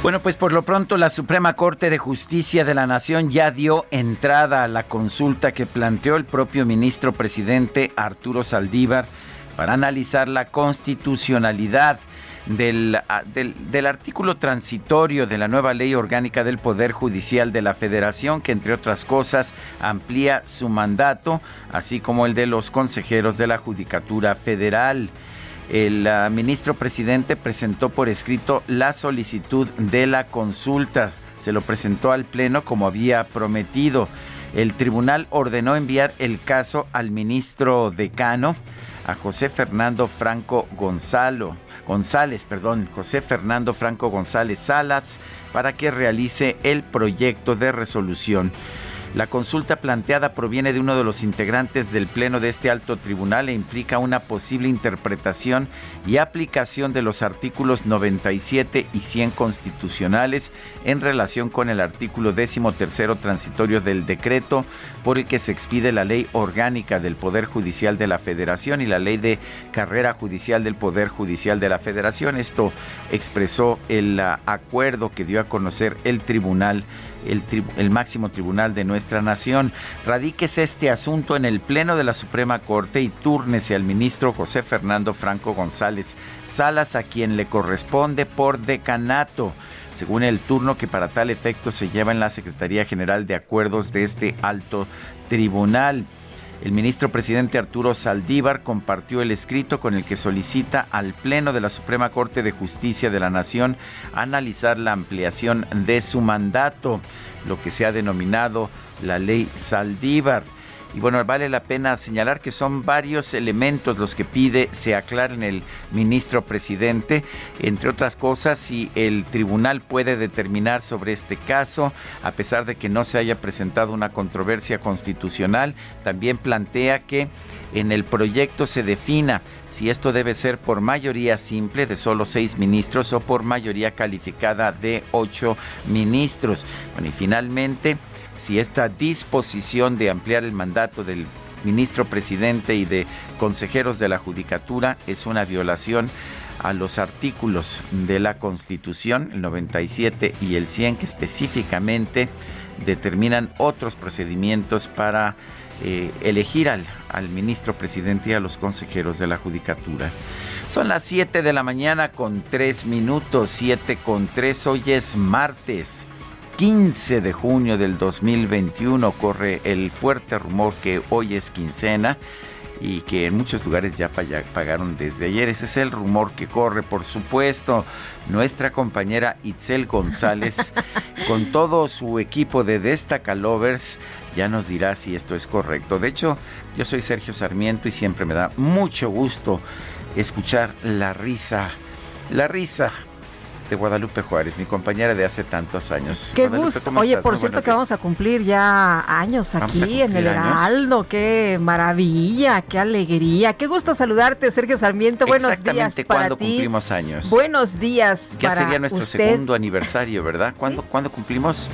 Bueno, pues por lo pronto la Suprema Corte de Justicia de la Nación ya dio entrada a la consulta que planteó el propio ministro presidente Arturo Saldívar para analizar la constitucionalidad del, ah, del, del artículo transitorio de la nueva ley orgánica del Poder Judicial de la Federación, que entre otras cosas amplía su mandato, así como el de los consejeros de la Judicatura Federal el uh, ministro presidente presentó por escrito la solicitud de la consulta. Se lo presentó al Pleno como había prometido. El tribunal ordenó enviar el caso al ministro decano, a José Fernando Franco Gonzalo. González, perdón, José Fernando Franco González Salas, para que realice el proyecto de resolución. La consulta planteada proviene de uno de los integrantes del Pleno de este alto tribunal e implica una posible interpretación y aplicación de los artículos 97 y 100 constitucionales en relación con el artículo 13 transitorio del decreto por el que se expide la ley orgánica del Poder Judicial de la Federación y la ley de carrera judicial del Poder Judicial de la Federación. Esto expresó el uh, acuerdo que dio a conocer el tribunal el, máximo tribunal de nuestra nación. Radíquese este asunto en el Pleno de la Suprema Corte y túrnese al ministro José Fernando Franco González Salas, a quien le corresponde por decanato, según el turno que para tal efecto se lleva en la Secretaría General de Acuerdos de este alto tribunal. El ministro presidente Arturo Saldívar compartió el escrito con el que solicita al Pleno de la Suprema Corte de Justicia de la Nación analizar la ampliación de su mandato, lo que se ha denominado la ley Saldívar. Y bueno, vale la pena señalar que son varios elementos los que pide se aclaren el ministro presidente, entre otras cosas, si el tribunal puede determinar sobre este caso, a pesar de que no se haya presentado una controversia constitucional, también plantea que en el proyecto se defina si esto debe ser por mayoría simple de solo seis ministros o por mayoría calificada de ocho ministros. Bueno, y finalmente si esta disposición de ampliar el mandato del ministro presidente y de consejeros de la Judicatura es una violación a los artículos de la Constitución, el 97 y el 100, que específicamente determinan otros procedimientos para eh, elegir al, al ministro presidente y a los consejeros de la Judicatura. Son las 7 de la mañana con 3 minutos, 7 con 3, hoy es martes. 15 de junio del 2021 corre el fuerte rumor que hoy es quincena y que en muchos lugares ya pagaron desde ayer. Ese es el rumor que corre, por supuesto. Nuestra compañera Itzel González, con todo su equipo de Destacalovers, ya nos dirá si esto es correcto. De hecho, yo soy Sergio Sarmiento y siempre me da mucho gusto escuchar la risa, la risa de Guadalupe Juárez, mi compañera de hace tantos años. Qué gusto. Oye, por cierto que vamos a cumplir ya años aquí en el Heraldo. Qué maravilla, qué alegría. Qué gusto saludarte, Sergio Sarmiento. Buenos días para ¿cuándo cumplimos años? Buenos días ya para sería nuestro usted. segundo aniversario, ¿verdad? ¿Cuándo, ¿Sí? ¿cuándo cumplimos?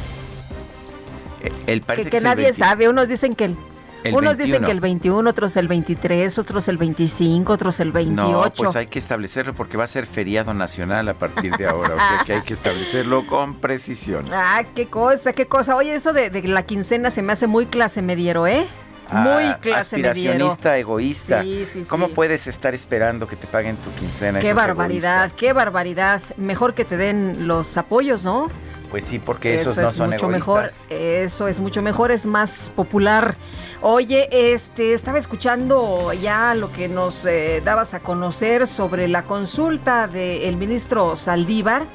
Eh, El Que, que el nadie 20 sabe. Unos dicen que el, El unos dicen 21. que el 21, otros el 23, otros el 25, otros el 28. No, pues hay que establecerlo porque va a ser feriado nacional a partir de ahora. o sea que hay que establecerlo con precisión. Ah, qué cosa, qué cosa. Oye, eso de, de la quincena se me hace muy clase mediero, ¿eh? muy clase aspiracionista, egoísta. Sí, sí, ¿Cómo puedes estar esperando que te paguen tu quincena? Qué barbaridad, qué barbaridad. Mejor que te den los apoyos, ¿no? Pues sí, porque esos no son mucho mejor. Eso es mucho mejor, es más popular. Oye, este estaba escuchando ya lo que nos eh, dabas a conocer sobre la consulta del ministro Saldívar.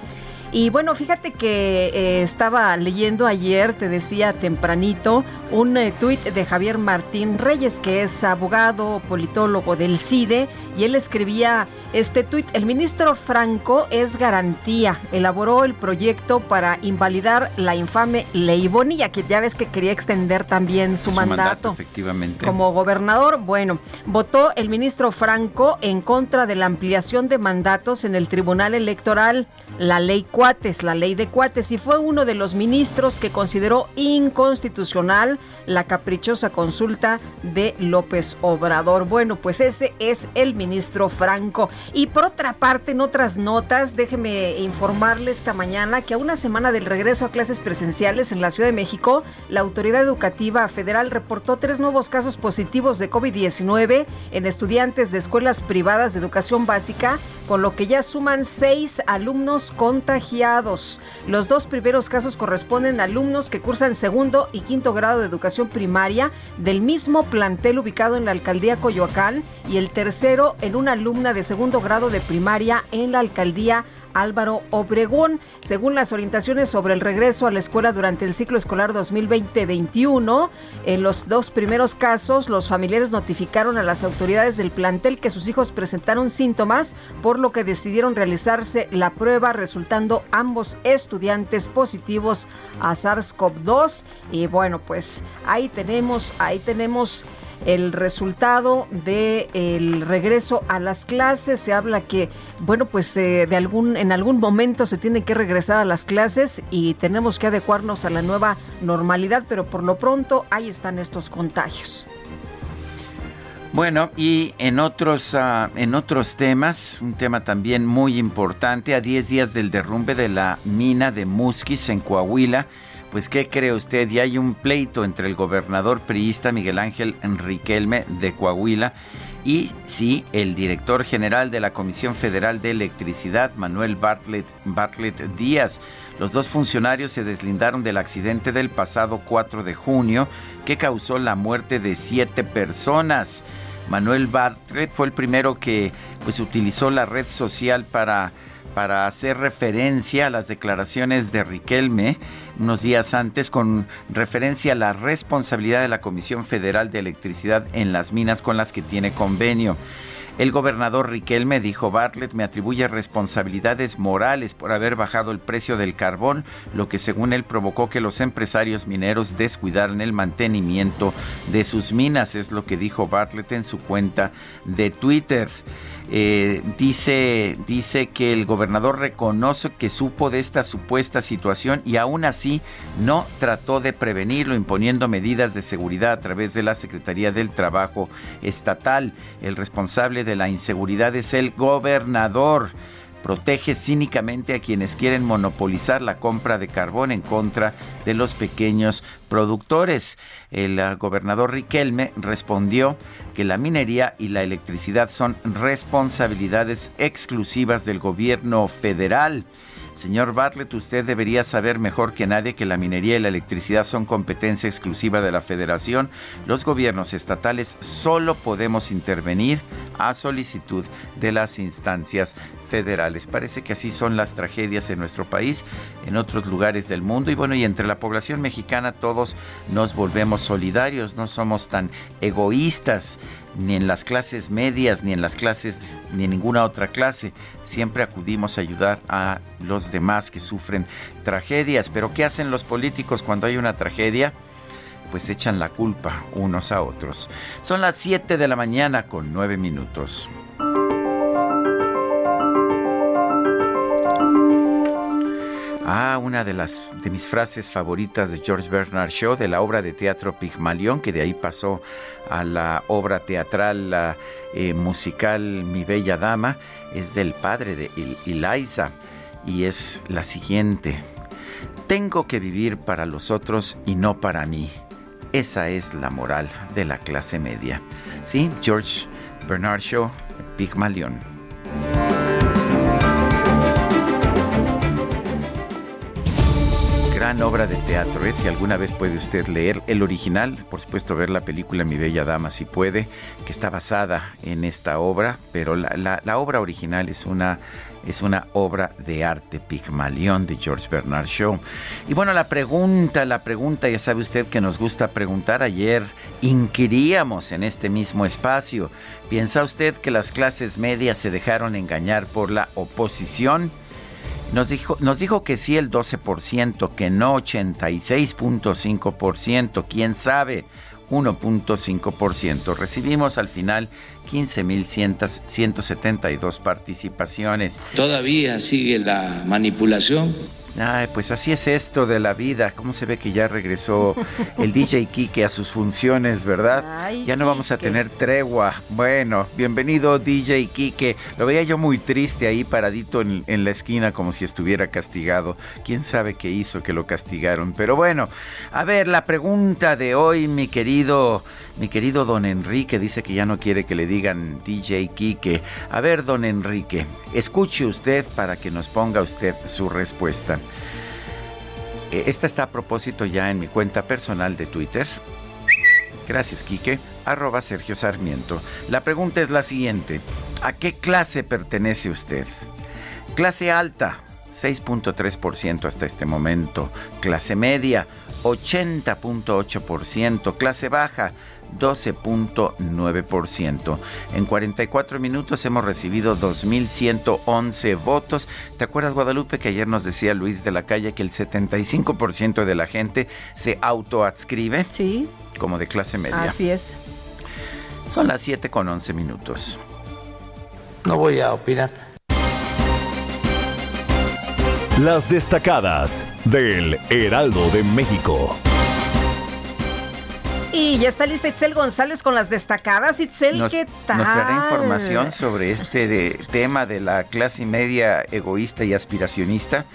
Y bueno, fíjate que eh, estaba leyendo ayer, te decía tempranito, un eh, tuit de Javier Martín Reyes, que es abogado, politólogo del CIDE, y él escribía este tuit, el ministro Franco es garantía, elaboró el proyecto para invalidar la infame ley Bonilla, que ya ves que quería extender también su, mandato, efectivamente. Como gobernador, bueno, votó el ministro Franco en contra de la ampliación de mandatos en el Tribunal Electoral, la ley cuates, la ley de cuates, y fue uno de los ministros que consideró inconstitucional la caprichosa consulta de López Obrador. Bueno, pues ese es el ministro Franco. Y por otra parte, en otras notas, déjeme informarle esta mañana que a una semana del regreso a clases presenciales en la Ciudad de México, la Autoridad Educativa Federal reportó tres nuevos casos positivos de COVID-19 en estudiantes de escuelas privadas de educación básica, con lo que ya suman seis alumnos contagiados. Los dos primeros casos corresponden a alumnos que cursan segundo y quinto grado de educación primaria del mismo plantel ubicado en la alcaldía Coyoacán y el tercero en una alumna de segundo grado de primaria en la alcaldía Álvaro Obregón. Según las orientaciones sobre el regreso a la escuela durante el ciclo escolar 2020-21, en los dos primeros casos, los familiares notificaron a las autoridades del plantel que sus hijos presentaron síntomas, por lo que decidieron realizarse la prueba, resultando ambos estudiantes positivos a SARS-CoV-2. Y bueno, pues ahí tenemos, ahí tenemos el resultado del el regreso a las clases. Se habla que, bueno, pues eh, de algún, en algún momento se tiene que regresar a las clases y tenemos que adecuarnos a la nueva normalidad, pero por lo pronto ahí están estos contagios. Bueno, y en otros, ah, en otros temas, un tema también muy importante, a 10 días del derrumbe de la mina de Musquis en Coahuila, pues, ¿qué cree usted? Ya hay un pleito entre el gobernador priista Miguel Ángel Enriquelme de Coahuila y sí, el director general de la Comisión Federal de Electricidad, Manuel Bartlett, Bartlett Díaz. Los dos funcionarios se deslindaron del accidente del pasado 4 de junio que causó la muerte de siete personas. Manuel Bartlett fue el primero que pues utilizó la red social para para hacer referencia a las declaraciones de Riquelme unos días antes con referencia a la responsabilidad de la Comisión Federal de Electricidad en las minas con las que tiene convenio. El gobernador Riquelme dijo Bartlett me atribuye responsabilidades morales por haber bajado el precio del carbón, lo que según él provocó que los empresarios mineros descuidaran el mantenimiento de sus minas, es lo que dijo Bartlett en su cuenta de Twitter. Eh, dice, dice que el gobernador reconoce que supo de esta supuesta situación y aún así no trató de prevenirlo imponiendo medidas de seguridad a través de la Secretaría del Trabajo Estatal. El responsable de la inseguridad es el gobernador protege cínicamente a quienes quieren monopolizar la compra de carbón en contra de los pequeños productores. El ah, gobernador Riquelme respondió que la minería y la electricidad son responsabilidades exclusivas del gobierno federal. Señor Bartlett, usted debería saber mejor que nadie que la minería y la electricidad son competencia exclusiva de la Federación. Los gobiernos estatales solo podemos intervenir a solicitud de las instancias federales. Parece que así son las tragedias en nuestro país, en otros lugares del mundo y bueno, y entre la población mexicana todos nos volvemos solidarios, no somos tan egoístas ni en las clases medias, ni en las clases, ni en ninguna otra clase. Siempre acudimos a ayudar a los demás que sufren tragedias. Pero ¿qué hacen los políticos cuando hay una tragedia? Pues echan la culpa unos a otros. Son las 7 de la mañana con 9 minutos. Ah, una de las de mis frases favoritas de George Bernard Shaw de la obra de teatro Pigmalión, que de ahí pasó a la obra teatral eh, musical Mi Bella Dama, es del padre de Eliza y es la siguiente. Tengo que vivir para los otros y no para mí. Esa es la moral de la clase media. Sí, George Bernard Shaw, Pygmalion. Obra de teatro. ¿eh? Si alguna vez puede usted leer el original, por supuesto ver la película Mi Bella Dama si puede, que está basada en esta obra, pero la, obra original es una, es una obra de arte, Pygmalion de George Bernard Shaw. Y bueno, la pregunta, la pregunta, ya sabe usted que nos gusta preguntar. Ayer inquiríamos en este mismo espacio. ¿Piensa usted que las clases medias se dejaron engañar por la oposición? Nos dijo, nos dijo que sí el 12%, que no 86.5%, quién sabe 1.5%. Recibimos al final 15.172 participaciones. Todavía sigue la manipulación Ay, pues así es esto de la vida. ¿Cómo se ve que ya regresó el DJ Kike a sus funciones, verdad? ya no vamos a tener tregua. Bueno, bienvenido DJ Kike. Lo veía yo muy triste ahí paradito en, en, la esquina como si estuviera castigado. ¿Quién sabe qué hizo que lo castigaron? Pero bueno, a ver, la pregunta de hoy, mi querido mi querido don Enrique dice que ya no quiere que le digan DJ Kike. A ver, don Enrique, escuche usted para que nos ponga usted su respuesta. Eh, esta está a propósito ya en mi cuenta personal de Twitter. Gracias, Quique. Arroba Sergio Sarmiento. La pregunta es la siguiente. ¿A qué clase pertenece usted? Clase alta, 6.3% hasta este momento. Clase media, 80.8%. Clase baja, 12.9%. En 44 minutos hemos recibido 2.111 votos. ¿Te acuerdas, Guadalupe, que ayer nos decía Luis de la Calle que el 75% de la gente se autoadscribe? Sí. Como de clase media. Así es. Son las 7 con 11 minutos. No voy a opinar. Las destacadas del Heraldo de México. Y ya está lista Itzel González con las destacadas. Itzel, ¿qué tal? Nos traerá información sobre este tema de la clase media egoísta y aspiracionista.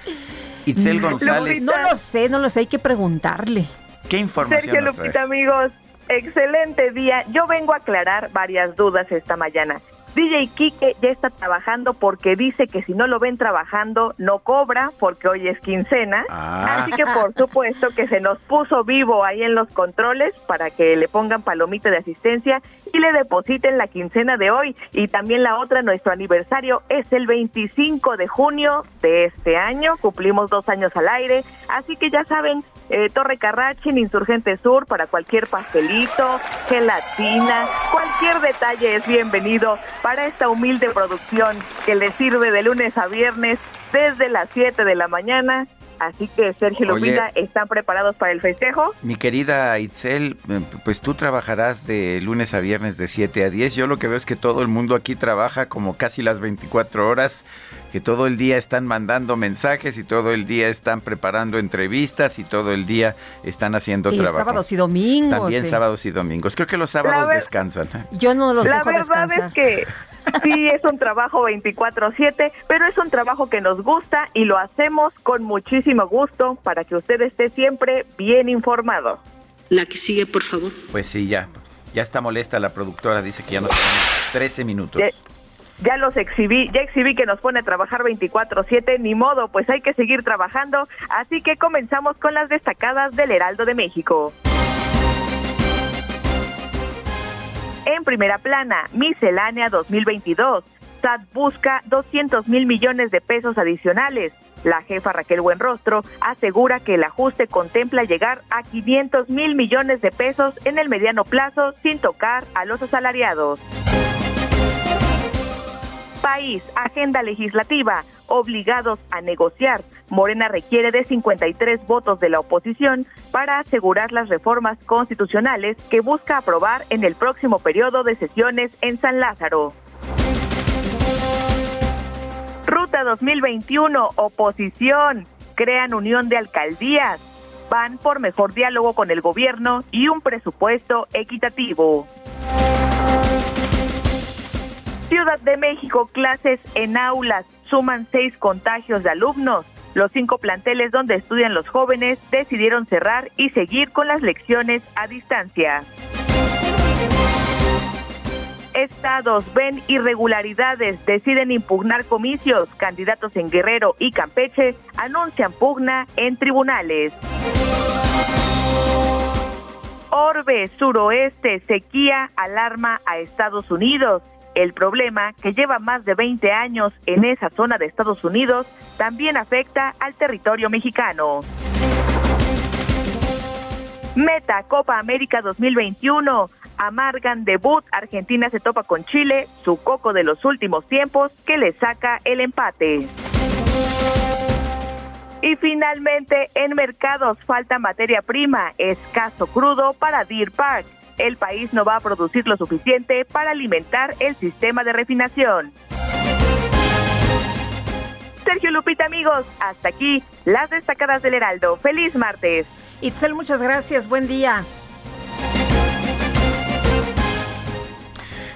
Itzel González. No lo sé, no lo sé, hay que preguntarle. ¿Qué información Sergio Lupita, amigos, excelente día. Yo vengo a aclarar varias dudas esta mañana. DJ Kike ya está trabajando porque dice que si no lo ven trabajando no cobra porque hoy es quincena. Ah. Así que por supuesto que se nos puso vivo ahí en los controles para que le pongan palomita de asistencia y le depositen la quincena de hoy. Y también la otra, nuestro aniversario es el 25 de junio de este año. Cumplimos dos años al aire. Así que ya saben, eh, Torre Carrachin, Insurgente Sur, para cualquier pastelito, gelatina, cualquier detalle es bienvenido para esta humilde producción que le sirve de lunes a viernes desde las 7 de la mañana Así que Sergio Lupita, ¿están preparados para el festejo? Mi querida Itzel, eh, pues tú trabajarás de lunes a viernes de 7 a 10. Yo lo que veo es que todo el mundo aquí trabaja como casi las 24 horas, que todo el día están mandando mensajes y todo el día están preparando entrevistas y todo el día están haciendo y trabajo. sábados y domingos. También sábados y domingos. Creo que los sábados descansan. ¿eh? Yo no los La dejo verdad es que Sí, es un trabajo 24/7, pero es un trabajo que nos gusta y lo hacemos con muchísimo gusto para que usted esté siempre bien informado. La que sigue, por favor. Pues sí, ya. Ya está molesta la productora, dice que ya nos quedan 13 minutos. Ya, los exhibí, ya exhibí que nos pone a trabajar 24/7, ni modo, pues hay que seguir trabajando, así que comenzamos con las destacadas del Heraldo de México. En primera plana, Miscelánea 2022. SAT busca 200 mil millones de pesos adicionales. La jefa Raquel Buenrostro asegura que el ajuste contempla llegar a 500 mil millones de pesos en el mediano plazo sin tocar a los asalariados. País, agenda legislativa, obligados a negociar. Morena requiere de 53 votos de la oposición para asegurar las reformas constitucionales que busca aprobar en el próximo periodo de sesiones en San Lázaro. Ruta 2021, oposición, crean unión de alcaldías, van por mejor diálogo con el gobierno y un presupuesto equitativo. Ciudad de México, clases en aulas, suman seis contagios de alumnos. Los cinco planteles donde estudian los jóvenes decidieron cerrar y seguir con las lecciones a distancia. Estados ven irregularidades, deciden impugnar comicios. Candidatos en Guerrero y Campeche anuncian pugna en tribunales. Orbe, suroeste, sequía, alarma a Estados Unidos. El problema, que lleva más de 20 años en esa zona de Estados Unidos, también afecta al territorio mexicano. Meta Copa América 2021. Amargan debut. Argentina se topa con Chile, su coco de los últimos tiempos, que le saca el empate. Y finalmente, en mercados falta materia prima, escaso crudo para Deer Park. El país no va a producir lo suficiente para alimentar el sistema de refinación. Sergio Lupita, amigos, hasta aquí las destacadas del Heraldo. Feliz martes. Itzel, muchas gracias. Buen día.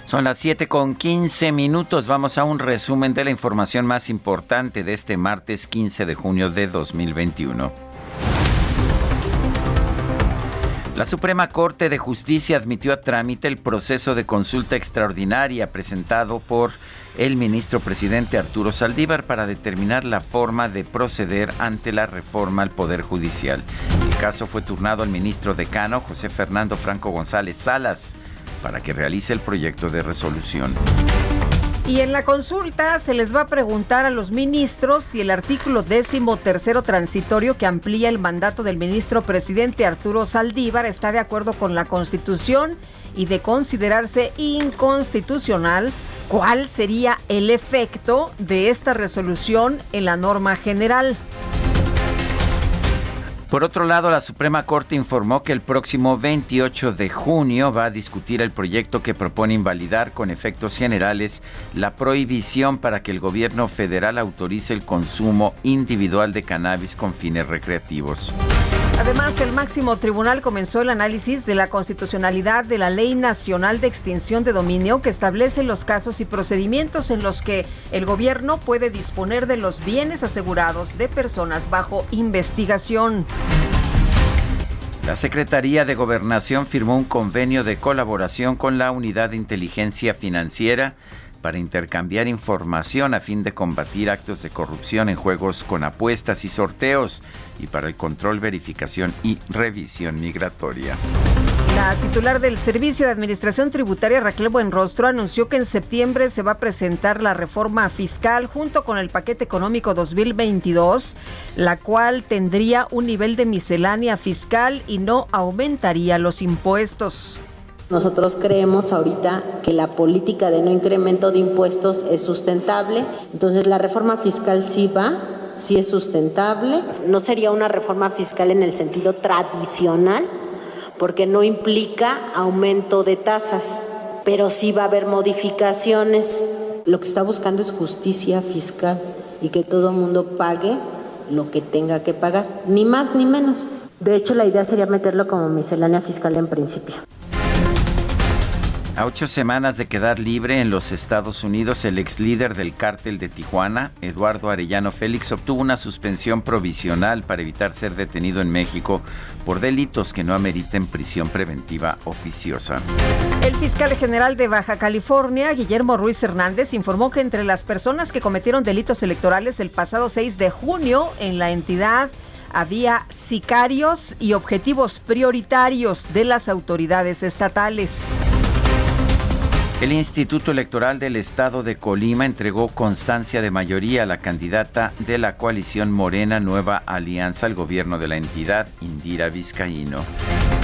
Son las 7 con 15 minutos. Vamos a un resumen de la información más importante de este martes 15 de junio de 2021. La Suprema Corte de Justicia admitió a trámite el proceso de consulta extraordinaria presentado por el ministro presidente Arturo Saldívar para determinar la forma de proceder ante la reforma al Poder Judicial. El caso fue turnado al ministro decano José Fernando Franco González Salas para que realice el proyecto de resolución. Y en la consulta se les va a preguntar a los ministros si el artículo décimo tercero transitorio que amplía el mandato del ministro presidente Arturo Saldívar está de acuerdo con la Constitución y de considerarse inconstitucional, ¿cuál sería el efecto de esta resolución en la norma general? Por otro lado, la Suprema Corte informó que el próximo 28 de junio va a discutir el proyecto que propone invalidar con efectos generales la prohibición para que el gobierno federal autorice el consumo individual de cannabis con fines recreativos. Además, el máximo tribunal comenzó el análisis de la constitucionalidad de la Ley Nacional de Extinción de Dominio que establece los casos y procedimientos en los que el gobierno puede disponer de los bienes asegurados de personas bajo investigación. La Secretaría de Gobernación firmó un convenio de colaboración con la Unidad de Inteligencia Financiera para intercambiar información a fin de combatir actos de corrupción en juegos con apuestas y sorteos y para el control, verificación y revisión migratoria. La titular del Servicio de Administración Tributaria, Raquel Buenrostro, anunció que en septiembre se va a presentar la reforma fiscal junto con el paquete económico 2022, la cual tendría un nivel de miscelánea fiscal y no aumentaría los impuestos. Nosotros creemos ahorita que la política de no incremento de impuestos es sustentable, entonces la reforma fiscal sí va, sí es sustentable. No sería una reforma fiscal en el sentido tradicional, porque no implica aumento de tasas, pero sí va a haber modificaciones. Lo que está buscando es justicia fiscal y que todo el mundo pague lo que tenga que pagar, ni más ni menos. De hecho, la idea sería meterlo como miscelánea fiscal en principio. A ocho semanas de quedar libre en los Estados Unidos, el ex líder del cártel de Tijuana, Eduardo Arellano Félix, obtuvo una suspensión provisional para evitar ser detenido en México por delitos que no ameriten prisión preventiva oficiosa. El fiscal general de Baja California, Guillermo Ruiz Hernández, informó que entre las personas que cometieron delitos electorales el pasado 6 de junio en la entidad, había sicarios y objetivos prioritarios de las autoridades estatales. El Instituto Electoral del Estado de Colima entregó constancia de mayoría a la candidata de la coalición Morena Nueva Alianza al gobierno de la entidad, Indira Vizcaíno.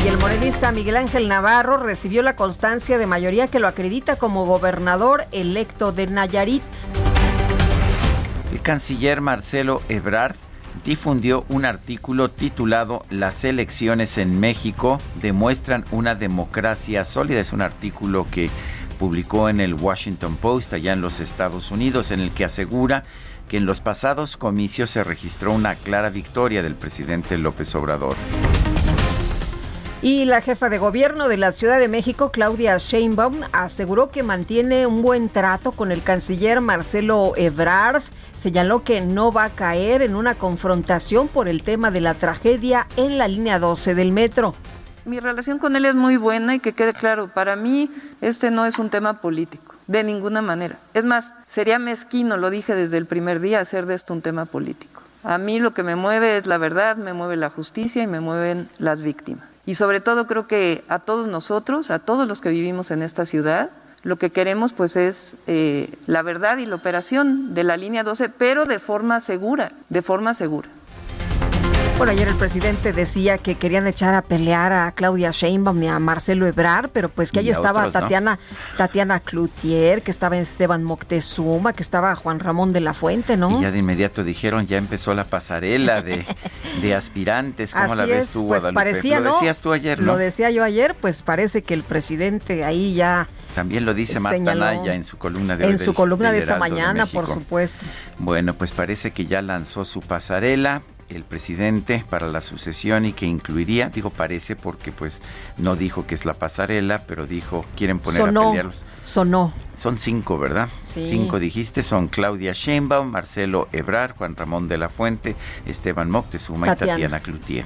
Y el morenista Miguel Ángel Navarro recibió la constancia de mayoría que lo acredita como gobernador electo de Nayarit. El canciller Marcelo Ebrard difundió un artículo titulado Las elecciones en México demuestran una democracia sólida. Es un artículo que publicó en el Washington Post allá en los Estados Unidos, en el que asegura que en los pasados comicios se registró una clara victoria del presidente López Obrador. Y la jefa de gobierno de la Ciudad de México, Claudia Sheinbaum, aseguró que mantiene un buen trato con el canciller Marcelo Ebrard señaló que no va a caer en una confrontación por el tema de la tragedia en la línea 12 del metro. Mi relación con él es muy buena y que quede claro, para mí este no es un tema político, de ninguna manera. Es más, sería mezquino, lo dije desde el primer día, hacer de esto un tema político. A mí lo que me mueve es la verdad, me mueve la justicia y me mueven las víctimas. Y sobre todo creo que a todos nosotros, a todos los que vivimos en esta ciudad, lo que queremos pues es eh, la verdad y la operación de la línea 12, pero de forma segura, de forma segura. Bueno, ayer el presidente decía que querían echar a pelear a Claudia Sheinbaum y a Marcelo Ebrard, pero pues que ahí estaba Tatiana, Tatiana Cloutier, que estaba Esteban Moctezuma, que estaba Juan Ramón de la Fuente, ¿no? Y ya de inmediato dijeron, ya empezó la pasarela de, de aspirantes. ¿Cómo la ves tú, pues Parecía, Lo decías tú ayer, ¿no? Lo decía yo ayer, pues parece que el presidente ahí ya... También lo dice Marta Naya en su columna de En su columna de esta mañana, por supuesto. Bueno, pues parece que ya lanzó su pasarela el presidente para la sucesión y que incluiría, digo parece porque pues no dijo que es la pasarela, pero dijo quieren poner a pelearlos. Sonó. Son cinco, ¿verdad? Cinco dijiste, son Claudia Sheinbaum, Marcelo Ebrar, Juan Ramón de la Fuente, Esteban Moctezuma y Tatiana Cloutier.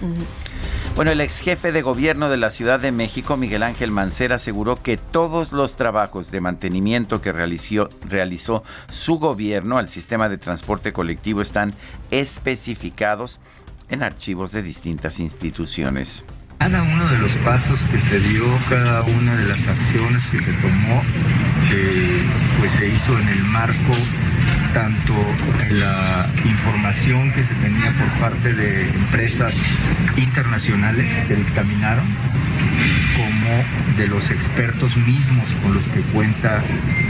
Bueno, el ex jefe de gobierno de la Ciudad de México, Miguel Ángel Mancera, aseguró que todos los trabajos de mantenimiento que realizó, realizó su gobierno al sistema de transporte colectivo están especificados en archivos de distintas instituciones. Cada uno de los pasos que se dio, cada una de las acciones que se tomó, eh, pues se hizo en el marco tanto de la información que se tenía por parte de empresas internacionales que dictaminaron, como de los expertos mismos con los que cuenta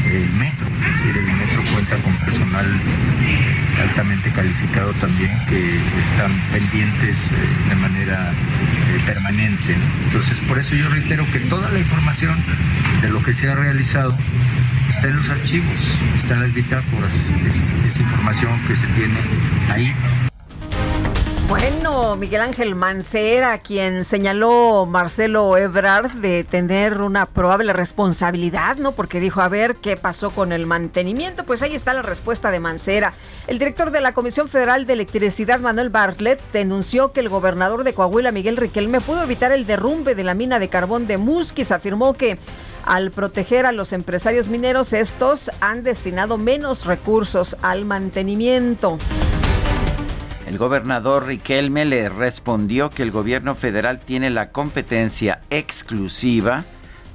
el metro. Es decir, el metro cuenta con personal altamente calificado también que están pendientes eh, de manera eh, permanente. Entonces, por eso yo reitero que toda la información de lo que se ha realizado está en los archivos, está en las bitácoras, es, es información que se tiene ahí bueno, Miguel Ángel Mancera, quien señaló Marcelo Ebrard de tener una probable responsabilidad, ¿no? Porque dijo, a ver, ¿qué pasó con el mantenimiento? Pues ahí está la respuesta de Mancera. El director de la Comisión Federal de Electricidad, Manuel Bartlett, denunció que el gobernador de Coahuila, Miguel Riquelme, pudo evitar el derrumbe de la mina de carbón de Musquis. Afirmó que al proteger a los empresarios mineros, estos han destinado menos recursos al mantenimiento. El gobernador Riquelme le respondió que el gobierno federal tiene la competencia exclusiva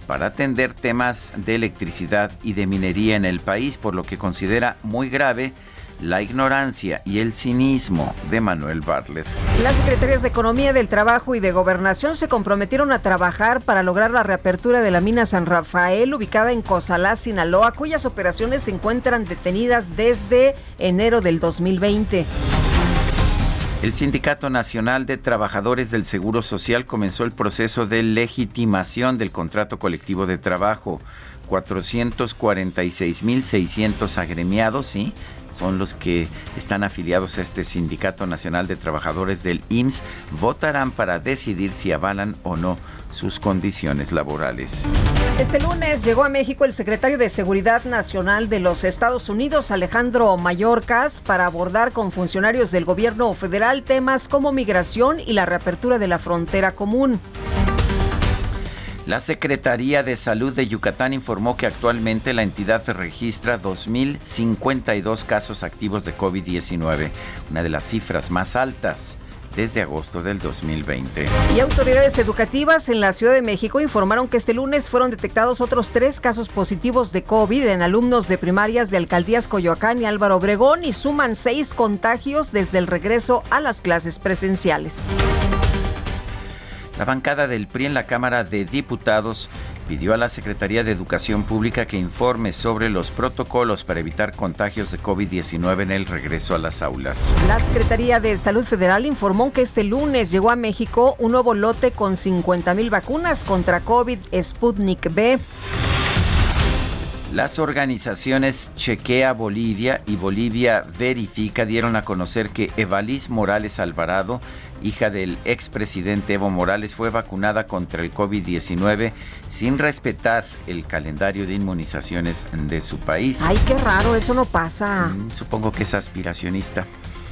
para atender temas de electricidad y de minería en el país, por lo que considera muy grave la ignorancia y el cinismo de Manuel Bartlett. Las secretarías de Economía, del Trabajo y de Gobernación se comprometieron a trabajar para lograr la reapertura de la mina San Rafael, ubicada en Cozalá, Sinaloa, cuyas operaciones se encuentran detenidas desde enero del 2020. El Sindicato Nacional de Trabajadores del Seguro Social comenzó el proceso de legitimación del contrato colectivo de trabajo. 446.600 agremiados, ¿sí? Son los que están afiliados a este Sindicato Nacional de Trabajadores del IMSS, votarán para decidir si avalan o no sus condiciones laborales. Este lunes llegó a México el secretario de Seguridad Nacional de los Estados Unidos, Alejandro Mayorkas, para abordar con funcionarios del gobierno federal temas como migración y la reapertura de la frontera común. La Secretaría de Salud de Yucatán informó que actualmente la entidad registra 2.052 casos activos de COVID-19, una de las cifras más altas desde agosto del 2020. Y autoridades educativas en la Ciudad de México informaron que este lunes fueron detectados otros tres casos positivos de COVID en alumnos de primarias de alcaldías Coyoacán y Álvaro Obregón y suman seis contagios desde el regreso a las clases presenciales. La bancada del PRI en la Cámara de Diputados pidió a la Secretaría de Educación Pública que informe sobre los protocolos para evitar contagios de COVID-19 en el regreso a las aulas. La Secretaría de Salud Federal informó que este lunes llegó a México un nuevo lote con 50 mil vacunas contra COVID Sputnik B. Las organizaciones Chequea Bolivia y Bolivia Verifica dieron a conocer que Evalis Morales Alvarado, hija del expresidente Evo Morales, fue vacunada contra el COVID-19 sin respetar el calendario de inmunizaciones de su país. Ay, qué raro, eso no pasa. Mm, supongo que es aspiracionista.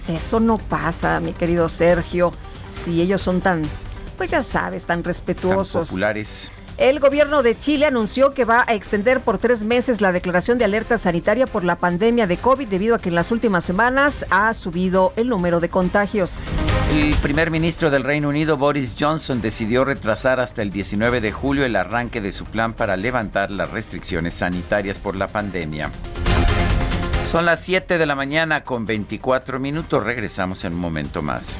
Eso no pasa, mi querido Sergio. Si ellos son tan, pues ya sabes, tan respetuosos. Tan populares. El gobierno de Chile anunció que va a extender por tres meses la declaración de alerta sanitaria por la pandemia de COVID debido a que en las últimas semanas ha subido el número de contagios. El primer ministro del Reino Unido, Boris Johnson, decidió retrasar hasta el 19 de julio el arranque de su plan para levantar las restricciones sanitarias por la pandemia. Son las 7 de la mañana con 24 minutos. Regresamos en un momento más.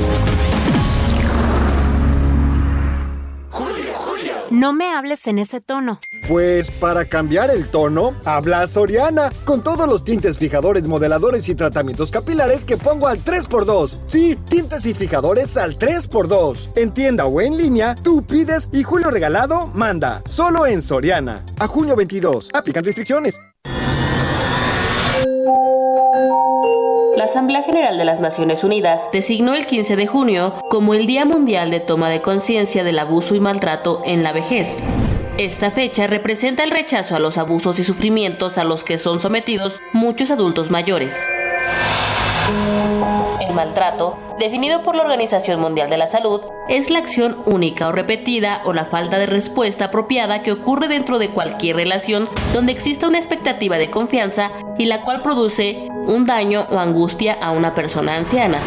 No me hables en ese tono. Pues para cambiar el tono, habla Soriana, con todos los tintes fijadores, modeladores y tratamientos capilares que pongo al 3x2. Sí, tintes y fijadores al 3x2. En tienda o en línea, tú pides y Julio Regalado manda. Solo en Soriana. A junio 22. Aplican restricciones. La Asamblea General de las Naciones Unidas designó el 15 de junio como el Día Mundial de Toma de Conciencia del Abuso y Maltrato en la Vejez. Esta fecha representa el rechazo a los abusos y sufrimientos a los que son sometidos muchos adultos mayores. El maltrato, definido por la Organización Mundial de la Salud, es la acción única o repetida o la falta de respuesta apropiada que ocurre dentro de cualquier relación donde exista una expectativa de confianza y la cual produce un daño o angustia a una persona anciana.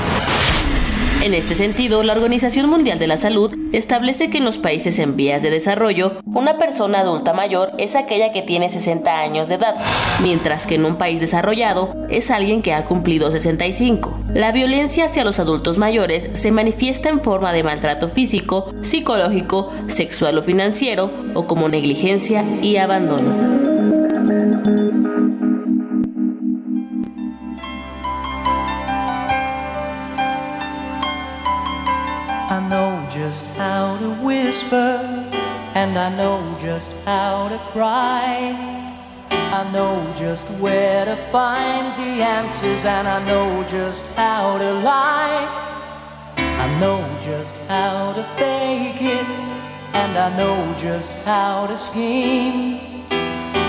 En este sentido, la Organización Mundial de la Salud establece que en los países en vías de desarrollo, una persona adulta mayor es aquella que tiene 60 años de edad, mientras que en un país desarrollado es alguien que ha cumplido 65. La violencia hacia los adultos mayores se manifiesta en forma de maltrato físico, psicológico, sexual o financiero, o como negligencia y abandono. Just how to whisper, and I know just how to cry. I know just where to find the answers, and I know just how to lie. I know just how to fake it, and I know just how to scheme.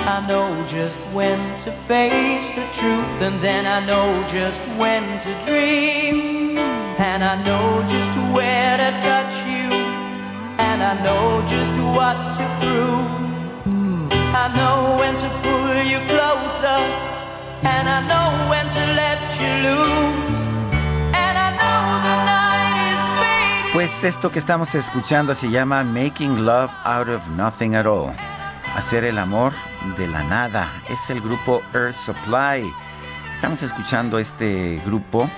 I know just when to face the truth, and then I know just when to dream. And I know just where to touch you, and I know just what to prove. I know when to pull you closer, and I know when to let you loose. And I know the night is fading. Pues esto que estamos escuchando se llama Making Love Out of Nothing at All. Hacer el amor de la nada. Es el grupo Earth Supply. Estamos escuchando este grupo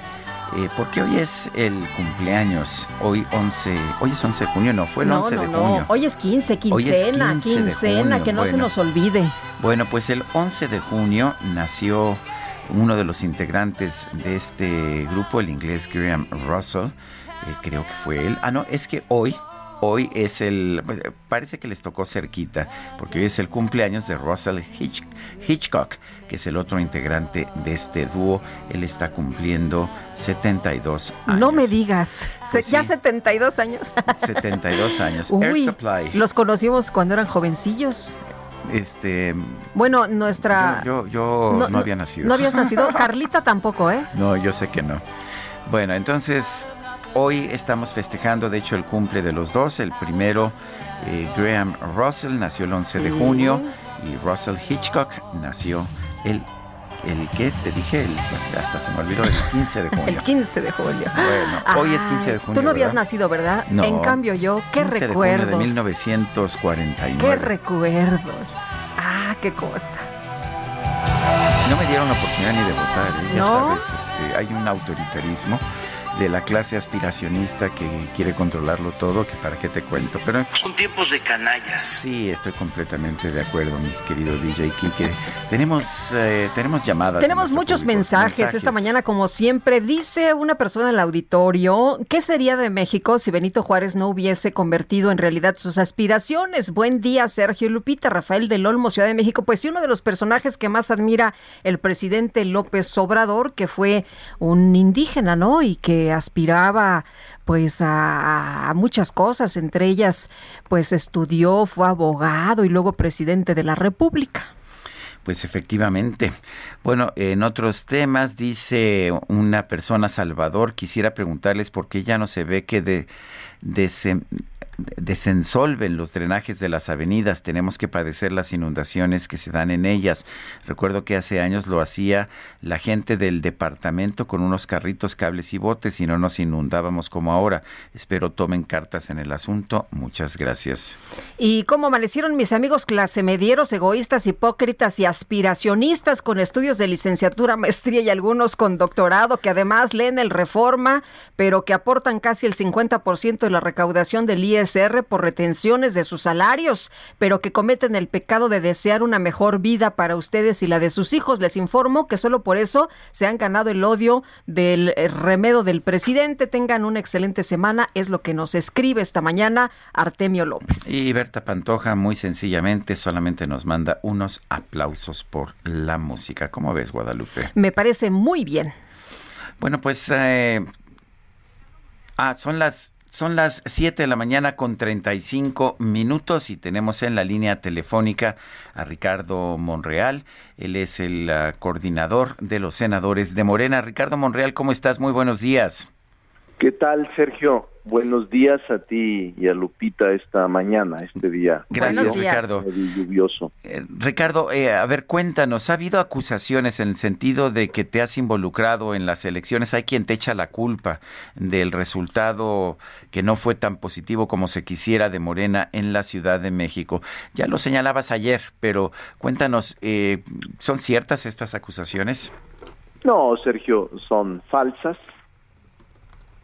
eh, porque hoy es el cumpleaños. Hoy 11, hoy es 11 de junio, no, fue el No, 11 no, de no. junio. Hoy es 15, quincena, Hoy es 15 de quincena, junio, que no se nos olvide. Bueno, pues el 11 de junio nació uno de los integrantes de este grupo, el inglés Graham Russell. eh, creo que fue él. Ah, no, es que hoy, hoy es el. Parece que les tocó cerquita, porque hoy es el cumpleaños de Russell Hitch- Hitchcock, que es el otro integrante de este dúo. Él está cumpliendo 72 años. No me digas. Se- Pues ya sí. 72 años. 72 años. Air Uy, Supply. los conocimos cuando eran jovencillos. Este. Bueno, nuestra... Yo, yo, yo no, había nacido. No habías nacido. Carlita tampoco, ¿eh? No, yo sé que no. Bueno, entonces hoy estamos festejando, de hecho, el cumple de los dos. El primero, eh, Graham Russell, nació el 11 de junio y Russell Hitchcock nació el el qué te dije, el, hasta se me olvidó, el 15 de junio. El 15 de julio. Bueno, hoy es 15 de junio. Tú no habías ¿verdad? nacido, ¿verdad? No. En cambio yo, qué 15 de junio recuerdos. de 1949. Qué recuerdos. Ah, qué cosa. No me dieron la oportunidad ni de votar, ¿eh? ya ¿No? sabes, este, hay un autoritarismo de la clase aspiracionista que quiere controlarlo todo, que para qué te cuento. Pero Son tiempos de canallas. sí, estoy completamente de acuerdo, mi querido DJ Kike. Tenemos, eh, tenemos llamadas. Tenemos muchos mensajes, esta mañana, como siempre. Dice una persona en el auditorio, ¿qué sería de México si Benito Juárez no hubiese convertido en realidad sus aspiraciones? Buen día, Sergio Lupita, Rafael del Olmo, Ciudad de México. Pues sí, uno de los personajes que más admira el presidente López Obrador, que fue un indígena, ¿no? Y que aspiraba pues a, muchas cosas, entre ellas pues estudió, fue abogado y luego presidente de la República. Pues efectivamente. Bueno, en otros temas dice una persona, Salvador, quisiera preguntarles por qué ya no se ve que de, desen- desensolven los drenajes de las avenidas. Tenemos que padecer las inundaciones que se dan en ellas. Recuerdo que hace años lo hacía la gente del departamento con unos carritos, cables y botes y no nos inundábamos como ahora. Espero tomen cartas en el asunto. Muchas gracias. ¿Y cómo amanecieron mis amigos clasemedieros, egoístas, hipócritas y aspiracionistas con estudios de licenciatura, maestría y algunos con doctorado que además leen el Reforma, pero que aportan casi el 50% de la recaudación del Por retenciones de sus salarios, pero que cometen el pecado de desear una mejor vida para ustedes y la de sus hijos? Les informo que solo por eso se han ganado el odio del eh, remedo del presidente. Tengan una excelente semana, es lo que nos escribe esta mañana Artemio López. Y Berta Pantoja, muy sencillamente, solamente nos manda unos aplausos por la música. ¿Cómo ves, Guadalupe? Me parece muy bien. Bueno, pues. eh, ah, son las. Son las 7 de la mañana con 35 minutos y tenemos en la línea telefónica a Ricardo Monreal. Él es el ah, coordinador de los senadores de Morena. Ricardo Monreal, ¿cómo estás? Muy buenos días. ¿Qué tal, Sergio? Buenos días a ti y a Lupita esta mañana, este día. Gracias, Ricardo. lluvioso. Eh, Ricardo, eh, a ver, cuéntanos, ¿ha habido acusaciones en el sentido de que te has involucrado en las elecciones? Hay quien te echa la culpa del resultado que no fue tan positivo como se quisiera de Morena en la Ciudad de México. Ya lo señalabas ayer, pero cuéntanos, eh, ¿son ciertas estas acusaciones? No, Sergio, son falsas.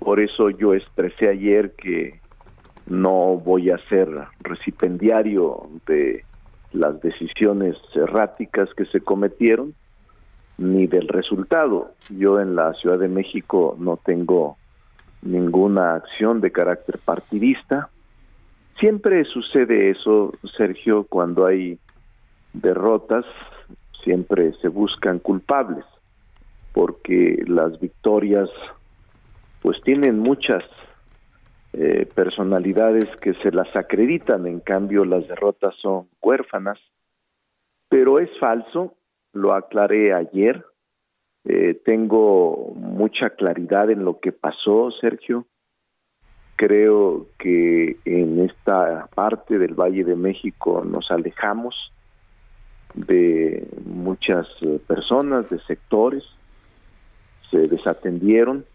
Por eso yo expresé ayer que no voy a ser recipendiario de las decisiones erráticas que se cometieron ni del resultado. Yo en la Ciudad de México no tengo ninguna acción de carácter partidista. Siempre sucede eso, Sergio, cuando hay derrotas, siempre se buscan culpables, porque las victorias pues tienen muchas eh, personalidades que se las acreditan, en cambio las derrotas son huérfanas, pero es falso, lo aclaré ayer, eh, tengo mucha claridad en lo que pasó, Sergio, creo que en esta parte del Valle de México nos alejamos de muchas eh, personas, de sectores, se desatendieron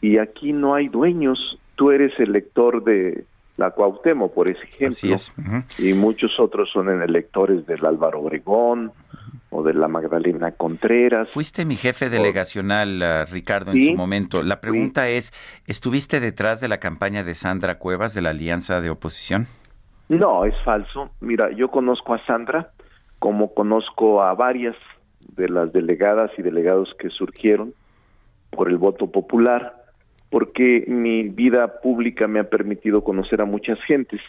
y aquí no hay dueños. Tú eres el lector de la Cuauhtémoc, por ejemplo, Así es. Y muchos otros son en electores del Álvaro Obregón o de la Magdalena Contreras. Fuiste mi jefe delegacional, ah, Ricardo, en Sí, su momento. La pregunta es, ¿estuviste detrás de la campaña de Sandra Cuevas de la Alianza de Oposición? No, es falso. Mira, yo conozco a Sandra como conozco a varias de las delegadas y delegados que surgieron por el voto popular, porque mi vida pública me ha permitido conocer a muchas gentes.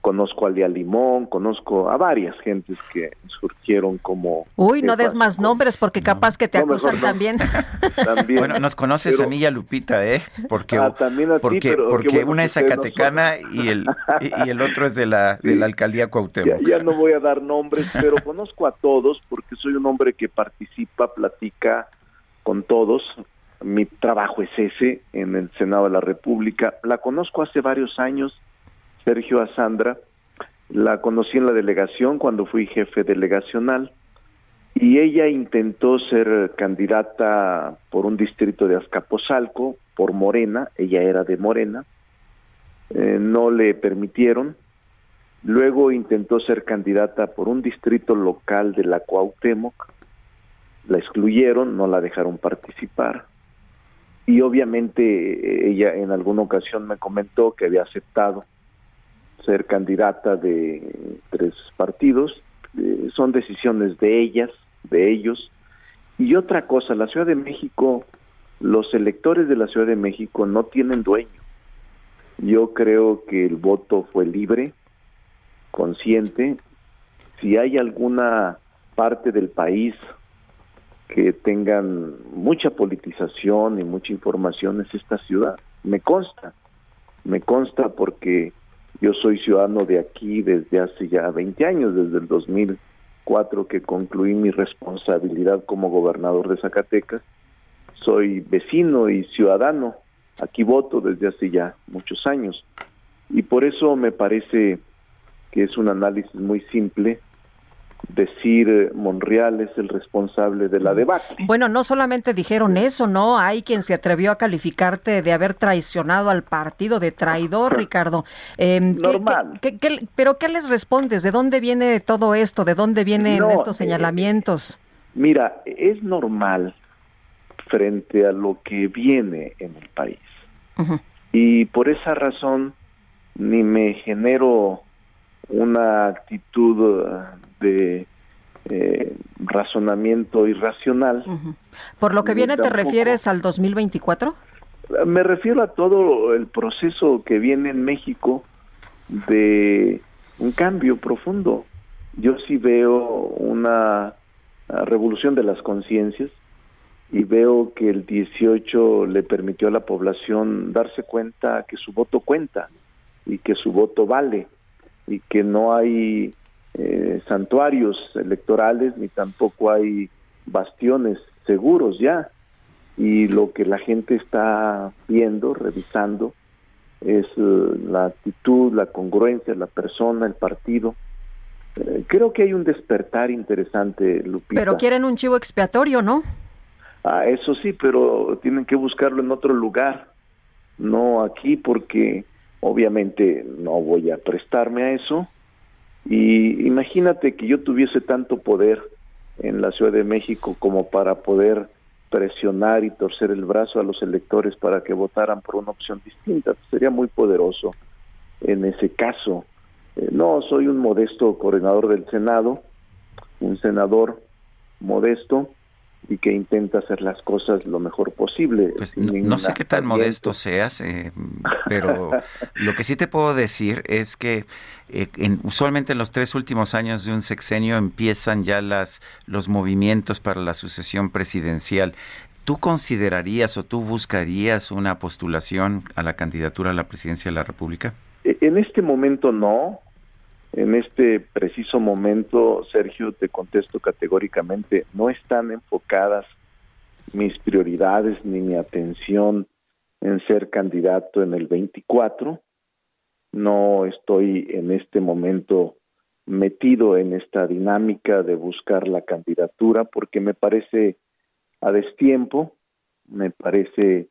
Conozco a Lía Limón, conozco a varias gentes que surgieron como... Uy, no des más nombres porque capaz que te No, acusan no. también. También. Bueno, nos conoces Pero- a mí y a Lupita, ¿eh? Porque, Ah, también a ti, porque, pero porque bueno una es Zacatecana y el, y, y el otro es de la, de la alcaldía Ya, Cuauhtémoc. ya no voy a dar nombres, pero conozco a todos porque soy un hombre que participa, platica con todos. Mi trabajo es ese en el Senado de la República. La conozco hace varios años, Sergio a Sandra. La conocí en la delegación cuando fui jefe delegacional y ella intentó ser candidata por un distrito de Azcapotzalco, por Morena, ella era de Morena, eh, no le permitieron, luego intentó ser candidata por un distrito local de la Cuauhtémoc, la excluyeron, no la dejaron participar, y obviamente eh, ella en alguna ocasión me comentó que había aceptado ser candidata de tres partidos, eh, son decisiones de ellas, de ellos. Y otra cosa, la Ciudad de México, los electores de la Ciudad de México no tienen dueño. Yo creo que el voto fue libre, consciente. Si hay alguna parte del país que tengan mucha politización y mucha información es esta ciudad. Me consta, me consta porque yo soy ciudadano de aquí desde hace ya 20 años, desde el 2004 que concluí mi responsabilidad como gobernador de Zacatecas. Soy vecino y ciudadano, aquí voto desde hace ya muchos años. Y por eso me parece que es un análisis muy simple decir eh, Monreal es el responsable de la debacle. Bueno, no solamente dijeron eso, ¿no? Hay quien se atrevió a calificarte de haber traicionado al partido de traidor, Ricardo. Em, Normal. pero ¿qué les respondes? ¿De dónde viene todo esto? ¿De dónde vienen estos eh, señalamientos? mira, es normal frente a lo que viene en el país. Y por esa razón ni me genero una actitud de eh, razonamiento irracional. ¿Por lo que viene te refieres al 2024? Me refiero a todo el proceso que viene en México de un cambio profundo. Yo sí veo una revolución de las conciencias y veo que el 18 le permitió a la población darse cuenta que su voto cuenta y que su voto vale y que no hay eh, santuarios electorales ni tampoco hay bastiones seguros ya y lo que la gente está viendo, revisando, es eh, la actitud, la congruencia, la persona, el partido. Eh, creo que hay un despertar interesante, Lupita. Pero quieren un chivo expiatorio, ¿no? Ah, eso sí, pero tienen que buscarlo en otro lugar, no aquí, porque obviamente no voy a prestarme a eso y imagínate que yo tuviese tanto poder en la Ciudad de México como para poder presionar y torcer el brazo a los electores para que votaran por una opción distinta. Sería muy poderoso en ese caso. Eh, no, soy un modesto coordinador del Senado, un senador modesto, y que intenta hacer las cosas lo mejor posible. Pues no, sé qué tan modesto seas, eh, pero lo que sí te puedo decir es que eh, usualmente en los tres últimos años de un sexenio empiezan ya las los movimientos para la sucesión presidencial. ¿Tú considerarías o tú buscarías una postulación a la candidatura a la presidencia de la República? E, en este momento no, en este preciso momento, Sergio, te contesto categóricamente, no están enfocadas mis prioridades ni mi atención en ser candidato en el 24. No estoy en este momento metido en esta dinámica de buscar la candidatura porque me parece a destiempo, me parece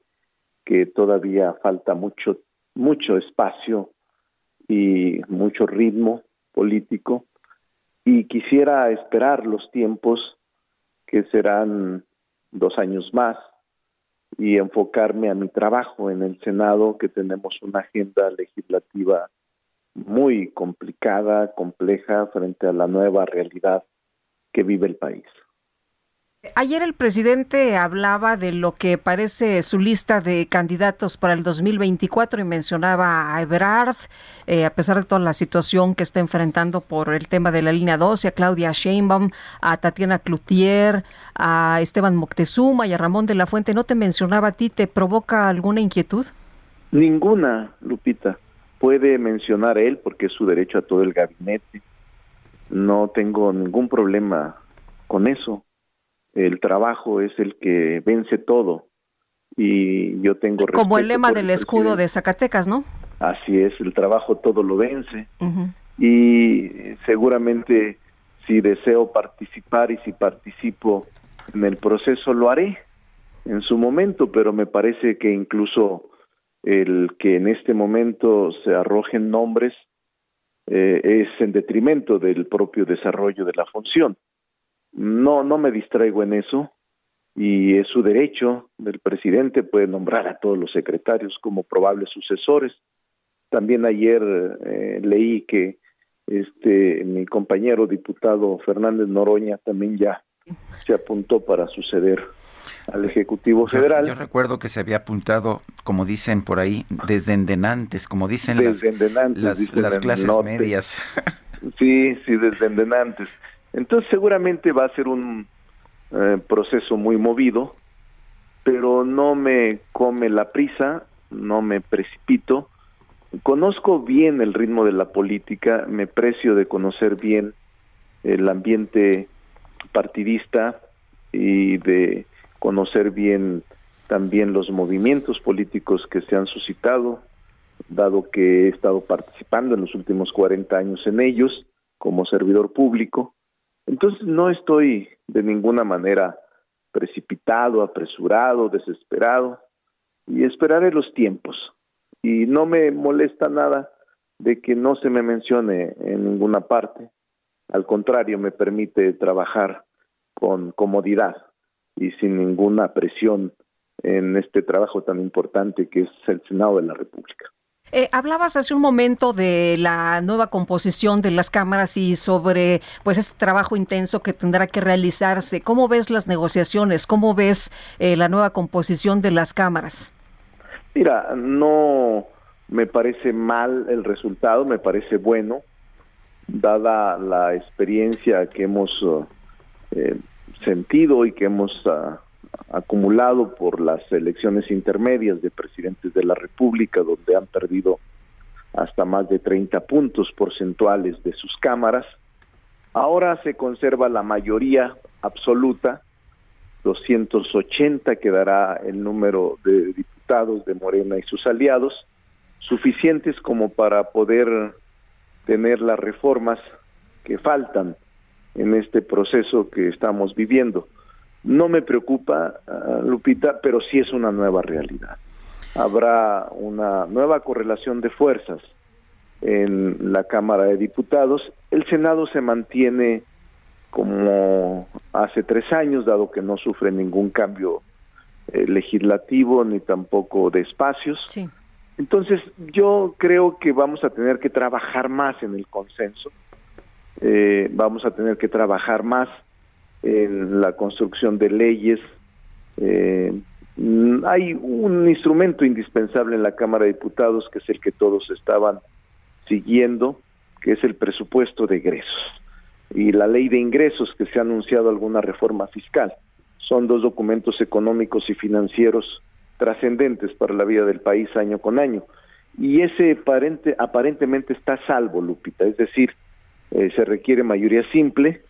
que todavía falta mucho mucho espacio y mucho ritmo político y quisiera esperar los tiempos que serán dos años más y enfocarme a mi trabajo en el Senado, que tenemos una agenda legislativa muy complicada, compleja frente a la nueva realidad que vive el país. Ayer el presidente hablaba de lo que parece su lista de candidatos para el 2024 y mencionaba a Ebrard, eh, a pesar de toda la situación que está enfrentando por el tema de la línea 12, a Claudia Sheinbaum, a Tatiana Cloutier, a Esteban Moctezuma y a Ramón de la Fuente. ¿No te mencionaba a ti? ¿Te provoca alguna inquietud? Ninguna, Lupita. Puede mencionar él porque es su derecho a todo el gabinete. No tengo ningún problema con eso el trabajo es el que vence todo y yo tengo como el lema del escudo de Zacatecas, ¿no? Así es, el trabajo todo lo vence y seguramente Si deseo participar y si participo en el proceso, lo haré en su momento, pero me parece que incluso el que en este momento se arrojen nombres eh, es en detrimento del propio desarrollo de la función. No, no me distraigo en eso y es su derecho del presidente, puede nombrar a todos los secretarios como probables sucesores. También ayer eh, leí que este mi compañero diputado Fernández Noroña también ya se apuntó para suceder al Ejecutivo Federal. Yo, recuerdo que se había apuntado, como dicen por ahí, desde endenantes, como dicen las, las, clases medias. Sí, sí, desde endenantes. Entonces seguramente va a ser un eh, proceso muy movido, pero no me come la prisa, no me precipito. Conozco bien el ritmo de la política, me precio de conocer bien el ambiente partidista y de conocer bien también los movimientos políticos que se han suscitado, dado que he estado participando en los últimos 40 años en ellos como servidor público. Entonces no estoy de ninguna manera precipitado, apresurado, desesperado y esperaré los tiempos. Y no me molesta nada de que no se me mencione en ninguna parte. Al contrario, me permite trabajar con comodidad y sin ninguna presión en este trabajo tan importante que es el Senado de la República. Eh, hablabas hace un momento de la nueva composición de las cámaras y sobre pues este trabajo intenso que tendrá que realizarse. ¿Cómo ves las negociaciones? ¿Cómo ves eh, la nueva composición de las cámaras? Mira, no me parece mal el resultado, me parece bueno, dada la experiencia que hemos eh, sentido y que hemos ah, acumulado por las elecciones intermedias de presidentes de la República, donde han perdido hasta más de 30 puntos porcentuales de sus cámaras. Ahora se conserva la mayoría absoluta, 280 quedará el número de diputados de Morena y sus aliados, suficientes como para poder tener las reformas que faltan en este proceso que estamos viviendo. No me preocupa, ah, Lupita, pero sí es una nueva realidad. Habrá una nueva correlación de fuerzas en la Cámara de Diputados. El Senado se mantiene como hace tres años, dado que no sufre ningún cambio eh, legislativo ni tampoco de espacios. Entonces, yo creo que vamos a tener que trabajar más en el consenso eh, vamos a tener que trabajar más en la construcción de leyes. Eh, hay un instrumento indispensable en la Cámara de Diputados que es el que todos estaban siguiendo, que es el presupuesto de ingresos y la ley de ingresos que se ha anunciado alguna reforma fiscal. Son dos documentos económicos y financieros trascendentes para la vida del país año con año. Y ese aparente, aparentemente está salvo, Lupita, es decir, eh, se requiere mayoría simple,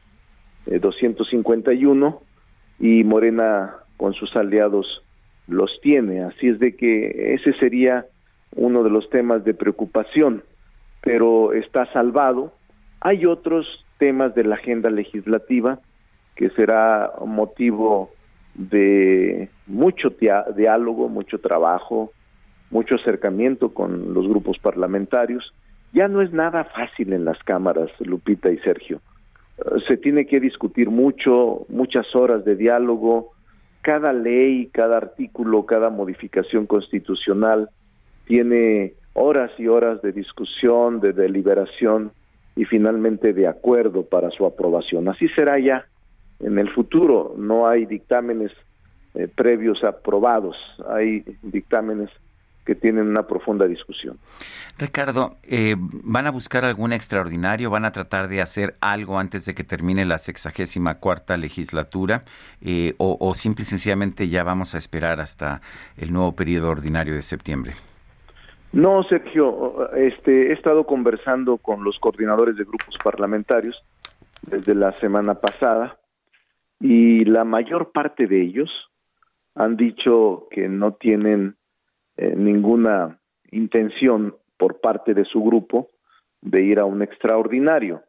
251, eh, y Morena con sus aliados los tiene. Así es de que ese sería uno de los temas de preocupación, pero está salvado. Hay otros temas de la agenda legislativa que será motivo de mucho diálogo, mucho trabajo, mucho acercamiento con los grupos parlamentarios ya no es nada fácil en las cámaras, Lupita y Sergio. Se tiene que discutir mucho, muchas horas de diálogo. Cada ley, cada artículo, cada modificación constitucional tiene horas y horas de discusión, de deliberación y finalmente de acuerdo para su aprobación. Así será ya en el futuro. No hay dictámenes eh, previos aprobados, hay dictámenes que tienen una profunda discusión. Ricardo, eh, ¿van a buscar algún extraordinario? ¿Van a tratar de hacer algo antes de que termine la sexagésima cuarta legislatura? Eh, o, o simple y sencillamente ya vamos a esperar hasta el nuevo periodo ordinario de septiembre? No, Sergio, este, he estado conversando con los coordinadores de grupos parlamentarios desde la semana pasada y la mayor parte de ellos han dicho que no tienen eh, ninguna intención por parte de su grupo de ir a un extraordinario.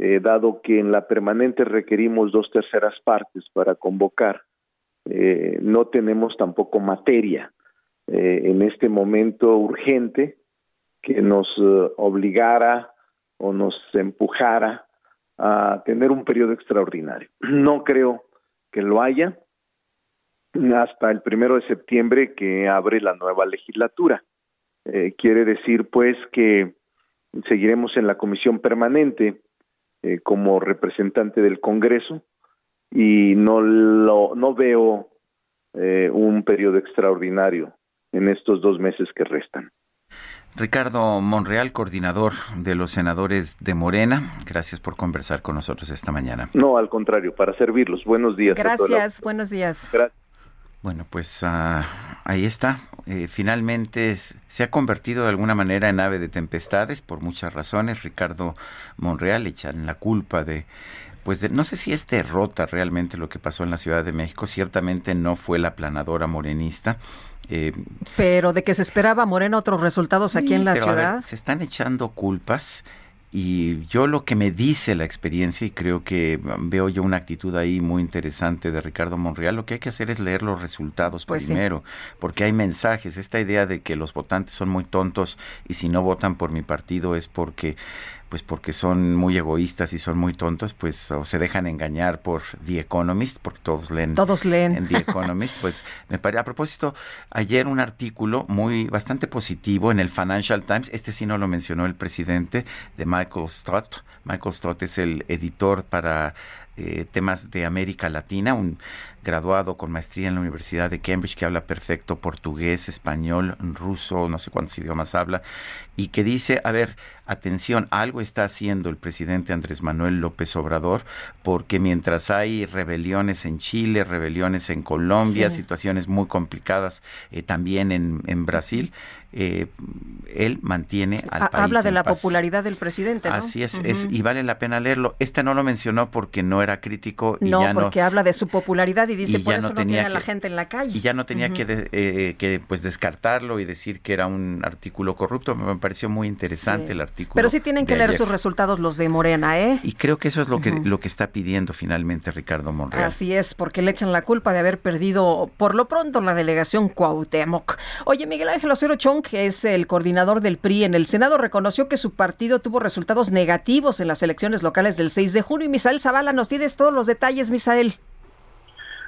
eh, dado que en la permanente requerimos dos terceras partes para convocar, eh, no tenemos tampoco materia en este momento urgente que nos obligara o nos empujara a tener un periodo extraordinario. No creo que lo haya hasta el primero de septiembre que abre la nueva legislatura. quiere decir, pues, que seguiremos en la comisión permanente eh, como representante del Congreso y no lo, no veo eh, un periodo extraordinario en estos dos meses que restan. Ricardo Monreal, coordinador de los senadores de Morena, gracias por conversar con nosotros esta mañana. No, al contrario, para servirlos. Buenos días. Gracias, buenos días. Bueno, pues ah, ahí está. Eh, finalmente se ha convertido de alguna manera en ave de tempestades por muchas razones. Ricardo Monreal echan la culpa de, pues no sé si es derrota realmente lo que pasó en la Ciudad de México. Ciertamente no fue la planadora morenista. Eh, pero de que se esperaba Morena otros resultados aquí en la ciudad. se están echando culpas y yo lo que me dice la experiencia, y creo que veo yo una actitud ahí muy interesante de Ricardo Monreal, lo que hay que hacer es leer los resultados pues primero, porque hay mensajes. Esta idea de que los votantes son muy tontos y si no votan por mi partido es porque pues porque son muy egoístas y son muy tontos, pues o se dejan engañar por The Economist, porque todos leen, todos leen. en The Economist, pues me parece, a propósito, ayer un artículo muy bastante positivo en el Financial Times, este sí no lo mencionó el presidente, de Michael Stott. Michael Stott es el editor para eh, temas de América Latina, un graduado con maestría en la Universidad de Cambridge que habla perfecto portugués, español, ruso, no sé cuántos idiomas habla, y que dice, a ver, atención, algo está haciendo el presidente Andrés Manuel López Obrador, porque mientras hay rebeliones en Chile, rebeliones en Colombia, situaciones muy complicadas eh, también en, en Brasil, eh, él mantiene al país. Habla de la popularidad del presidente, ¿no? Así es, es, y vale la pena leerlo. Este no lo mencionó porque no era crítico y no, ya no. porque habla de su popularidad y dice por eso no, tenía a la gente en la calle. Y ya no tenía que, eh, que pues descartarlo y decir que era un artículo corrupto. Me pareció muy interesante el artículo. Pero sí tienen que leer sus resultados los de Morena, ¿eh? Y creo que eso es lo que lo que está pidiendo finalmente Ricardo Monreal. Así es, porque le echan la culpa de haber perdido por lo pronto la delegación Cuauhtémoc. Oye, Miguel Ángel Ocero Chong, que es el coordinador del PRI en el Senado, reconoció que su partido tuvo resultados negativos en las elecciones locales del 6 de junio. Y Misael Zavala, nos tienes todos los detalles, Misael.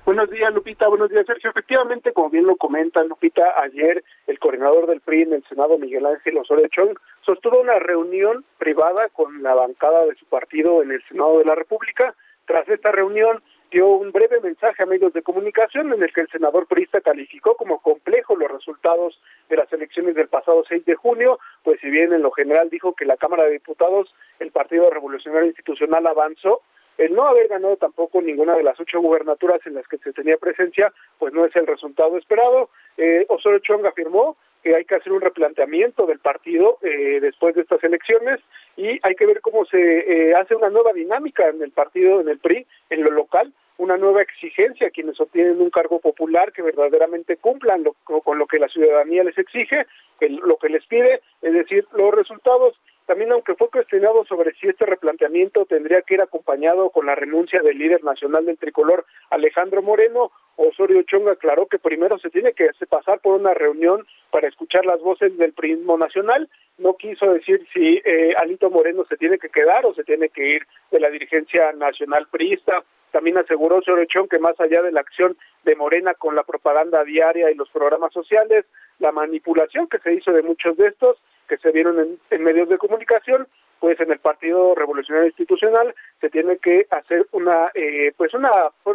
Buenos días, Lupita. Buenos días, Sergio. Efectivamente, como bien lo comenta Lupita, ayer el coordinador del PRI en el Senado, Miguel Ángel Osorio Chong, sostuvo una reunión privada con la bancada de su partido en el Senado de la República. Tras esta reunión, dio un breve mensaje a medios de comunicación en el que el senador priista calificó como complejo los resultados de las elecciones del pasado 6 de junio, pues si bien en lo general dijo que la Cámara de Diputados, el Partido Revolucionario Institucional avanzó, el no haber ganado tampoco ninguna de las ocho gubernaturas en las que se tenía presencia, pues no es el resultado esperado. Eh, Osorio Chong afirmó que hay que hacer un replanteamiento del partido eh, después de estas elecciones y hay que ver cómo se eh, hace una nueva dinámica en el partido, en el PRI, en lo local, una nueva exigencia a quienes obtienen un cargo popular que verdaderamente cumplan con lo que la ciudadanía les exige, lo que les pide, es decir, los resultados también, aunque fue cuestionado sobre si este replanteamiento tendría que ir acompañado con la renuncia del líder nacional del tricolor, Alejandro Moreno, Osorio Chong aclaró que primero se tiene que pasar por una reunión para escuchar las voces del prismo nacional. No quiso decir si eh, Alito Moreno se tiene que quedar o se tiene que ir de la dirigencia nacional priista. También aseguró Osorio Chong que más allá de la acción de Morena con la propaganda diaria y los programas sociales, la manipulación que se hizo de muchos de estos, que se vieron en, medios de comunicación, pues en el Partido Revolucionario Institucional se tiene que hacer una eh, pues una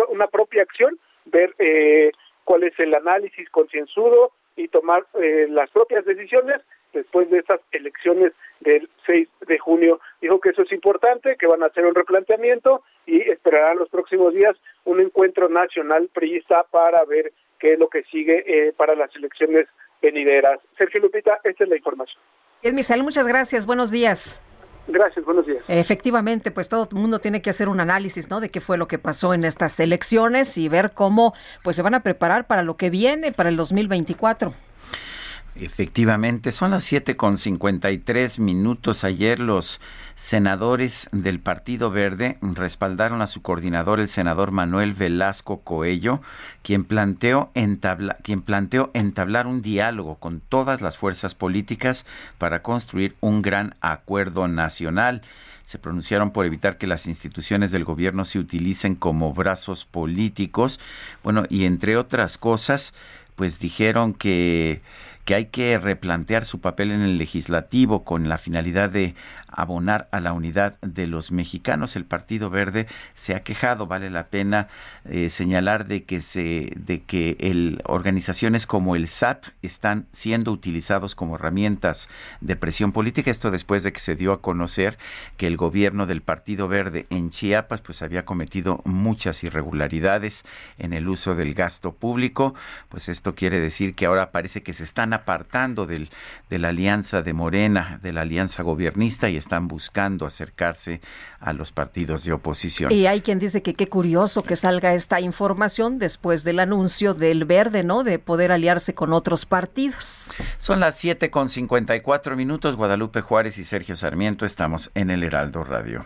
una propia acción, ver eh, cuál es el análisis concienzudo y tomar eh, las propias decisiones después de estas elecciones del 6 de junio. Dijo que eso es importante, que van a hacer un replanteamiento y esperarán los próximos días un encuentro nacional priista para ver qué es lo que sigue para las elecciones venideras. Sergio Lupita, esta es la información. Misael, muchas gracias. Buenos días. Gracias, buenos días. Efectivamente, pues todo el mundo tiene que hacer un análisis, ¿no? De qué fue lo que pasó en estas elecciones y ver cómo pues se van a preparar para lo que viene, para el 2024. Efectivamente, son las siete con tres minutos. Ayer los senadores del Partido Verde respaldaron a su coordinador, el senador Manuel Velasco Coello, quien planteó, quien planteó entablar un diálogo con todas las fuerzas políticas para construir un gran acuerdo nacional se pronunciaron por evitar que las instituciones del gobierno se utilicen como brazos políticos. Bueno, y entre otras cosas, pues dijeron que que hay que replantear su papel en el legislativo con la finalidad de abonar a la unidad de los mexicanos. El Partido Verde se ha quejado, vale la pena eh, señalar de que se de que el, organizaciones como el SAT están siendo utilizados como herramientas de presión política. Esto después de que se dio a conocer que el gobierno del Partido Verde en Chiapas pues había cometido muchas irregularidades en el uso del gasto público. Pues esto quiere decir que ahora parece que se están apartando del, de la alianza de Morena, de la alianza gobernista y están buscando acercarse a los partidos de oposición. Y hay quien dice que qué curioso que salga esta información después del anuncio del Verde, ¿no? De poder aliarse con otros partidos. Son las 7 con 54 minutos. Guadalupe Juárez y Sergio Sarmiento estamos en el Heraldo Radio.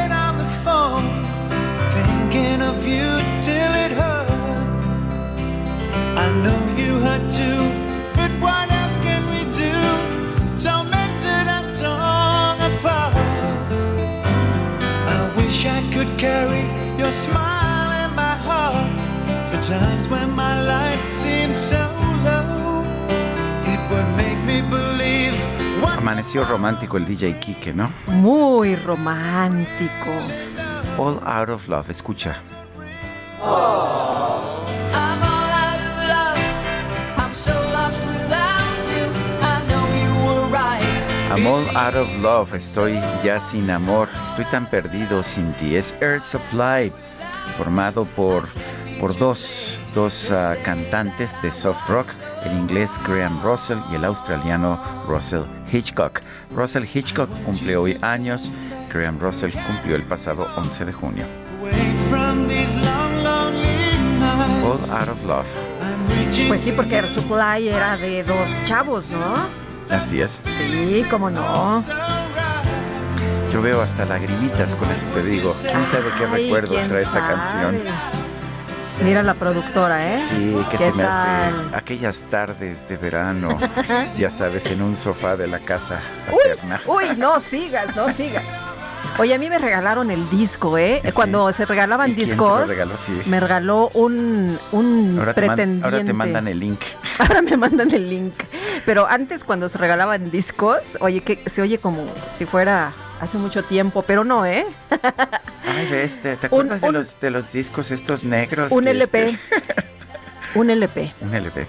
Thinking of you till it hurts. I know you hurt too, but what else can we do? Tormented and torn apart. I wish I could carry your smile in my heart for times when my life seems so low. It would make me believe. Amaneció romántico el DJ Kike, ¿no? Muy romántico. All Out of Love. Escucha. I'm all out of love. Estoy ya sin amor. Estoy tan perdido sin ti. Es Air Supply, formado por, por dos, dos uh, cantantes de soft rock, el inglés Graham Russell y el australiano Russell Hitchcock. Russell Hitchcock cumple hoy años Graham Russell cumplió el pasado 11 de junio. All Out of Love. Pues sí, porque Supply era de dos chavos, ¿no? Así es. Sí, cómo no. Yo veo hasta lagrimitas con eso te digo. ¿Quién sabe qué recuerdos trae esta canción? Mira la productora, ¿eh? Sí, que se me hace aquellas tardes de verano, ya sabes, en un sofá de la casa paterna. Uy, uy, no sigas, no sigas. Oye, a mí me regalaron el disco, ¿eh? Cuando se regalaban discos, regaló? me regaló un, un ahora pretendiente. ahora te mandan el link. Ahora me mandan el link. Pero antes, cuando se regalaban discos, oye, que se oye como si fuera hace mucho tiempo, pero no, ¿eh? Ay, este, ¿te acuerdas de, los, de los discos estos negros? Un LP. Este... un LP. Un LP.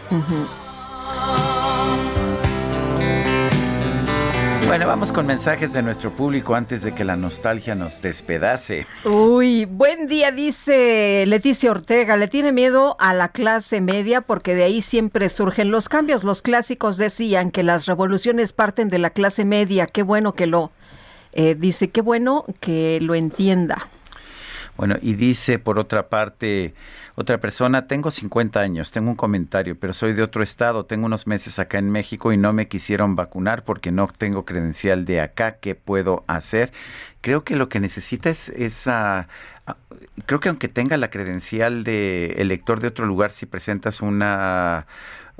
Bueno, vamos con mensajes de nuestro público antes de que la nostalgia nos despedace. Uy, buen día, dice Leticia Ortega. Le tiene miedo a la clase media porque de ahí siempre surgen los cambios. Los clásicos decían que las revoluciones parten de la clase media. Qué bueno que lo eh, dice, qué bueno que lo entienda. Bueno, y dice por otra parte, otra persona, tengo 50 años, tengo un comentario, pero soy de otro estado, tengo unos meses acá en México y no me quisieron vacunar porque no tengo credencial de acá, ¿qué puedo hacer? Creo que lo que necesita es esa... Creo que aunque tenga la credencial de elector de otro lugar, si presentas una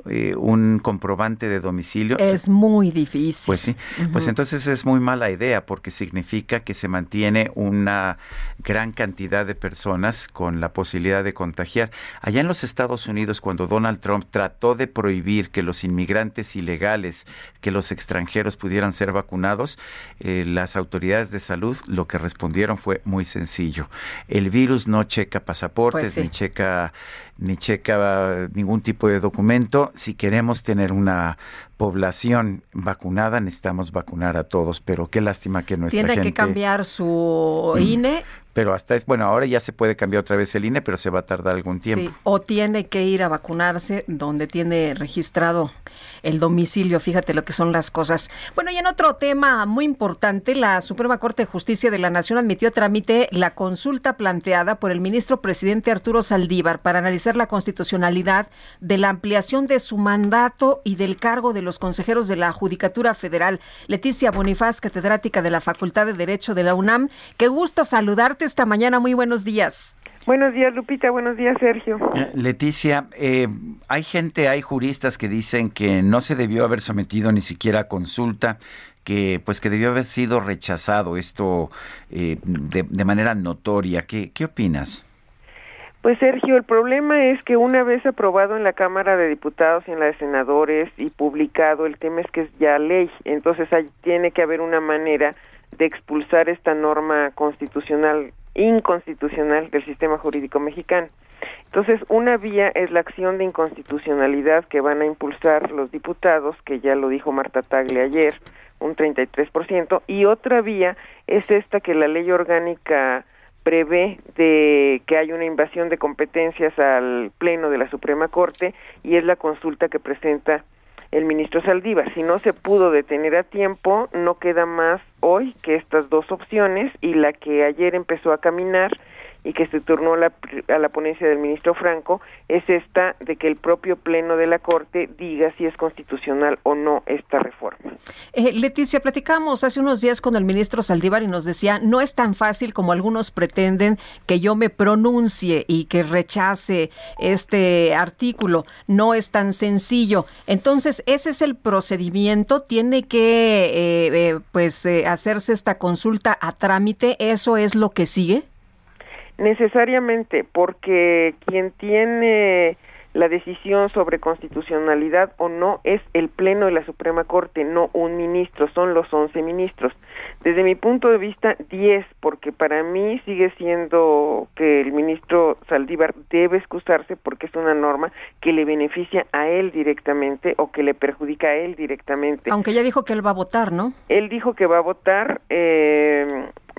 eh, un comprobante de domicilio. Es muy difícil. Pues sí, pues entonces es muy mala idea porque significa que se mantiene una gran cantidad de personas con la posibilidad de contagiar. Allá en los Estados Unidos, cuando Donald Trump trató de prohibir que los inmigrantes ilegales, que los extranjeros pudieran ser vacunados, eh, las autoridades de salud lo que respondieron fue muy sencillo. El virus no checa pasaportes, pues ni checa ni checa ningún tipo de documento. Si queremos tener una población vacunada, necesitamos vacunar a todos, pero qué lástima que nuestra Tiene gente... que cambiar su INE pero hasta es bueno ahora ya se puede cambiar otra vez el INE pero se va a tardar algún tiempo. sí, o tiene que ir a vacunarse donde tiene registrado el domicilio fíjate lo que son las cosas. Bueno y en otro tema muy importante la Suprema Corte de Justicia de la Nación admitió trámite la consulta planteada por el ministro presidente Arturo Saldívar para analizar la constitucionalidad de la ampliación de su mandato y del cargo de los consejeros de la Judicatura Federal. Leticia Bonifaz catedrática de la Facultad de Derecho de la UNAM qué gusto saludarte esta mañana. Muy buenos días. Buenos días, Lupita. Buenos días, Sergio. Eh, Leticia, eh, hay gente, hay juristas que dicen que no se debió haber sometido ni siquiera a consulta, que pues que debió haber sido rechazado esto eh, de, de, manera notoria. ¿Qué, ¿Qué opinas? Pues Sergio, el problema es que una vez aprobado en la Cámara de Diputados y en la de Senadores y publicado, el tema es que es ya ley, entonces hay, tiene que haber una manera de expulsar esta norma constitucional inconstitucional del sistema jurídico mexicano. Entonces, una vía es la acción de inconstitucionalidad que van a impulsar los diputados, que ya lo dijo Marta Tagle ayer, un 33%, y otra vía es esta que la ley orgánica prevé de que hay una invasión de competencias al Pleno de la Suprema Corte y es la consulta que presenta el ministro Saldívar. Si no se pudo detener a tiempo, no queda más hoy que estas dos opciones y la que ayer empezó a caminar y que se turnó la, a la ponencia del ministro Franco es esta de que el propio pleno de la Corte diga si es constitucional o no esta reforma. Eh, Leticia, platicamos hace unos días con el ministro Saldívar y nos decía, no es tan fácil como algunos pretenden que yo me pronuncie y que rechace este artículo, no es tan sencillo. Entonces, ese es el procedimiento, tiene que eh, eh, pues hacerse esta consulta a trámite, eso es lo que sigue. Necesariamente, porque quien tiene la decisión sobre constitucionalidad o no es el Pleno de la Suprema Corte, no un ministro, son los once ministros. Desde mi punto de vista, diez, porque para mí sigue siendo que el ministro Saldívar debe excusarse porque es una norma que le beneficia a él directamente o que le perjudica a él directamente. Aunque ya dijo que él va a votar, ¿no? Él dijo que va a votar, eh,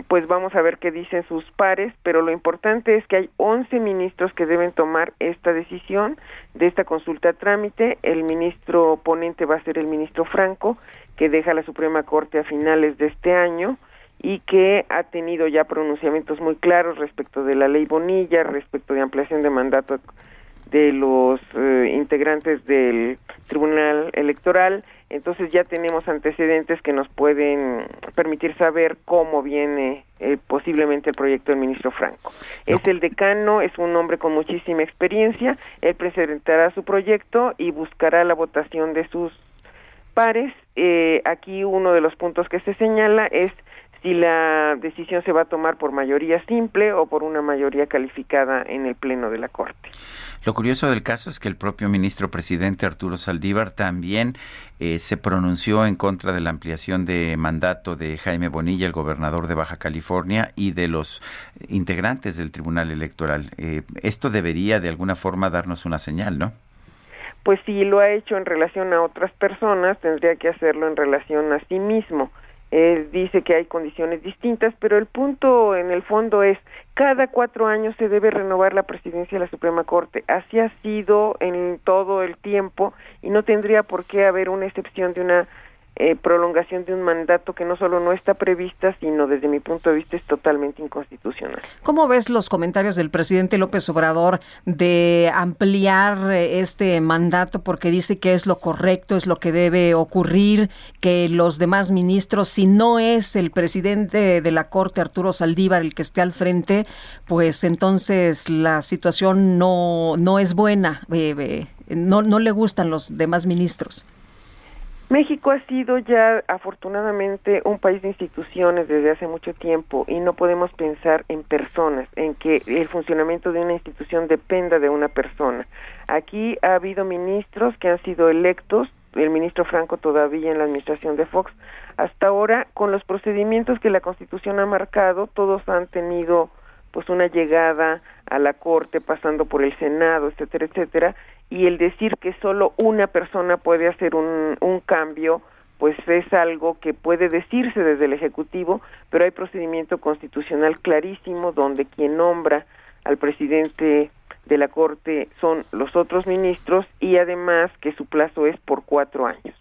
pues vamos a ver qué dicen sus pares, pero lo importante es que hay 11 ministros que deben tomar esta decisión de esta consulta a trámite. El ministro ponente va a ser el ministro Franco, que deja la Suprema Corte a finales de este año y que ha tenido ya pronunciamientos muy claros respecto de la ley Bonilla, respecto de ampliación de mandato de los eh, integrantes del Tribunal Electoral. Entonces ya tenemos antecedentes que nos pueden permitir saber cómo viene eh, posiblemente el proyecto del ministro Franco. Es el decano, es un hombre con muchísima experiencia, él presentará su proyecto y buscará la votación de sus pares. Eh, aquí uno de los puntos que se señala es si la decisión se va a tomar por mayoría simple o por una mayoría calificada en el Pleno de la Corte. Lo curioso del caso es que el propio ministro presidente Arturo Saldívar también eh, se pronunció en contra de la ampliación de mandato de Jaime Bonilla, el gobernador de Baja California, y de los integrantes del Tribunal Electoral. Eh, esto debería de alguna forma darnos una señal, ¿no? Pues si lo ha hecho en relación a otras personas, tendría que hacerlo en relación a sí mismo él dice que hay condiciones distintas, pero el punto en el fondo es cada cuatro años se debe renovar la presidencia de la Suprema Corte. Así ha sido en todo el tiempo y no tendría por qué haber una excepción de una eh, prolongación de un mandato que no solo no está prevista, sino desde mi punto de vista es totalmente inconstitucional. ¿Cómo ves los comentarios del presidente López Obrador de ampliar eh, este mandato porque dice que es lo correcto, es lo que debe ocurrir, que los demás ministros, si no es el presidente de la Corte, Arturo Saldívar, el que esté al frente, pues entonces la situación no, no es buena, eh, no, no le gustan los demás ministros? México ha sido ya afortunadamente un país de instituciones desde hace mucho tiempo y no podemos pensar en personas, en que el funcionamiento de una institución dependa de una persona. Aquí ha habido ministros que han sido electos, el ministro Franco todavía en la administración de Fox. Hasta ahora, con los procedimientos que la Constitución ha marcado, todos han tenido pues una llegada a la Corte pasando por el Senado, etcétera, etcétera, y el decir que solo una persona puede hacer un, un cambio, pues es algo que puede decirse desde el Ejecutivo, pero hay procedimiento constitucional clarísimo donde quien nombra al presidente de la Corte son los otros ministros y además que su plazo es por cuatro años.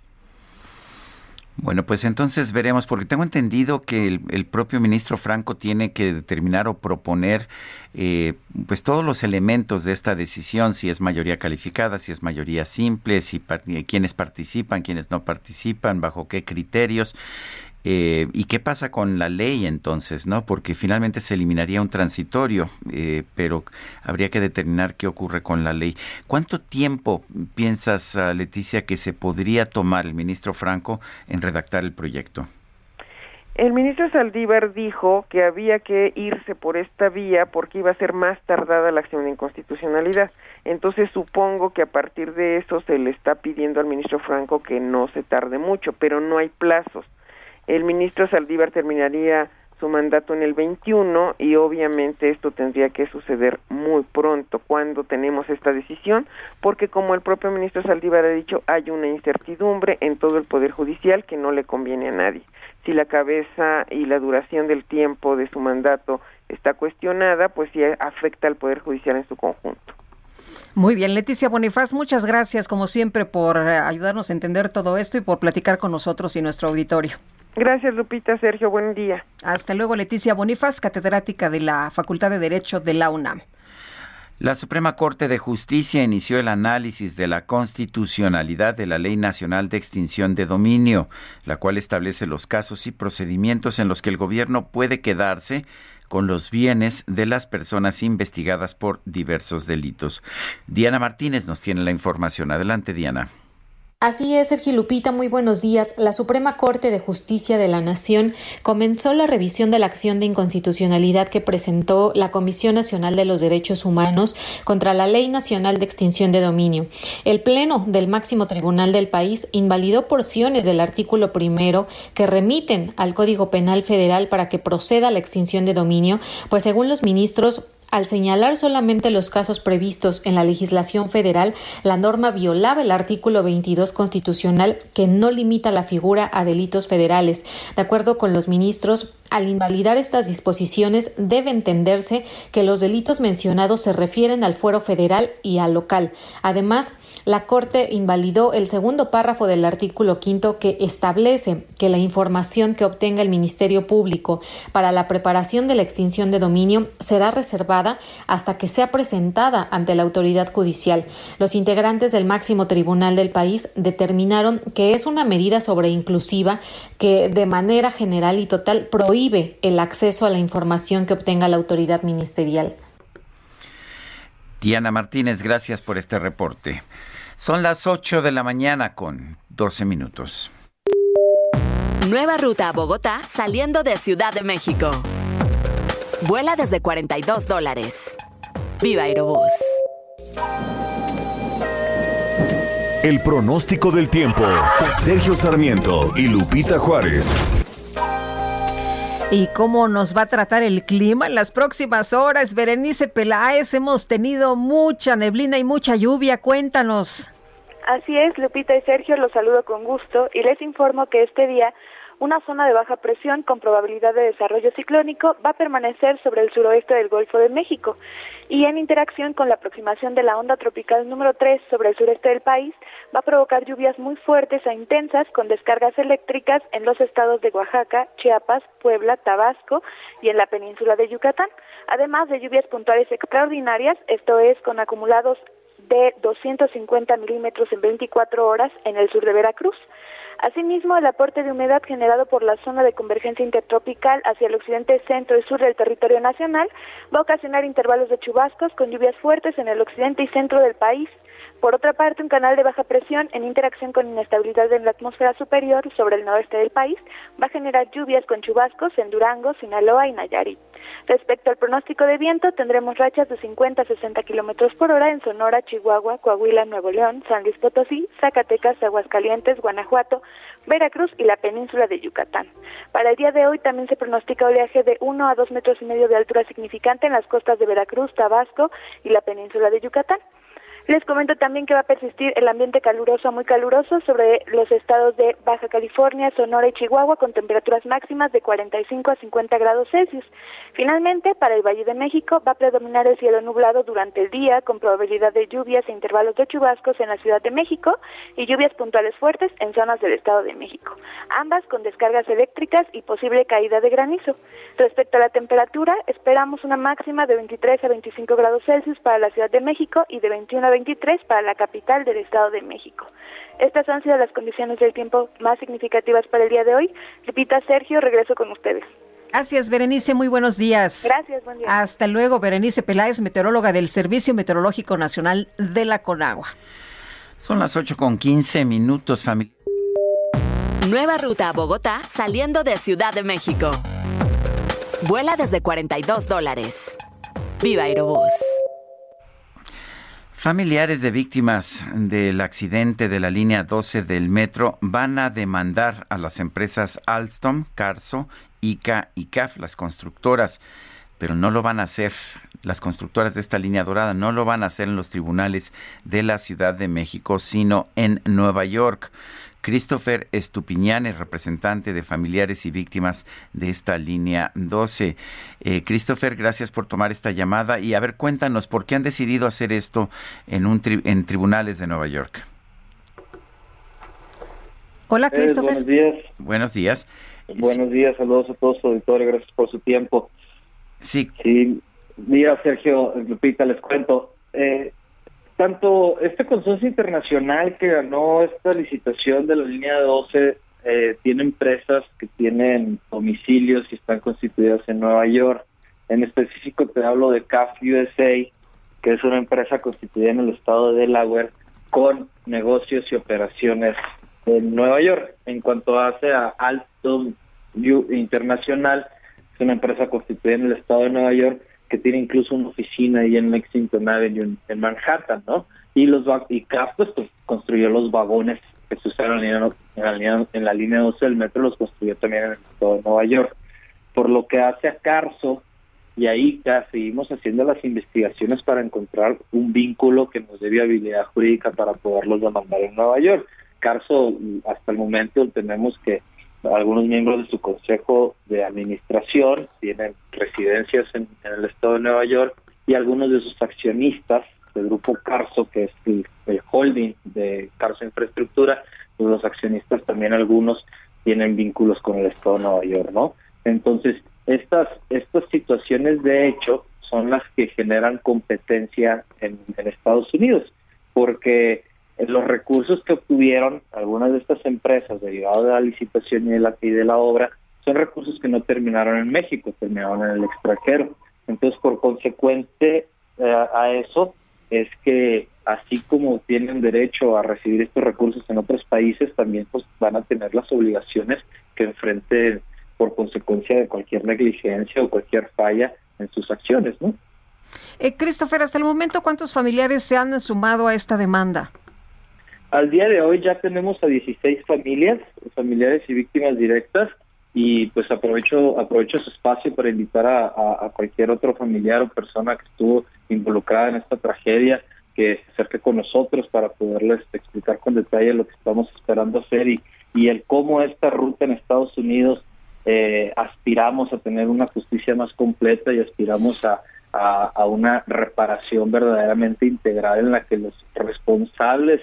Bueno, pues entonces veremos, porque tengo entendido que el, propio ministro Franco tiene que determinar o proponer eh, pues todos los elementos de esta decisión, si es mayoría calificada, si es mayoría simple, si eh, quiénes participan, quiénes no participan, bajo qué criterios. Eh, ¿Y qué pasa con la ley entonces? no Porque finalmente se eliminaría un transitorio, eh, pero habría que determinar qué ocurre con la ley. ¿Cuánto tiempo piensas, ah, Leticia, que se podría tomar el ministro Franco en redactar el proyecto? El ministro Saldívar dijo que había que irse por esta vía porque iba a ser más tardada la acción de inconstitucionalidad. Entonces supongo que a partir de eso se le está pidiendo al ministro Franco que no se tarde mucho, pero no hay plazos. El ministro Saldívar terminaría su mandato en el 21 y obviamente esto tendría que suceder muy pronto cuando tenemos esta decisión, porque como el propio ministro Saldívar ha dicho, hay una incertidumbre en todo el Poder Judicial que no le conviene a nadie. Si la cabeza y la duración del tiempo de su mandato está cuestionada, pues sí afecta al Poder Judicial en su conjunto. Muy bien, Leticia Bonifaz, muchas gracias como siempre por eh, ayudarnos a entender todo esto y por platicar con nosotros y nuestro auditorio. Gracias, Lupita. Sergio, buen día. Hasta luego, Leticia Bonifaz, catedrática de la Facultad de Derecho de la UNAM. La Suprema Corte de Justicia inició el análisis de la constitucionalidad de la Ley Nacional de Extinción de Dominio, la cual establece los casos y procedimientos en los que el gobierno puede quedarse con los bienes de las personas investigadas por diversos delitos. Diana Martínez nos tiene la información. Adelante, Diana. Así es, Sergio Lupita, muy buenos días. La Suprema Corte de Justicia de la Nación comenzó la revisión de la acción de inconstitucionalidad que presentó la Comisión Nacional de los Derechos Humanos contra la Ley Nacional de Extinción de Dominio. El Pleno del máximo tribunal del país invalidó porciones del artículo primero que remiten al Código Penal Federal para que proceda la extinción de dominio, pues según los ministros, al señalar solamente los casos previstos en la legislación federal, la norma violaba el artículo 22 constitucional que no limita la figura a delitos federales. De acuerdo con los ministros, al invalidar estas disposiciones debe entenderse que los delitos mencionados se refieren al fuero federal y al local. Además, la Corte invalidó el segundo párrafo del artículo quinto que establece que la información que obtenga el Ministerio Público para la preparación de la extinción de dominio será reservada hasta que sea presentada ante la autoridad judicial. Los integrantes del máximo tribunal del país determinaron que es una medida sobreinclusiva que de manera general y total prohíbe el acceso a la información que obtenga la autoridad ministerial. Diana Martínez, gracias por este reporte. Son las 8 de la mañana con 12 minutos. Nueva ruta a Bogotá saliendo de Ciudad de México. Vuela desde 42 dólares. Viva Aerobús. El pronóstico del tiempo. Sergio Sarmiento y Lupita Juárez. ¿Y cómo nos va a tratar el clima en las próximas horas? Berenice Peláez, hemos tenido mucha neblina y mucha lluvia. Cuéntanos. Así es, Lupita y Sergio, los saludo con gusto y les informo que este día una zona de baja presión con probabilidad de desarrollo ciclónico va a permanecer sobre el suroeste del Golfo de México y en interacción con la aproximación de la onda tropical número 3 sobre el sureste del país va a provocar lluvias muy fuertes e intensas con descargas eléctricas en los estados de Oaxaca, Chiapas, Puebla, Tabasco y en la península de Yucatán, además de lluvias puntuales extraordinarias, esto es con acumulados de 250 milímetros en 24 horas en el sur de Veracruz. Asimismo, el aporte de humedad generado por la zona de convergencia intertropical hacia el occidente, centro y sur del territorio nacional va a ocasionar intervalos de chubascos con lluvias fuertes en el occidente y centro del país. Por otra parte, un canal de baja presión en interacción con inestabilidad en la atmósfera superior sobre el noroeste del país va a generar lluvias con chubascos en Durango, Sinaloa y Nayarit. Respecto al pronóstico de viento, tendremos rachas de 50 a 60 kilómetros por hora en Sonora, Chihuahua, Coahuila, Nuevo León, San Luis Potosí, Zacatecas, Aguascalientes, Guanajuato, Veracruz y la península de Yucatán. Para el día de hoy también se pronostica oleaje de 1 a 2 metros y medio de altura significante en las costas de Veracruz, Tabasco y la península de Yucatán. Les comento también que va a persistir el ambiente caluroso muy caluroso sobre los estados de Baja California, Sonora y Chihuahua con temperaturas máximas de 45 a 50 grados Celsius. Finalmente, para el Valle de México va a predominar el cielo nublado durante el día con probabilidad de lluvias e intervalos de chubascos en la Ciudad de México y lluvias puntuales fuertes en zonas del Estado de México, ambas con descargas eléctricas y posible caída de granizo. Respecto a la temperatura, esperamos una máxima de 23 a 25 grados Celsius para la Ciudad de México y de 21 a 23 para la capital del Estado de México. Estas han sido las condiciones del tiempo más significativas para el día de hoy. Repita, Sergio, regreso con ustedes. Gracias, Berenice. Muy buenos días. Gracias, buen día. Hasta luego, Berenice Peláez, meteoróloga del Servicio Meteorológico Nacional de la Conagua. Son las 8 con 15 minutos, familia. Nueva ruta a Bogotá saliendo de Ciudad de México. Vuela desde 42 dólares. Viva Aerobús. Familiares de víctimas del accidente de la línea 12 del metro van a demandar a las empresas Alstom, Carso, ICA y CAF, las constructoras, pero no lo van a hacer las constructoras de esta línea dorada, no lo van a hacer en los tribunales de la Ciudad de México, sino en Nueva York. Christopher Estupiñán, el representante de familiares y víctimas de esta línea 12. Eh, Christopher, gracias por tomar esta llamada y a ver, cuéntanos, ¿por qué han decidido hacer esto en, un en tribunales de Nueva York? Hola, eh, Christopher. buenos días. Buenos días. Buenos días, saludos a todos auditorio, gracias por su tiempo. Sí. Sí, mira, Sergio, Lupita, les cuento. Eh, tanto este consorcio internacional que ganó esta licitación de la línea 12 eh, tiene empresas que tienen domicilios y están constituidas en Nueva York. En específico te hablo de CAF USA, que es una empresa constituida en el estado de Delaware con negocios y operaciones en Nueva York. En cuanto hace a Alton Internacional, es una empresa constituida en el estado de Nueva York que tiene incluso una oficina ahí en Lexington Avenue en Manhattan, ¿no? Y los y CAF pues, construyó los vagones que se usaron en la, línea, en la línea 12 del metro, los construyó también en el de Nueva York. Por lo que hace a Carso y ahí ya seguimos haciendo las investigaciones para encontrar un vínculo que nos dé viabilidad jurídica para poderlos demandar en Nueva York. Carso, hasta el momento tenemos que algunos miembros de su consejo de administración tienen residencias en, el estado de Nueva York y algunos de sus accionistas del grupo Carso, que es el, holding de Carso Infraestructura, pues los accionistas también algunos tienen vínculos con el estado de Nueva York, ¿no? Entonces, estas, estas situaciones de hecho son las que generan competencia en Estados Unidos, porque los recursos que obtuvieron algunas de estas empresas derivados de la licitación y de la, y de la obra son recursos que no terminaron en México, terminaron en el extranjero. Entonces, por consecuente eh, a eso, es que así como tienen derecho a recibir estos recursos en otros países, también pues van a tener las obligaciones que enfrenten por consecuencia de cualquier negligencia o cualquier falla en sus acciones, ¿no? Eh, Christopher, hasta el momento, ¿cuántos familiares se han sumado a esta demanda? Al día de hoy ya tenemos a 16 familias, familiares y víctimas directas, y pues aprovecho aprovecho su espacio para invitar a, cualquier otro familiar o persona que estuvo involucrada en esta tragedia que se acerque con nosotros para poderles explicar con detalle lo que estamos esperando hacer y, y el cómo esta ruta en Estados Unidos eh, aspiramos a tener una justicia más completa y aspiramos a, a, una reparación verdaderamente integral en la que los responsables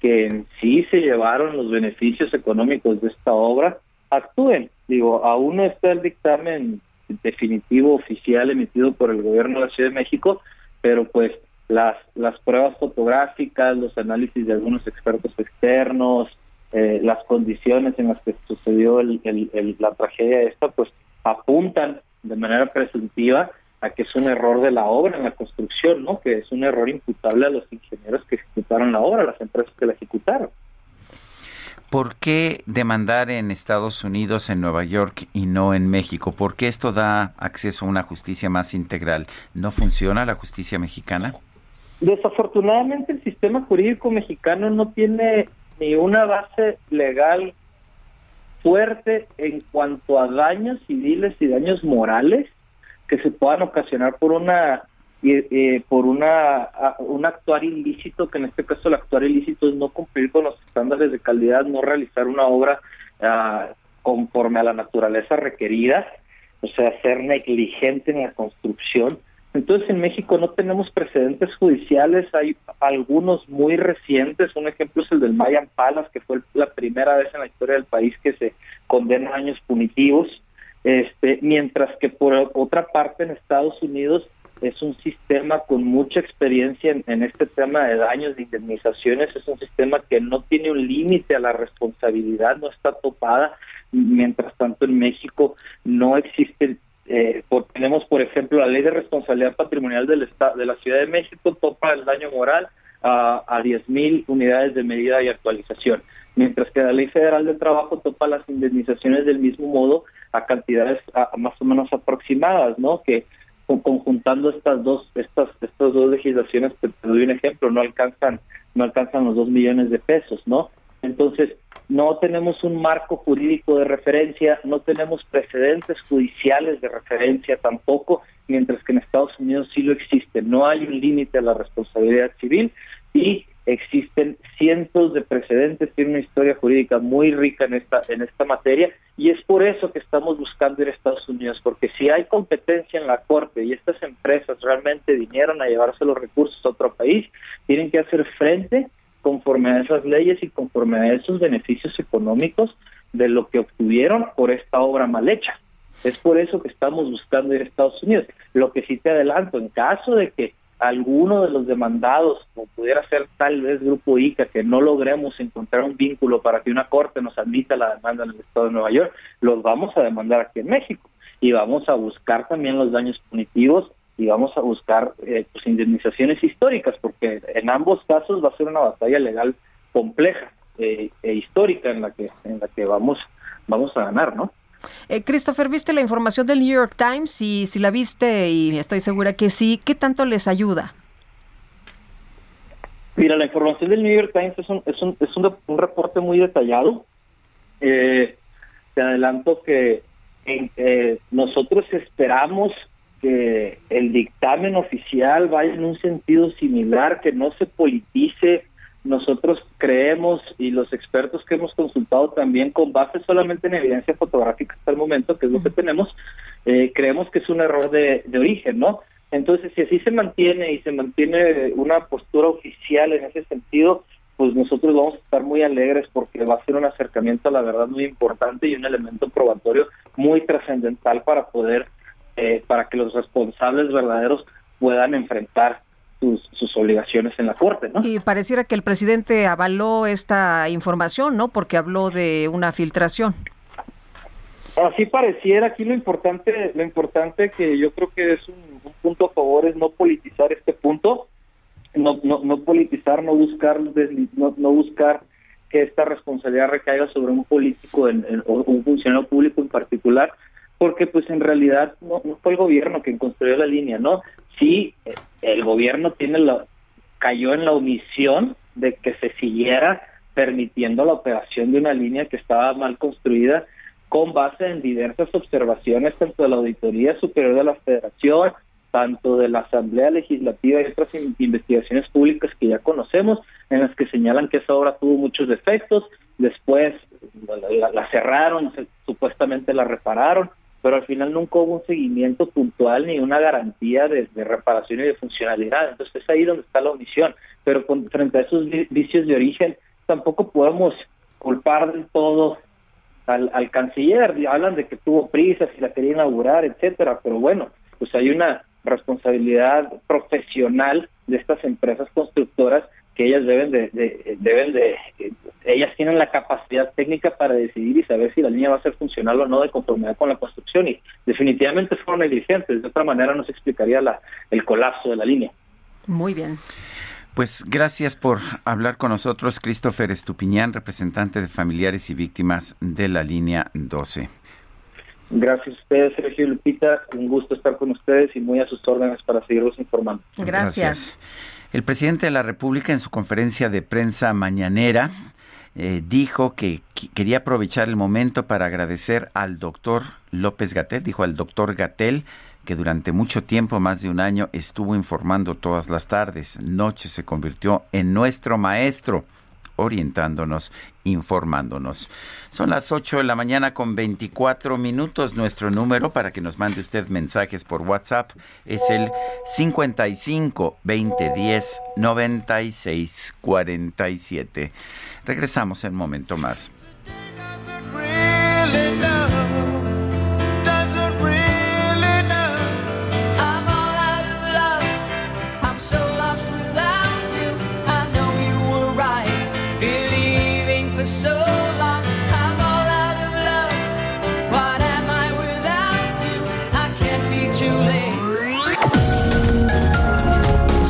que en sí se llevaron los beneficios económicos de esta obra actúen. Digo, aún no está el dictamen definitivo oficial emitido por el gobierno de la Ciudad de México, pero pues las, las pruebas fotográficas, los análisis de algunos expertos externos, eh, las condiciones en las que sucedió el, la tragedia esta, pues apuntan de manera presuntiva a que es un error de la obra en la construcción, ¿no? Que es un error imputable a los ingenieros que ejecutaron la obra, a las empresas que la ejecutaron. ¿Por qué demandar en Estados Unidos, en Nueva York y no en México? ¿Por qué esto da acceso a una justicia más integral? ¿No funciona la justicia mexicana? Desafortunadamente el sistema jurídico mexicano no tiene ni una base legal fuerte en cuanto a daños civiles y daños morales que se puedan ocasionar por una eh, por una un actuar ilícito que en este caso el actuar ilícito es no cumplir con los estándares de calidad no realizar una obra ah, conforme a la naturaleza requerida o sea ser negligente en la construcción. Entonces en México no tenemos precedentes judiciales, hay algunos muy recientes, un ejemplo es el del Mayan Palas, que fue la primera vez en la historia del país que se condena años punitivos, este, mientras que por otra parte en Estados Unidos es un sistema con mucha experiencia en, este tema de daños, de indemnizaciones, es un sistema que no tiene un límite a la responsabilidad, no está topada, mientras tanto en México no existen eh, tenemos, por ejemplo, la ley de responsabilidad patrimonial del estado, de la Ciudad de México topa el daño moral a, a 10.000 unidades de medida y actualización, mientras que la ley federal del trabajo topa las indemnizaciones del mismo modo a cantidades más o menos aproximadas, ¿no? Que conjuntando estas dos estas estas dos legislaciones, te, te doy un ejemplo, no alcanzan no alcanzan los dos millones de pesos, ¿no? Entonces, no tenemos un marco jurídico de referencia, no tenemos precedentes judiciales de referencia tampoco, mientras que en Estados Unidos sí lo existe. No hay un límite a la responsabilidad civil y existen cientos de precedentes, tiene una historia jurídica muy rica en esta en esta materia y es por eso que estamos buscando ir a Estados Unidos, porque si hay competencia en la corte y estas empresas realmente vinieron a llevarse los recursos a otro país, tienen que hacer frente conforme a esas leyes y conforme a esos beneficios económicos de lo que obtuvieron por esta obra mal hecha. Es por eso que estamos buscando ir a Estados Unidos. Lo que sí te adelanto, en caso de que alguno de los demandados, como pudiera ser tal vez Grupo ICA, que no logremos encontrar un vínculo para que una corte nos admita la demanda en el Estado de Nueva York, los vamos a demandar aquí en México. Y vamos a buscar también los daños punitivos y vamos a buscar eh, pues, indemnizaciones históricas, porque en ambos casos va a ser una batalla legal compleja eh, e histórica en la que en la que vamos vamos a ganar, ¿no? Eh, Christopher, ¿viste la información del New York Times? Y si la viste, y estoy segura que sí, ¿qué tanto les ayuda? Mira, la información del New York Times es un, es un, es un, reporte muy detallado. Eh, te adelanto que nosotros esperamos que el dictamen oficial vaya en un sentido similar, que no se politice. Nosotros creemos, y los expertos que hemos consultado también, con base solamente en evidencia fotográfica hasta el momento, que es lo que tenemos, eh, creemos que es un error de, de origen, ¿no? Entonces, si así se mantiene y se mantiene una postura oficial en ese sentido, pues nosotros vamos a estar muy alegres porque va a ser un acercamiento a la verdad muy importante y un elemento probatorio muy trascendental para poder eh, para que los responsables verdaderos puedan enfrentar sus, sus, obligaciones en la Corte, ¿no? Y pareciera que el presidente avaló esta información, ¿no? Porque habló de una filtración. Así pareciera, aquí lo importante, lo importante que yo creo que es un, punto a favor es no politizar este punto, no, no, no politizar, no buscar, no, no buscar que esta responsabilidad recaiga sobre un político en, o un funcionario público en particular, porque pues en realidad no, fue el gobierno quien construyó la línea, ¿no? Sí, el gobierno tiene la, cayó en la omisión de que se siguiera permitiendo la operación de una línea que estaba mal construida con base en diversas observaciones tanto de la Auditoría Superior de la Federación, tanto de la Asamblea Legislativa y otras investigaciones públicas que ya conocemos, en las que señalan que esa obra tuvo muchos defectos, después la, cerraron, supuestamente la repararon, pero al final nunca hubo un seguimiento puntual ni una garantía de, reparación y de funcionalidad. Entonces es ahí donde está la omisión. Pero frente a esos vicios de origen, tampoco podemos culpar del todo al, al canciller. Hablan de que tuvo prisas y la quería inaugurar, etcétera. Pero bueno, pues hay una responsabilidad profesional de estas empresas constructoras que ellas deben de, deben de ellas tienen la capacidad técnica para decidir y saber si la línea va a ser funcional o no de conformidad con la construcción y definitivamente fueron negligentes de otra manera no se explicaría la, el colapso de la línea muy bien pues gracias por hablar con nosotros, Christopher Estupiñán, representante de familiares y víctimas de la línea 12. Gracias a ustedes, Sergio Lupita. Un gusto estar con ustedes y muy a sus órdenes para seguirlos informando. Gracias. El presidente de la República en su conferencia de prensa mañanera eh, dijo que quería aprovechar el momento para agradecer al doctor López Gatel, dijo al doctor Gatel, que durante mucho tiempo, más de un año, estuvo informando todas las tardes, noches, se convirtió en nuestro maestro orientándonos, informándonos. Son las 8 de la mañana con 24 minutos. Nuestro número para que nos mande usted mensajes por WhatsApp es el 55 2010 96 47. Regresamos en un momento más.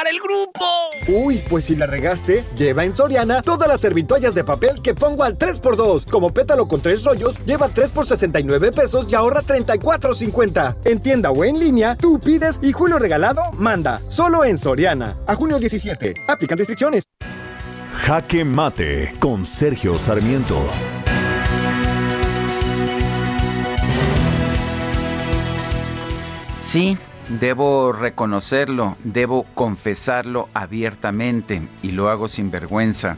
Para el grupo! Uy, pues si la regaste, lleva en Soriana todas las servitoallas de papel que pongo al 3x2. Como pétalo con tres rollos, lleva 3 por 69 pesos y ahorra 34.50. En tienda o en línea, tú pides y Julio Regalado manda. Solo en Soriana. A junio 17. Aplican restricciones. Jaque Mate con Sergio Sarmiento. Sí, Debo reconocerlo, debo confesarlo abiertamente y lo hago sin vergüenza.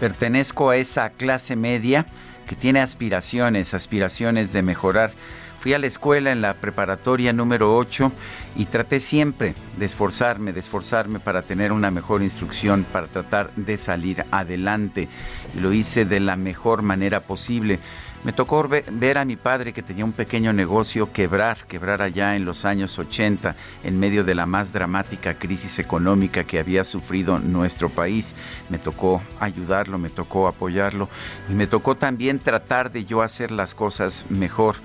Pertenezco a esa clase media que tiene aspiraciones, aspiraciones de mejorar. Fui a la escuela en la preparatoria número 8 y traté siempre de esforzarme, de esforzarme para tener una mejor instrucción, para tratar de salir adelante. Lo hice de la mejor manera posible. Me tocó ver a mi padre que tenía un pequeño negocio quebrar, quebrar allá en los años 80, en medio de la más dramática crisis económica que había sufrido nuestro país. Me tocó ayudarlo, me tocó apoyarlo y me tocó también tratar de yo hacer las cosas mejor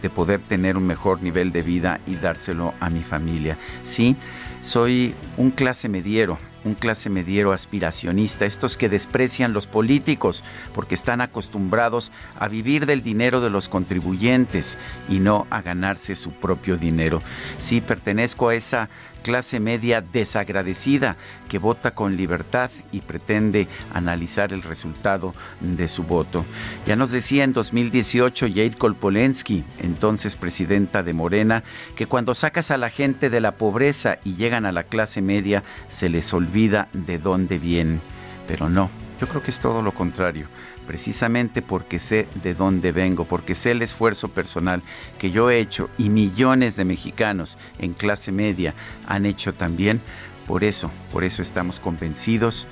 de poder tener un mejor nivel de vida y dárselo a mi familia. Sí, soy un clase mediero, un clase mediero aspiracionista, estos que desprecian los políticos porque están acostumbrados a vivir del dinero de los contribuyentes y no a ganarse su propio dinero. Sí, pertenezco a esa clase media desagradecida que vota con libertad y pretende analizar el resultado de su voto. Ya nos decía en 2018 Jade Kolpolensky, entonces presidenta de Morena, que cuando sacas a la gente de la pobreza y llegan a la clase media se les olvida de dónde vienen. Pero no, yo creo que es todo lo contrario precisamente porque sé de dónde vengo, porque sé el esfuerzo personal que yo he hecho y millones de mexicanos en clase media han hecho también. Por eso, por eso estamos convencidos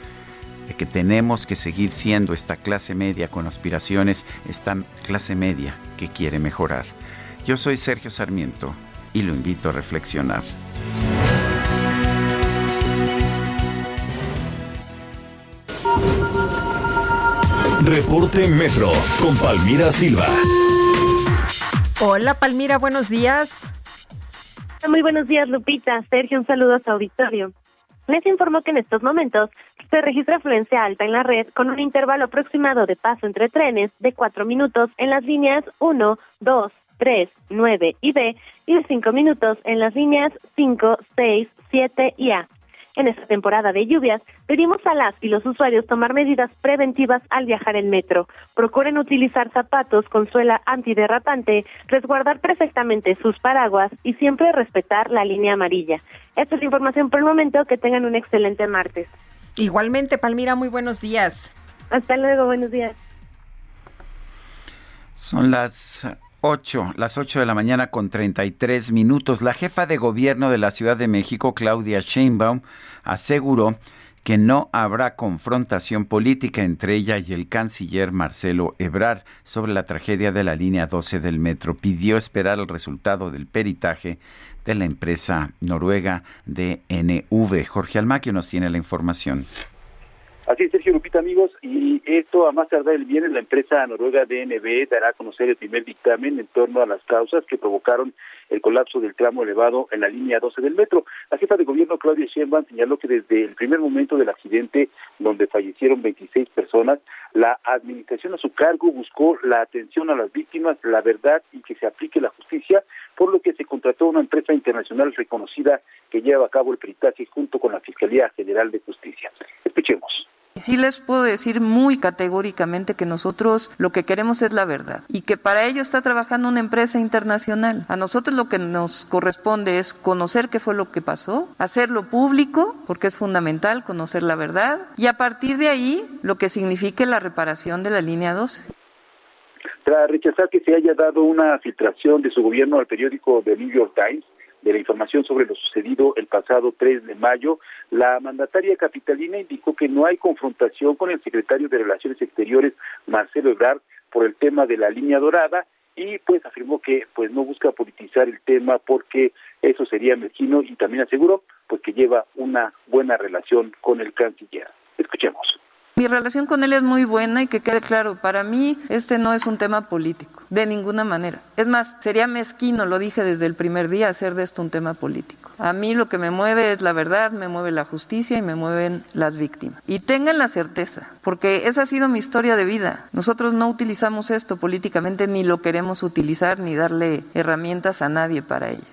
de que tenemos que seguir siendo esta clase media con aspiraciones, esta clase media que quiere mejorar. Yo soy Sergio Sarmiento y lo invito a reflexionar. Reporte Metro con Palmira Silva. Hola Palmira, buenos días. Muy buenos días Lupita. Sergio, un saludo a su auditorio. Les informo que en estos momentos Se registra afluencia alta en la red con un intervalo aproximado de paso entre trenes de 4 minutos en las líneas 1, 2, 3, 9 y B y de 5 minutos en las líneas 5, 6, 7 y A. En esta temporada de lluvias, pedimos a las y los usuarios tomar medidas preventivas al viajar en metro. Procuren utilizar zapatos con suela antiderrapante, resguardar perfectamente sus paraguas y siempre respetar la línea amarilla. Esta es la información por el momento. Que tengan un excelente martes. Igualmente, Palmira, muy buenos días. Hasta luego, buenos días. Son las 8, las 8 de la mañana con 33 minutos. La jefa de gobierno de la Ciudad de México, Claudia Sheinbaum, aseguró que no habrá confrontación política entre ella y el canciller Marcelo Ebrard sobre la tragedia de la línea 12 del metro. Pidió esperar el resultado del peritaje de la empresa noruega DNV. Jorge Almaquio nos tiene la información. Así es, Sergio Lupita, amigos, y esto a más tardar el viernes la empresa noruega DNB dará a conocer el primer dictamen en torno a las causas que provocaron el colapso del tramo elevado en la línea 12 del metro. La jefa de gobierno Claudia Sheinbaum señaló que desde el primer momento del accidente, donde fallecieron 26 personas, la administración a su cargo buscó la atención a las víctimas, la verdad y que se aplique la justicia, por lo que se contrató una empresa internacional reconocida que lleva a cabo el peritaje junto con la Fiscalía General de Justicia. Escuchemos. Sí les puedo decir muy categóricamente que nosotros lo que queremos es la verdad y que para ello está trabajando una empresa internacional. A nosotros lo que nos corresponde es conocer qué fue lo que pasó, hacerlo público, porque es fundamental conocer la verdad, y a partir de ahí lo que signifique la reparación de la línea 12. Tras rechazar que se haya dado una filtración de su gobierno al periódico The New York Times, de la información sobre lo sucedido el pasado 3 de mayo, la mandataria capitalina indicó que no hay confrontación con el secretario de Relaciones Exteriores, Marcelo Ebrard, por el tema de la línea dorada y pues afirmó que pues no busca politizar el tema porque eso sería mezquino y también aseguró pues que lleva una buena relación con el canciller. Escuchemos. Mi relación con él es muy buena y que quede claro, para mí este no es un tema político, de ninguna manera. Es más, sería mezquino, lo dije desde el primer día, hacer de esto un tema político. A mí lo que me mueve es la verdad, me mueve la justicia y me mueven las víctimas. Y tengan la certeza, porque esa ha sido mi historia de vida. Nosotros no utilizamos esto políticamente, ni lo queremos utilizar, ni darle herramientas a nadie para ello.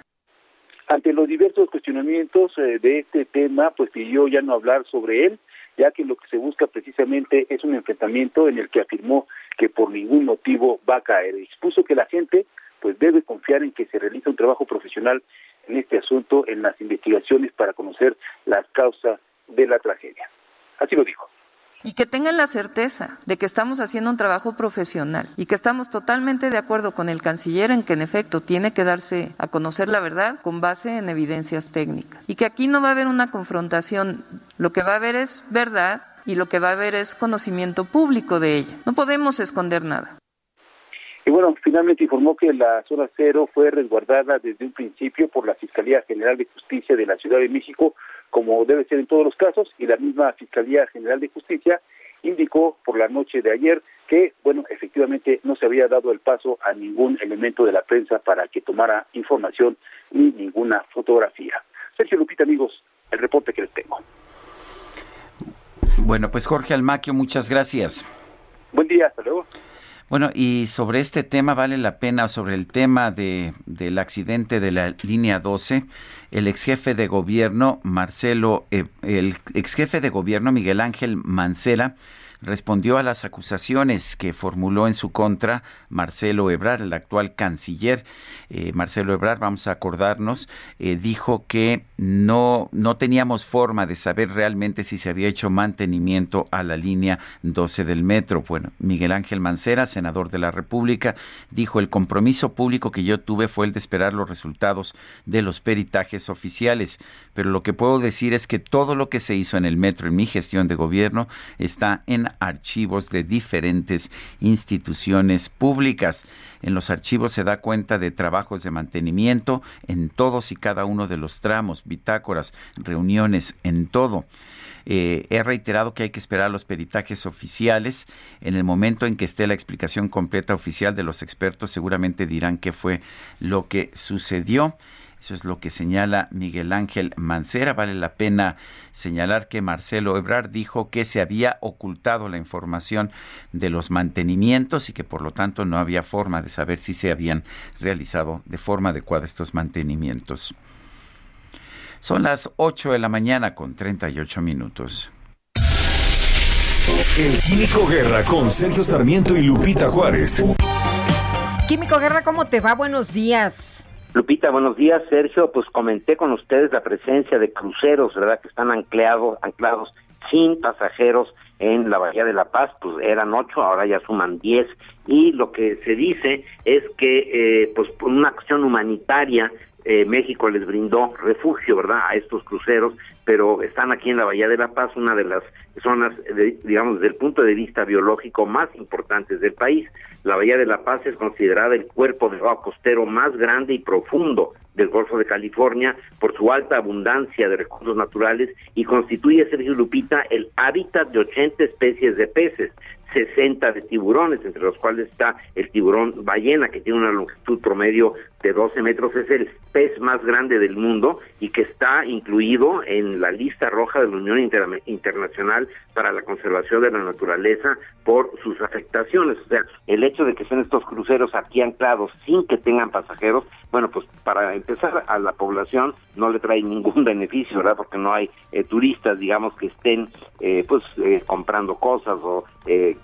Ante los diversos cuestionamientos eh, de este tema, pues pidió ya no hablar sobre él ya que lo que se busca precisamente es un enfrentamiento en el que afirmó que por ningún motivo va a caer. Expuso que la gente pues debe confiar en que se realiza un trabajo profesional en este asunto, en las investigaciones para conocer las causas de la tragedia. Así lo dijo y que tengan la certeza de que estamos haciendo un trabajo profesional y que estamos totalmente de acuerdo con el canciller en que en efecto tiene que darse a conocer la verdad con base en evidencias técnicas y que aquí no va a haber una confrontación, lo que va a haber es verdad y lo que va a haber es conocimiento público de ella. No podemos esconder nada. Y bueno, finalmente informó que la zona cero fue resguardada desde un principio por la Fiscalía General de Justicia de la Ciudad de México como debe ser en todos los casos, y la misma Fiscalía General de Justicia indicó por la noche de ayer que, bueno, efectivamente no se había dado el paso a ningún elemento de la prensa para que tomara información ni ninguna fotografía. Sergio Lupita, amigos, el reporte que les tengo. Bueno, pues Jorge Almaquio, muchas gracias. Buen día, hasta luego. Bueno, y sobre este tema vale la pena, sobre el tema de, del accidente de la línea 12, el ex jefe de gobierno, Marcelo, eh, el ex jefe de gobierno, Miguel Ángel Mancera, respondió a las acusaciones que formuló en su contra Marcelo Ebrard, el actual canciller. Eh, Marcelo Ebrard, vamos a acordarnos, eh, dijo que no, no teníamos forma de saber realmente si se había hecho mantenimiento a la línea 12 del metro. Bueno, Miguel Ángel Mancera, senador de la República, dijo el compromiso público que yo tuve fue el de esperar los resultados de los peritajes oficiales. Pero lo que puedo decir es que todo lo que se hizo en el metro en mi gestión de gobierno está en archivos de diferentes instituciones públicas. En los archivos se da cuenta de trabajos de mantenimiento en todos y cada uno de los tramos, bitácoras, reuniones, en todo. Eh, he reiterado que hay que esperar los peritajes oficiales. En el momento en que esté la explicación completa oficial de los expertos, seguramente dirán qué fue lo que sucedió. Eso es lo que señala Miguel Ángel Mancera. Vale la pena señalar que Marcelo Ebrard dijo que se había ocultado la información de los mantenimientos y que por lo tanto no había forma de saber si se habían realizado de forma adecuada estos mantenimientos. Son las 8 de la mañana con 38 minutos. El Químico Guerra con Sergio Sarmiento y Lupita Juárez. Químico Guerra, ¿cómo te va? Buenos días. Lupita, buenos días, Sergio. Pues comenté con ustedes la presencia de cruceros, ¿verdad? Que están anclados, anclados sin pasajeros en la Bahía de la Paz, pues eran ocho, ahora ya suman diez, y lo que se dice es que, eh, pues por una acción humanitaria, eh, México les brindó refugio, ¿verdad?, a estos cruceros, pero están aquí en la Bahía de la Paz, una de las zonas, digamos, desde el punto de vista biológico más importantes del país. La Bahía de la Paz es considerada el cuerpo de agua costero más grande y profundo del Golfo de California por su alta abundancia de recursos naturales y constituye, Sergio Lupita, el hábitat de 80 especies de peces. 60 de tiburones, entre los cuales está el tiburón ballena, que tiene una longitud promedio de 12 metros, es el pez más grande del mundo y que está incluido en la lista roja de la Unión Internacional para la Conservación de la Naturaleza por sus afectaciones. O sea, el hecho de que estén estos cruceros aquí anclados sin que tengan pasajeros, bueno, pues para empezar a la población no le trae ningún beneficio, ¿verdad? Porque no hay eh, turistas, digamos, que estén eh, pues eh, comprando cosas o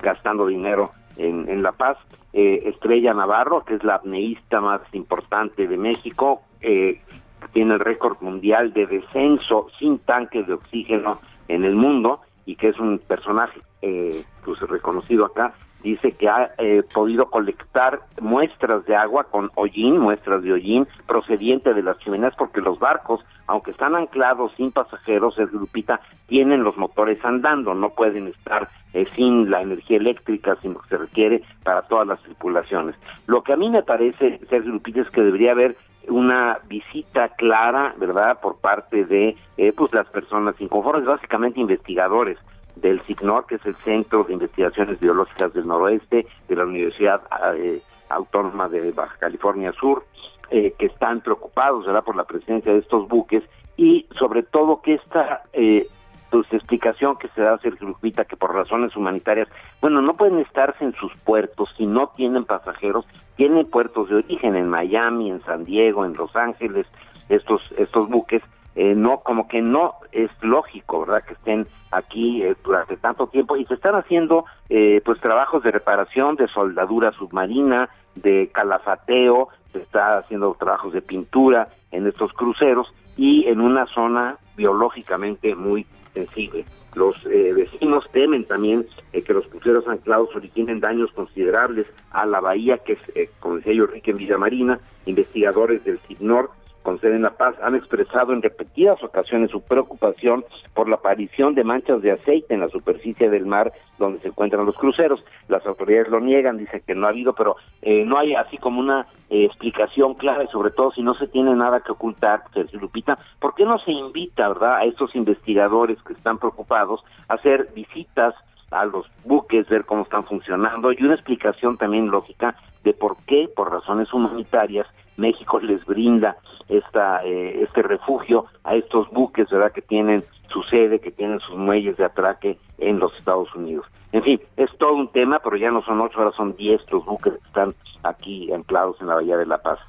gastando dinero en, en La Paz. Estrella Navarro, que es la apneísta más importante de México, tiene el récord mundial de descenso sin tanques de oxígeno en el mundo y que es un personaje pues reconocido acá dice que ha eh, podido colectar muestras de agua con hollín, muestras de hollín procediente de las chimeneas, porque los barcos, aunque están anclados sin pasajeros, es grupita, tienen los motores andando, no pueden estar eh, sin la energía eléctrica, sin lo que se requiere para todas las tripulaciones. Lo que a mí me parece, Sergio Lupita, es que debería haber una visita clara, ¿verdad?, por parte de eh, pues las personas inconformes, básicamente investigadores, del CICNOR, que es el Centro de Investigaciones Biológicas del Noroeste de la Universidad eh, Autónoma de Baja California Sur, eh, que están preocupados ¿verdad? por la presencia de estos buques y sobre todo que esta eh, pues, explicación que se da a Sergio Lupita que por razones humanitarias, bueno, no pueden estarse en sus puertos si no tienen pasajeros, tienen puertos de origen en Miami, en San Diego, en Los Ángeles, estos estos buques, eh, no como que no es lógico, ¿verdad? Que estén aquí eh, durante tanto tiempo y se están haciendo eh, pues trabajos de reparación, de soldadura submarina, de calafateo, se está haciendo trabajos de pintura en estos cruceros y en una zona biológicamente muy sensible. Los eh, vecinos temen también que los cruceros anclados originen daños considerables a la bahía, que es, como decía yo, Enrique en Villa Marina. Investigadores del CIGNOR con sede en La Paz han expresado en repetidas ocasiones su preocupación por la aparición de manchas de aceite en la superficie del mar donde se encuentran los cruceros. Las autoridades lo niegan, dicen que no ha habido, pero eh, no hay así como una eh, explicación clara y sobre todo si no se tiene nada que ocultar, Sergio Lupita, ¿por qué no se invita, verdad, a estos investigadores que están preocupados a hacer visitas a los buques, ver cómo están funcionando y una explicación también lógica de por qué, por razones humanitarias, México les brinda esta, eh, este refugio a estos buques, ¿verdad? Que tienen su sede, que tienen sus muelles de atraque en los Estados Unidos. En fin, es todo un tema, pero ya no son ocho, ahora son diez los buques que están aquí anclados en la Bahía de la Paz.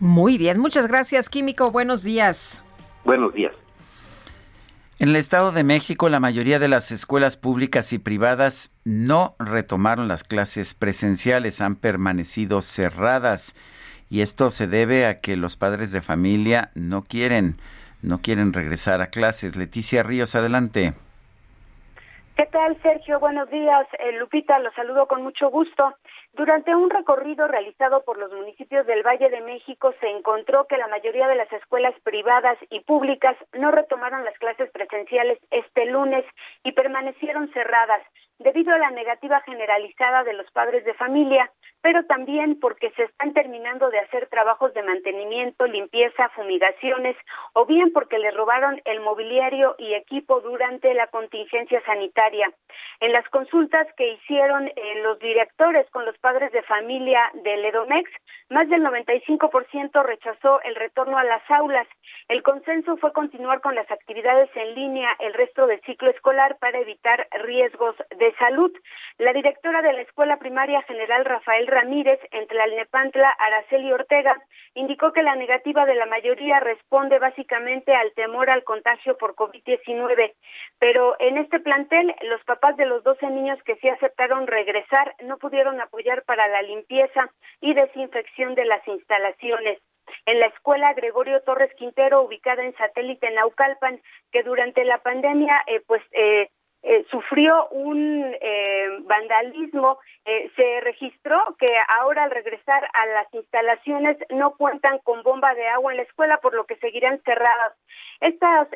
Muy bien, muchas gracias, Químico. Buenos días. Buenos días. En el Estado de México, la mayoría de las escuelas públicas y privadas no retomaron las clases presenciales, han permanecido cerradas y esto se debe a que los padres de familia no quieren no quieren regresar a clases. Leticia Ríos, adelante. ¿Qué tal, Sergio? Buenos días. Eh, Lupita, los saludo con mucho gusto. Durante un recorrido realizado por los municipios del Valle de México se encontró que la mayoría de las escuelas privadas y públicas no retomaron las clases presenciales este lunes y permanecieron cerradas debido a la negativa generalizada de los padres de familia. Pero también porque se están terminando de hacer trabajos de mantenimiento, limpieza, fumigaciones, o bien porque le robaron el mobiliario y equipo durante la contingencia sanitaria. En las consultas que hicieron eh, los directores con los padres de familia del Edomex, más del 95% rechazó el retorno a las aulas. El consenso fue continuar con las actividades en línea el resto del ciclo escolar para evitar riesgos de salud. La directora de la Escuela Primaria General Rafael Ramírez, entre Alnepantla, Araceli Ortega, indicó que la negativa de la mayoría responde básicamente al temor al contagio por COVID-19. Pero en este plantel, los papás de los 12 niños que sí aceptaron regresar no pudieron apoyar para la limpieza y desinfección de las instalaciones en la escuela Gregorio Torres Quintero, ubicada en satélite Naucalpan, que durante la pandemia, eh, pues, eh, eh, sufrió un eh, vandalismo, eh, se registró que ahora al regresar a las instalaciones no cuentan con bomba de agua en la escuela, por lo que seguirán cerradas. Esta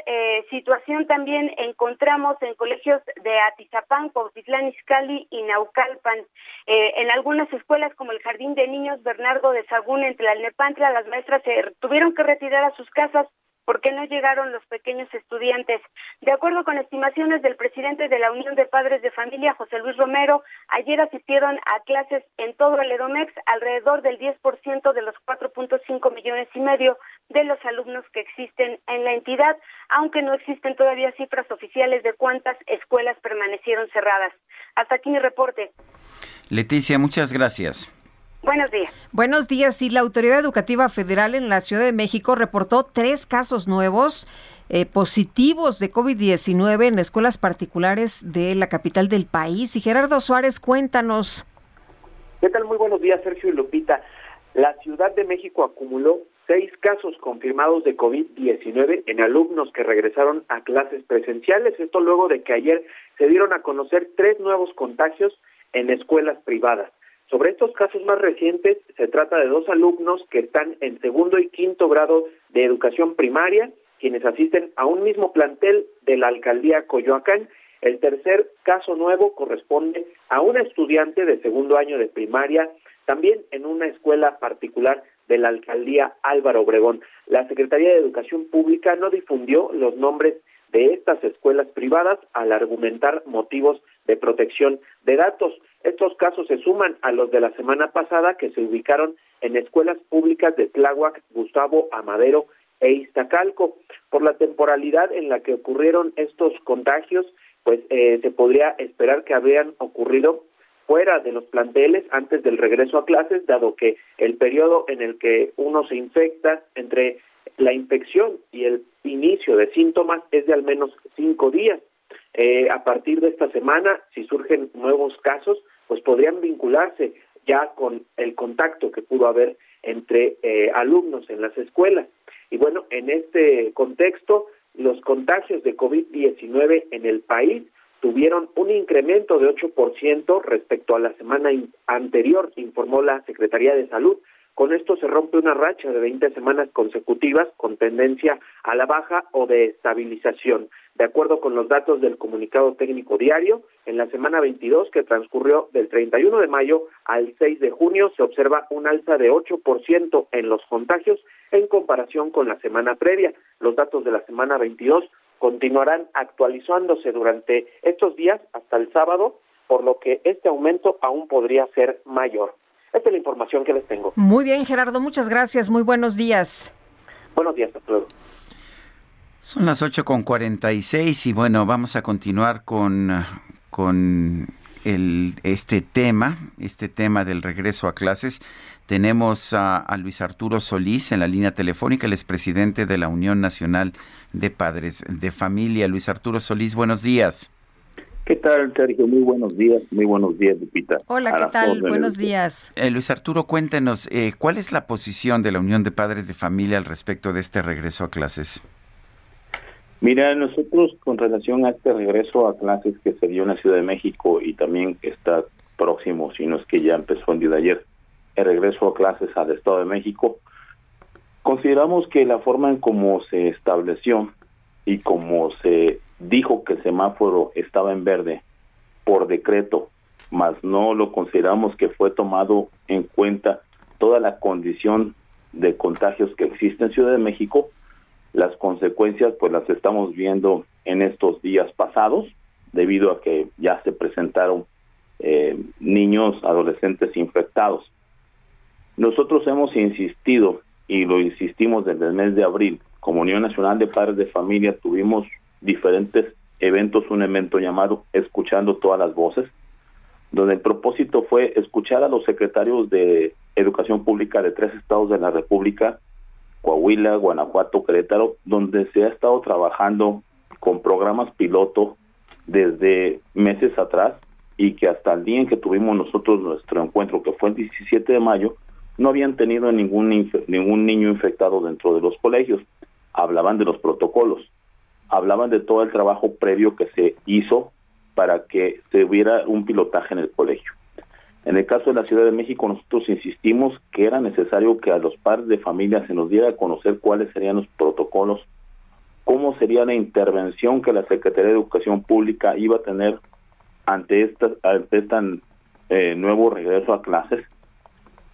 situación también encontramos en colegios de Atizapán, Cuautitlán Izcalli y Naucalpan. en algunas escuelas como el Jardín de Niños Bernardo de Sagún entre la Alnepantla, las maestras se tuvieron que retirar a sus casas ¿Por qué no llegaron los pequeños estudiantes? De acuerdo con estimaciones del presidente de la Unión de Padres de Familia, José Luis Romero, ayer asistieron a clases en todo el Edomex alrededor del 10% de los 4.5 millones y medio de los alumnos que existen en la entidad, aunque no existen todavía cifras oficiales de cuántas escuelas permanecieron cerradas. Hasta aquí mi reporte. Leticia, muchas gracias. Buenos días. Buenos días. Sí, la Autoridad Educativa Federal en la Ciudad de México reportó tres casos nuevos eh, positivos de COVID-19 en escuelas particulares de la capital del país. Y Gerardo Suárez, cuéntanos. ¿Qué tal? Muy buenos días, Sergio y Lupita. La Ciudad de México acumuló seis casos confirmados de COVID-19 en alumnos que regresaron a clases presenciales. Esto luego de que ayer se dieron a conocer tres nuevos contagios en escuelas privadas. Sobre estos casos más recientes, se trata de dos alumnos que están en segundo y quinto grado de educación primaria, quienes asisten a un mismo plantel de la alcaldía Coyoacán. El tercer caso nuevo corresponde a una estudiante de segundo año de primaria, también en una escuela particular de la alcaldía Álvaro Obregón. La Secretaría de Educación Pública no difundió los nombres de estas escuelas privadas al argumentar motivos de protección de datos. Estos casos se suman a los de la semana pasada que se ubicaron en escuelas públicas de Tláhuac, Gustavo Amadero e Iztacalco. Por la temporalidad en la que ocurrieron estos contagios, pues eh, se podría esperar que habrían ocurrido fuera de los planteles antes del regreso a clases, dado que el periodo en el que uno se infecta entre la infección y el inicio de síntomas es de al menos cinco días. Eh, a partir de esta semana, si surgen nuevos casos, pues podrían vincularse ya con el contacto que pudo haber entre eh, alumnos en las escuelas. Y bueno, en este contexto, los contagios de COVID-19 en el país tuvieron un incremento de 8% respecto a la semana anterior, informó la Secretaría de Salud. Con esto se rompe una racha de 20 semanas consecutivas con tendencia a la baja o de estabilización. De acuerdo con los datos del comunicado técnico diario, en la semana 22 que transcurrió del 31 de mayo al 6 de junio se observa un alza de 8% en los contagios en comparación con la semana previa. Los datos de la semana 22 continuarán actualizándose durante estos días hasta el sábado, por lo que este aumento aún podría ser mayor. Esta es la información que les tengo. Muy bien, Gerardo, muchas gracias. Muy buenos días. Buenos días, luego. Son las 8 con 46 y bueno, vamos a continuar con, con el, este tema, este tema del regreso a clases. Tenemos a, a, Luis Arturo Solís en la línea telefónica, el expresidente de la Unión Nacional de Padres de Familia. Luis Arturo Solís, buenos días. ¿Qué tal, Sergio? Muy buenos días. Muy buenos días, Lupita. Hola, ¿qué tal? Buenos días. Eh, Luis Arturo, cuéntenos, eh, ¿cuál es la posición de la Unión de Padres de Familia al respecto de este regreso a clases? Mira, nosotros con relación a este regreso a clases que se dio en la Ciudad de México y también está próximo, si no es que ya empezó el día de ayer, el regreso a clases al Estado de México, consideramos que la forma en cómo se estableció y cómo se dijo que el semáforo estaba en verde por decreto mas no lo consideramos que fue tomado en cuenta toda la condición de contagios que existe en Ciudad de México. Las consecuencias pues las estamos viendo en estos días pasados debido a que ya se presentaron eh, niños, adolescentes infectados. Nosotros hemos insistido y lo insistimos desde el mes de abril. Como Unión Nacional de Padres de Familia tuvimos diferentes eventos, un evento llamado Escuchando todas las voces, donde el propósito fue escuchar a los secretarios de Educación Pública de tres estados de la República, Coahuila, Guanajuato, Querétaro, donde se ha estado trabajando con programas piloto desde meses atrás y que hasta el día en que tuvimos nosotros nuestro encuentro, que fue el 17 de mayo, no habían tenido ningún, ningún niño infectado dentro de los colegios. Hablaban de los protocolos, hablaban de todo el trabajo previo que se hizo para que se hubiera un pilotaje en el colegio. En el caso de la Ciudad de México, nosotros insistimos que era necesario que a los padres de familia se nos diera a conocer cuáles serían los protocolos, cómo sería la intervención que la Secretaría de Educación Pública iba a tener ante esta, ante este eh, nuevo regreso a clases.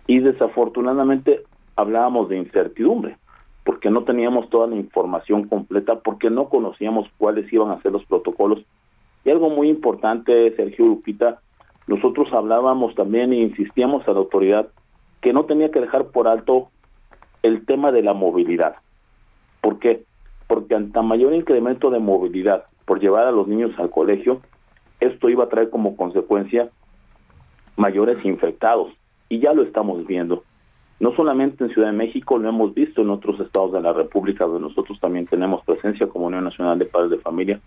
Y desafortunadamente hablábamos de incertidumbre, porque no teníamos toda la información completa, porque no conocíamos cuáles iban a ser los protocolos. Y algo muy importante, Sergio Lupita, nosotros hablábamos también e insistíamos a la autoridad que no tenía que dejar por alto el tema de la movilidad. ¿Por qué? Porque ante mayor incremento de movilidad por llevar a los niños al colegio, esto iba a traer como consecuencia mayores infectados. Y ya lo estamos viendo. No solamente en Ciudad de México, lo hemos visto en otros estados de la República, donde nosotros también tenemos presencia como Unión Nacional de Padres de Familia.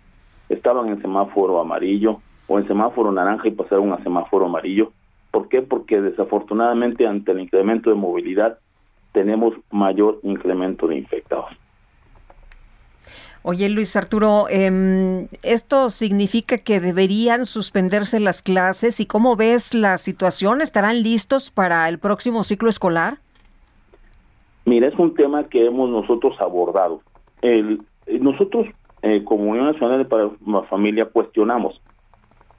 Estaban en semáforo amarillo, o en semáforo naranja y pasaron a semáforo amarillo. ¿Por qué? Porque desafortunadamente ante el incremento de movilidad tenemos mayor incremento de infectados. Oye, Luis Arturo, eh, ¿esto significa que deberían suspenderse las clases? ¿Y cómo ves la situación? ¿Estarán listos para el próximo ciclo escolar? Mira, es un tema que hemos nosotros abordado. El, nosotros, eh, como Unión Nacional de la Familia, cuestionamos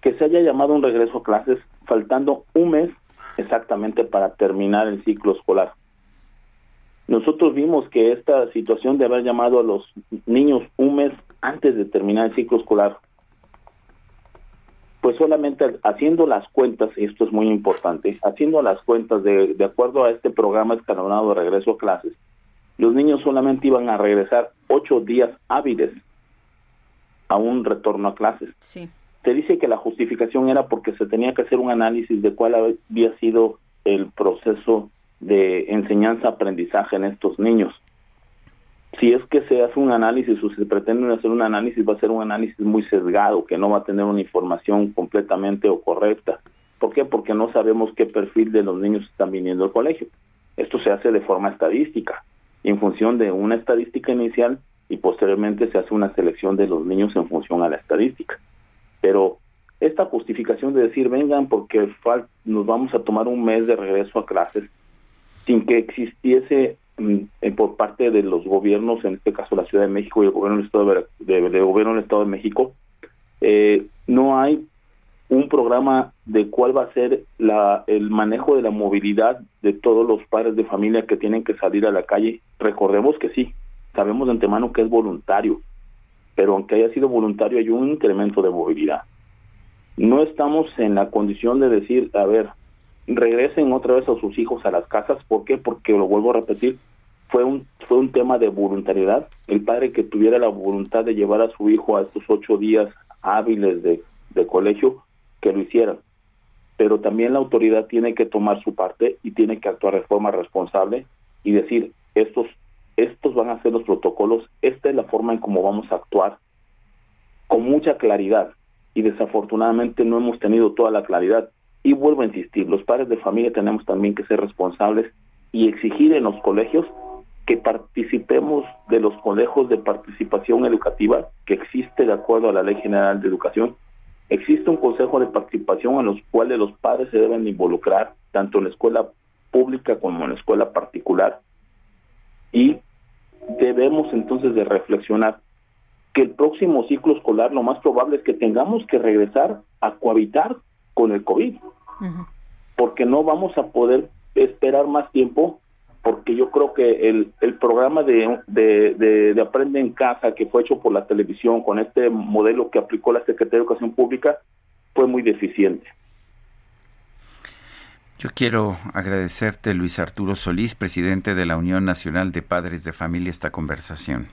que se haya llamado un regreso a clases faltando un mes exactamente para terminar el ciclo escolar. Nosotros vimos que esta situación de haber llamado a los niños un mes antes de terminar el ciclo escolar, pues solamente haciendo las cuentas, y esto es muy importante, haciendo las cuentas de, de acuerdo a este programa escalonado de regreso a clases, los niños solamente iban a regresar ocho días hábiles a un retorno a clases. Sí se dice que la justificación era porque se tenía que hacer un análisis de cuál había sido el proceso de enseñanza-aprendizaje en estos niños. Si es que se hace un análisis o se pretende hacer un análisis, va a ser un análisis muy sesgado, que no va a tener una información completamente o correcta. ¿Por qué? Porque no sabemos qué perfil de los niños están viniendo al colegio. Esto se hace de forma estadística, en función de una estadística inicial y posteriormente se hace una selección de los niños en función a la estadística. Pero esta justificación de decir, vengan porque nos vamos a tomar un mes de regreso a clases, sin que existiese mm, eh, por parte de los gobiernos, en este caso la Ciudad de México y el gobierno del Estado de, gobierno del Estado de México, eh, no hay un programa de cuál va a ser la, el manejo de la movilidad de todos los padres de familia que tienen que salir a la calle. Recordemos que sí, sabemos de antemano que es voluntario, pero aunque haya sido voluntario hay un incremento de movilidad. No estamos en la condición de decir, a ver, regresen otra vez a sus hijos a las casas, ¿por qué? Porque lo vuelvo a repetir, fue un fue un tema de voluntariedad, el padre que tuviera la voluntad de llevar a su hijo a estos ocho días hábiles de, de colegio, que lo hiciera. Pero también la autoridad tiene que tomar su parte y tiene que actuar de forma responsable y decir, estos estos van a ser los protocolos, esta es la forma en cómo vamos a actuar con mucha claridad y desafortunadamente no hemos tenido toda la claridad. Y vuelvo a insistir, los padres de familia tenemos también que ser responsables y exigir en los colegios que participemos de los colegios de participación educativa que existe de acuerdo a la Ley General de Educación. Existe un consejo de participación en los cuales los padres se deben involucrar, tanto en la escuela pública como en la escuela particular, y debemos entonces de reflexionar que el próximo ciclo escolar lo más probable es que tengamos que regresar a cohabitar con el COVID, porque no vamos a poder esperar más tiempo, porque yo creo que el, el programa de, de, de, Aprende en Casa que fue hecho por la televisión con este modelo que aplicó la Secretaría de Educación Pública fue muy deficiente. Yo quiero agradecerte, Luis Arturo Solís, presidente de la Unión Nacional de Padres de Familia, esta conversación.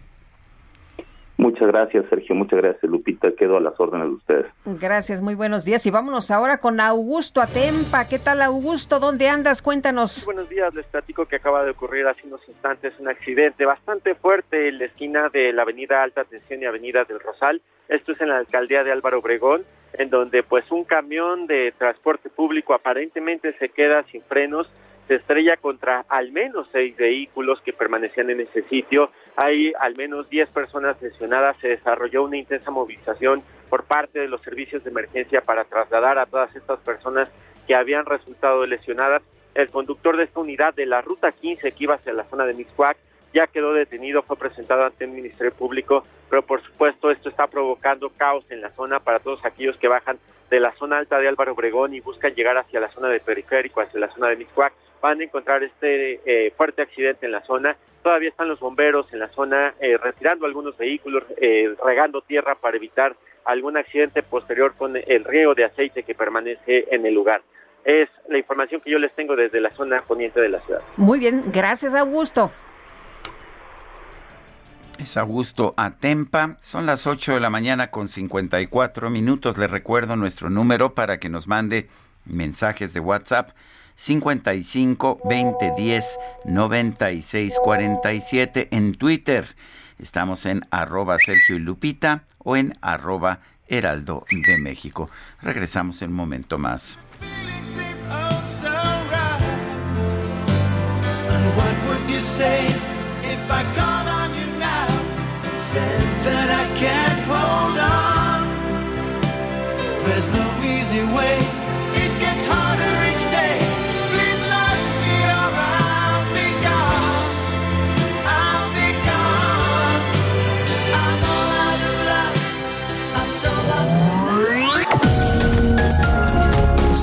Muchas gracias, Sergio. Muchas gracias, Lupita. Quedo a las órdenes de ustedes. Gracias, muy buenos días. Y vámonos ahora con Augusto Atempa. ¿Qué tal, Augusto? ¿Dónde andas? Cuéntanos. Buenos días. Les platico que acaba de ocurrir hace unos instantes un accidente bastante fuerte en la esquina de la avenida Alta Tensión y avenida del Rosal. Esto es en la alcaldía de Álvaro Obregón, en donde pues un camión de transporte público aparentemente se queda sin frenos se estrella contra al menos seis vehículos que permanecían en ese sitio. Hay al menos diez personas lesionadas. Se desarrolló una intensa movilización por parte de los servicios de emergencia para trasladar a todas estas personas que habían resultado lesionadas. El conductor de esta unidad de la Ruta 15 que iba hacia la zona de Mixcoac ya quedó detenido, fue presentado ante el Ministerio Público, pero por supuesto esto está provocando caos en la zona para todos aquellos que bajan de la zona alta de Álvaro Obregón y buscan llegar hacia la zona de Periférico, hacia la zona de Mixcoac van a encontrar este eh, fuerte accidente en la zona. Todavía están los bomberos en la zona eh, retirando algunos vehículos, eh, regando tierra para evitar algún accidente posterior con el río de aceite que permanece en el lugar. Es la información que yo les tengo desde la zona poniente de la ciudad. Muy bien, gracias Augusto. Es Augusto Atempa. Son las 8 de la mañana con 54 minutos. Le recuerdo nuestro número para que nos mande mensajes de WhatsApp 55 20 10 96 47 en Twitter. Estamos en arroba Sergio y Lupita o en arroba Heraldo de México. Regresamos en un momento más. said that I can't hold on. There's no easy way, it gets harder each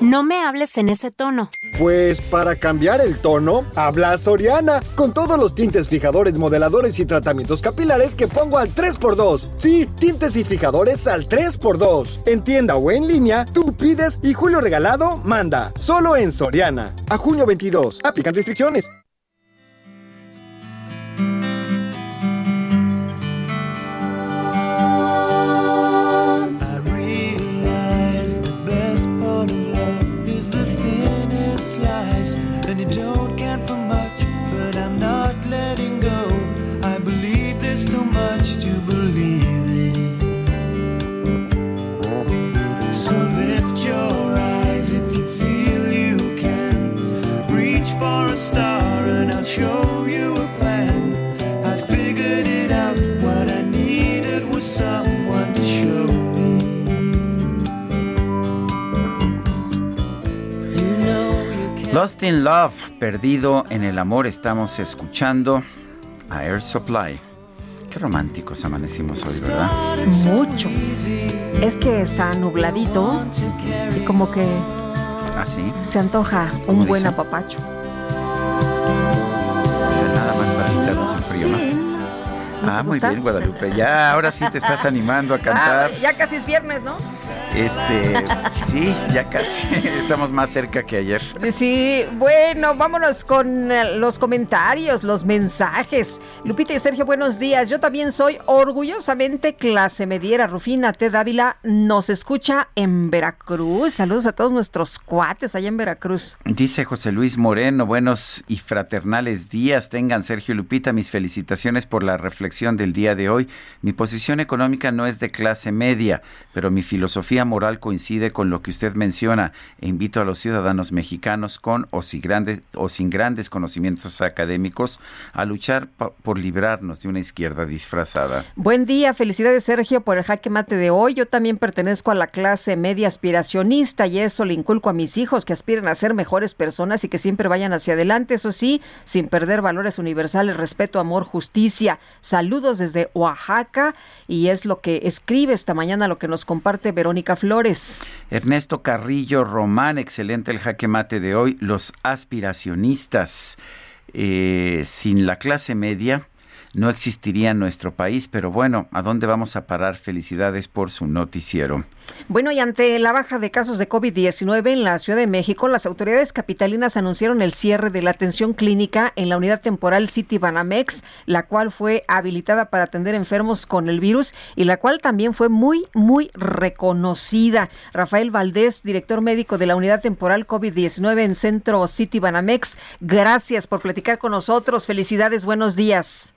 No me hables en ese tono. Pues para cambiar el tono, habla Soriana, con todos los tintes fijadores, modeladores y tratamientos capilares que pongo al 3x2. Sí, tintes y fijadores al 3x2. En tienda o en línea, tú pides y Julio Regalado manda. Solo en Soriana. A junio 22. Aplican restricciones. Lost in Love, perdido en el amor, estamos escuchando a Air Supply. Qué románticos amanecimos hoy, ¿verdad? Mucho. Es que está nubladito y como que ¿Ah, sí? se antoja un buen apapacho. Nada más para quitarnos el frío, ¿no? Ah, muy bien, Guadalupe. Ya, ahora sí te estás animando a ah, cantar. ya casi es viernes, ¿no? Este, sí, ya casi. Estamos más cerca que ayer. Sí, bueno, vámonos con eh, los comentarios, los mensajes. Lupita y Sergio, buenos días. Yo también soy orgullosamente clase mediera. Rufina T. Dávila nos escucha en Veracruz. Saludos a todos nuestros cuates allá en Veracruz. Dice José Luis Moreno, buenos y fraternales días. Tengan, Sergio y Lupita, mis felicitaciones por la reflexión del día de hoy. Mi posición económica no es de clase media, pero mi filosofía moral coincide con lo que usted menciona e invito a los ciudadanos mexicanos con o sin grandes, o sin grandes conocimientos académicos a luchar por librarnos de una izquierda disfrazada. Buen día, felicidades Sergio por el jaque mate de hoy. Yo también pertenezco a la clase media aspiracionista y eso le inculco a mis hijos que aspiren a ser mejores personas y que siempre vayan hacia adelante, eso sí, sin perder valores universales, respeto, amor, justicia. Saludos desde Oaxaca y es lo que escribe esta mañana, lo que nos comparte Verónica Flores. Ernesto Carrillo Román, excelente el jaque mate de hoy. Los aspiracionistas eh, sin la clase media no existiría en nuestro país, pero bueno, ¿a dónde vamos a parar? Felicidades por su noticiero. Bueno, y ante la baja de casos de COVID-19 en la Ciudad de México, las autoridades capitalinas anunciaron el cierre de la atención clínica en la unidad temporal City Banamex, la cual fue habilitada para atender enfermos con el virus y la cual también fue muy, muy reconocida. Rafael Valdés, director médico de la unidad temporal COVID-19 en Centro City Banamex, gracias por platicar con nosotros. Felicidades, buenos días.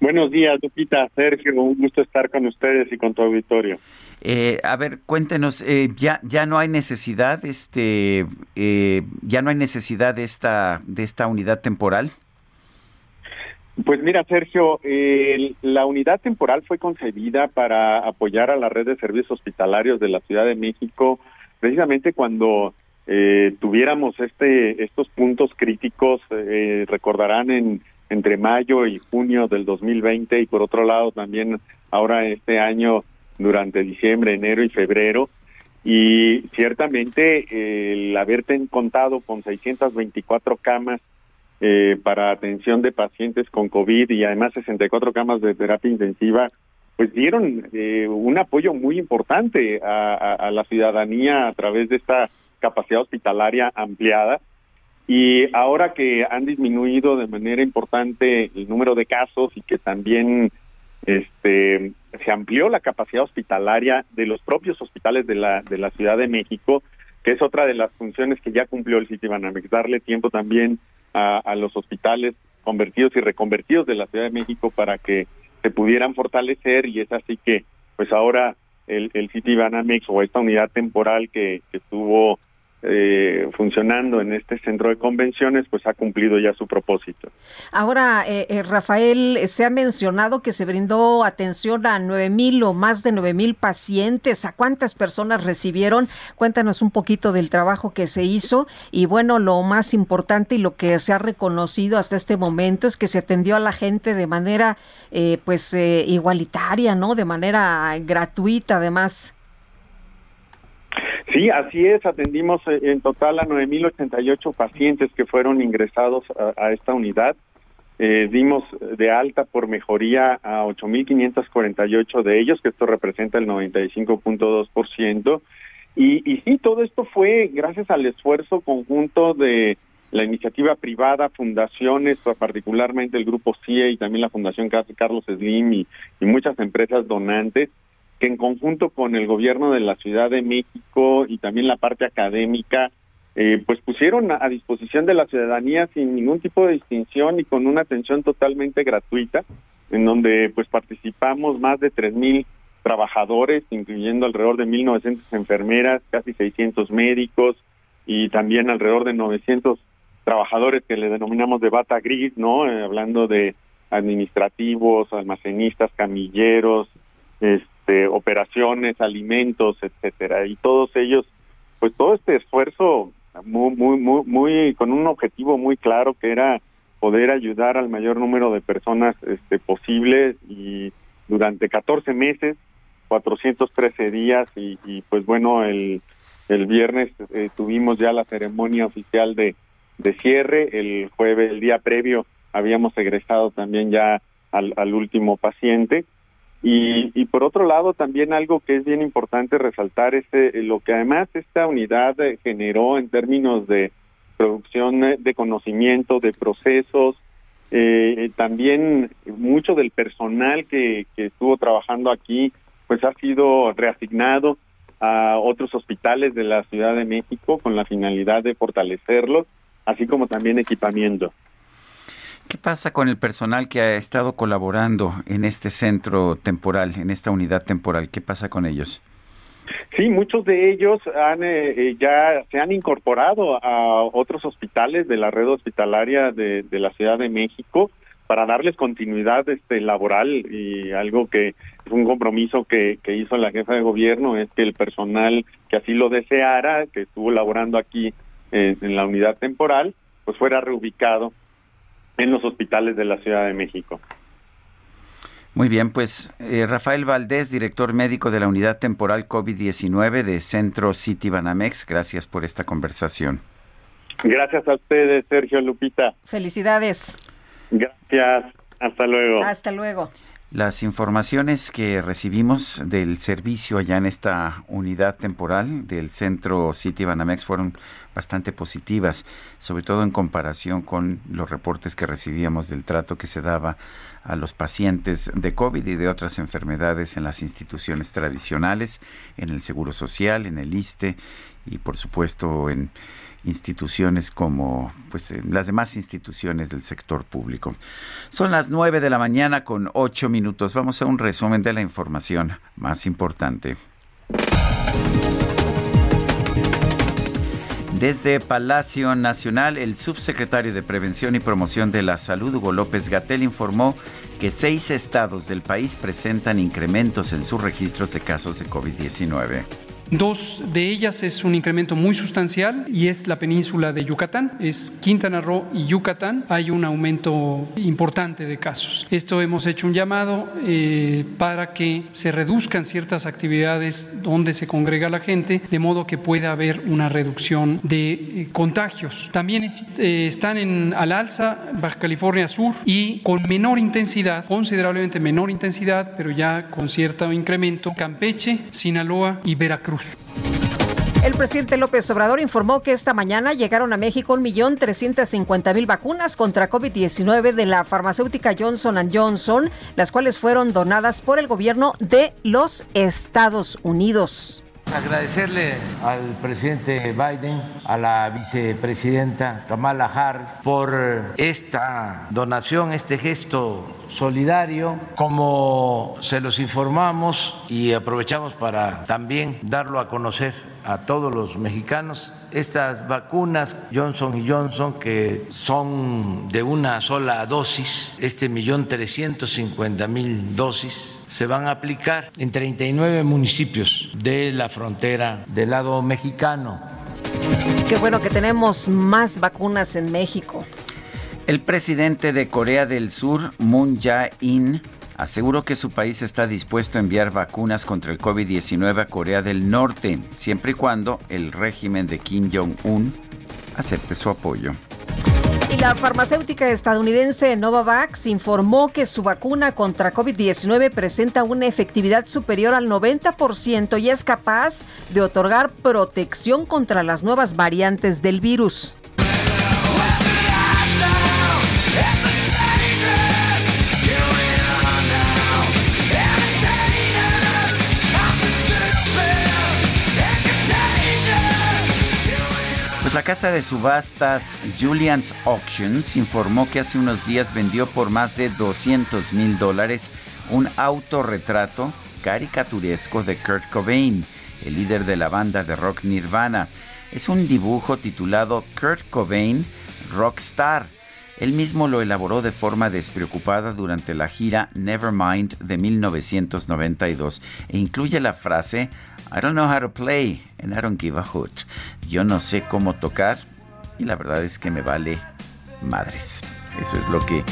Buenos días, Lupita, Sergio, un gusto estar con ustedes y con tu auditorio. Eh, a ver, cuéntenos, eh, ya ya no hay necesidad, este, eh, ya no hay necesidad de esta de esta unidad temporal. Pues mira, Sergio, la unidad temporal fue concebida para apoyar a la red de servicios hospitalarios de la Ciudad de México, precisamente cuando tuviéramos este estos puntos críticos, recordarán en entre mayo y junio del 2020 y por otro lado también ahora este año durante diciembre, enero y febrero. Y ciertamente el haberte contado con 624 camas eh, para atención de pacientes con COVID y además 64 camas de terapia intensiva, pues dieron eh, un apoyo muy importante a la ciudadanía a través de esta capacidad hospitalaria ampliada y ahora que han disminuido de manera importante el número de casos y que también este se amplió la capacidad hospitalaria de los propios hospitales de la de la Ciudad de México, que es otra de las funciones que ya cumplió el Citibanamex, darle tiempo también a, los hospitales convertidos y reconvertidos de la Ciudad de México para que se pudieran fortalecer y es así que pues ahora el, el Citibanamex o esta unidad temporal que, que estuvo eh, funcionando en este centro de convenciones, pues ha cumplido ya su propósito. Ahora, eh, eh, Rafael, se ha mencionado que se brindó atención a nueve mil o más de nueve mil pacientes. ¿A cuántas personas recibieron? Cuéntanos un poquito del trabajo que se hizo y bueno, lo más importante y lo que se ha reconocido hasta este momento es que se atendió a la gente de manera pues igualitaria, ¿no? De manera gratuita, además. Sí, así es. Atendimos eh, en total a 9.088 pacientes que fueron ingresados a, esta unidad. Eh, dimos de alta por mejoría a 8.548 de ellos, que esto representa el 95.2%. Y, y sí, todo esto fue gracias al esfuerzo conjunto de la iniciativa privada, fundaciones, particularmente el grupo CIE y también la Fundación Carlos Slim y muchas empresas donantes que en conjunto con el gobierno de la Ciudad de México y también la parte académica, eh, pues pusieron a, disposición de la ciudadanía sin ningún tipo de distinción y con una atención totalmente gratuita, en donde pues participamos más de tres mil trabajadores, incluyendo alrededor de 1.900 enfermeras, casi 600 médicos y también alrededor de 900 trabajadores que le denominamos de bata gris, ¿no? Eh, hablando de administrativos, almacenistas, camilleros, este, operaciones, alimentos, etcétera, y todos ellos, pues todo este esfuerzo muy, muy, muy, con un objetivo muy claro que era poder ayudar al mayor número de personas este, posible y durante 14 meses, 413 días y, y pues bueno, el, el viernes eh, tuvimos ya la ceremonia oficial de, de cierre, el jueves, el día previo, habíamos egresado también ya al, al último paciente. Y, y, por otro lado, también algo que es bien importante resaltar es eh, lo que además esta unidad eh, generó en términos de producción eh, de conocimiento, de procesos, también mucho del personal que, que estuvo trabajando aquí, pues ha sido reasignado a otros hospitales de la Ciudad de México con la finalidad de fortalecerlos, así como también equipamiento. ¿Qué pasa con el personal que ha estado colaborando en este centro temporal, en esta unidad temporal? ¿Qué pasa con ellos? Sí, muchos de ellos han eh, eh, ya se han incorporado a otros hospitales de la red hospitalaria de, de, la Ciudad de México para darles continuidad este laboral y algo que es un compromiso que, hizo la jefa de gobierno es que el personal que así lo deseara, que estuvo laborando aquí eh, en la unidad temporal, pues fuera reubicado en los hospitales de la Ciudad de México. Muy bien, pues eh, Rafael Valdés, director médico de la unidad temporal COVID-19 de Centro City Banamex, gracias por esta conversación. Gracias a ustedes, Sergio Lupita. Felicidades. Gracias, hasta luego. Hasta luego. Las informaciones que recibimos del servicio allá en esta unidad temporal del centro City Banamex fueron bastante positivas, sobre todo en comparación con los reportes que recibíamos del trato que se daba a los pacientes de COVID y de otras enfermedades en las instituciones tradicionales, en el Seguro Social, en el ISTE y por supuesto en instituciones como pues las demás instituciones del sector público. Son las 9 de la mañana con 8 minutos. Vamos a un resumen de la información más importante. Desde Palacio Nacional, el subsecretario de Prevención y Promoción de la Salud, Hugo López Gatel, informó que seis estados del país presentan incrementos en sus registros de casos de COVID-19. Dos de ellas es un incremento muy sustancial y es la península de Yucatán, es Quintana Roo y Yucatán. Hay un aumento importante de casos. Esto hemos hecho un llamado eh, para que se reduzcan ciertas actividades donde se congrega la gente, de modo que pueda haber una reducción de eh, contagios. También eh, están en al alza Baja California Sur y con menor intensidad, considerablemente menor intensidad, pero ya con cierto incremento, Campeche, Sinaloa y Veracruz. El presidente López Obrador informó que esta mañana llegaron a México 1.350.000 vacunas contra COVID-19 de la farmacéutica Johnson Johnson, las cuales fueron donadas por el gobierno de los Estados Unidos. Agradecerle al presidente Biden, a la vicepresidenta Kamala Harris por esta donación, este gesto solidario. Como se los informamos y aprovechamos para también darlo a conocer a todos los mexicanos, estas vacunas Johnson Johnson que son de una sola dosis, este millón trescientos cincuenta mil dosis, se van a aplicar en 39 municipios de la frontera del lado mexicano. Qué bueno que tenemos más vacunas en México. El presidente de Corea del Sur, Moon Jae-in, aseguró que su país está dispuesto a enviar vacunas contra el COVID-19 a Corea del Norte, siempre y cuando el régimen de Kim Jong-un acepte su apoyo. Y la farmacéutica estadounidense Novavax informó que su vacuna contra COVID-19 presenta una efectividad superior al 90% y es capaz de otorgar protección contra las nuevas variantes del virus. Pues la casa de subastas Julian's Auctions informó que hace unos días vendió por más de 200 mil dólares un autorretrato caricaturesco de Kurt Cobain, el líder de la banda de rock Nirvana. Es un dibujo titulado Kurt Cobain Rockstar. Él mismo lo elaboró de forma despreocupada durante la gira Nevermind de 1992 e incluye la frase I don't know how to play and I don't give a hoot. Yo no sé cómo tocar y la verdad es que me vale madres. Eso es lo que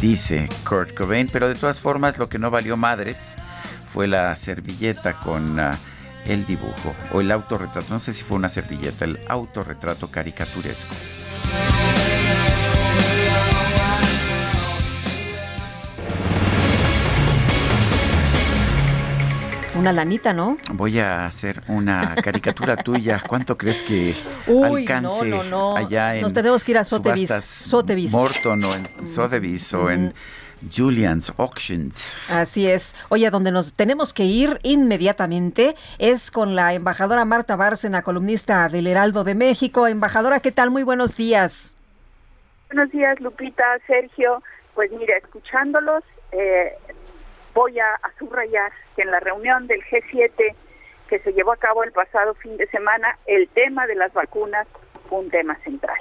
dice Kurt Cobain, pero de todas formas lo que no valió madres fue la servilleta con uh, el dibujo o el autorretrato. No sé si fue una servilleta, el autorretrato caricaturesco. Una lanita, ¿no? Voy a hacer una caricatura tuya. ¿Cuánto crees que Uy, alcance no, no, no. allá en Nos tenemos que ir a Sotheby's. Sotheby's. Morton o en Sotheby's o en Julian's Auctions? Así es. Oye, a donde nos tenemos que ir inmediatamente es con la embajadora Marta Bárcena, columnista del Heraldo de México. Embajadora, ¿qué tal? Muy buenos días. Buenos días, Lupita, Sergio. Pues mira, escuchándolos, eh, voy a, subrayar que en la reunión del G7 que se llevó a cabo el pasado fin de semana, el tema de las vacunas fue un tema central.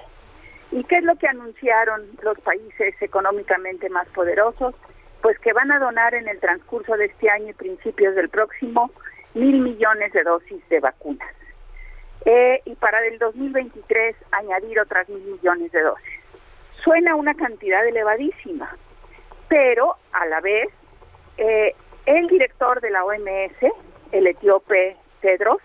¿Y qué es lo que anunciaron los países económicamente más poderosos? Pues que van a donar en el transcurso de este año y principios del próximo mil millones de dosis de vacunas. Eh, y para el 2023 añadir otras mil millones de dosis. Suena una cantidad elevadísima, pero a la vez eh, el director de la OMS, el etíope Tedros,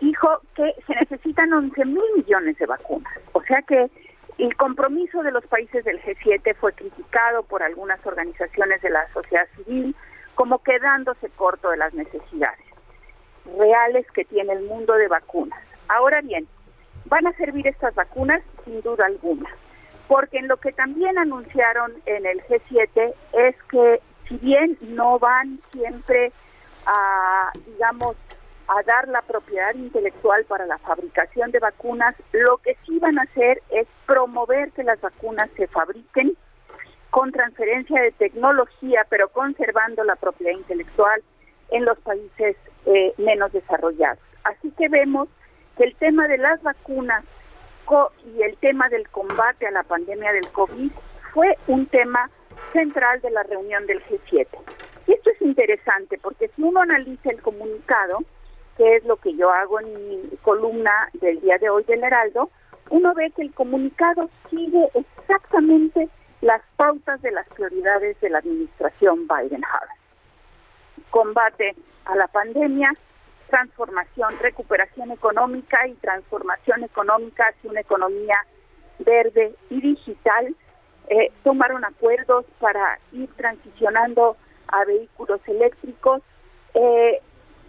dijo que se necesitan 11 mil millones de vacunas. O sea que el compromiso de los países del G7 fue criticado por algunas organizaciones de la sociedad civil como quedándose corto de las necesidades reales que tiene el mundo de vacunas. Ahora bien, van a servir estas vacunas sin duda alguna, porque en lo que también anunciaron en el G7 es que si bien no van siempre a, digamos, a dar la propiedad intelectual para la fabricación de vacunas, lo que sí van a hacer es promover que las vacunas se fabriquen con transferencia de tecnología, pero conservando la propiedad intelectual en los países eh, menos desarrollados. Así que vemos que el tema de las vacunas y el tema del combate a la pandemia del COVID fue un tema central de la reunión del G7. Y esto es interesante porque si uno analiza el comunicado, que es lo que yo hago en mi columna del día de hoy del Heraldo, uno ve que el comunicado sigue exactamente las pautas de las prioridades de la administración Biden-Harris. Combate a la pandemia, transformación, recuperación económica y transformación económica hacia una economía verde y digital. Eh, tomaron acuerdos para ir transicionando a vehículos eléctricos. Eh,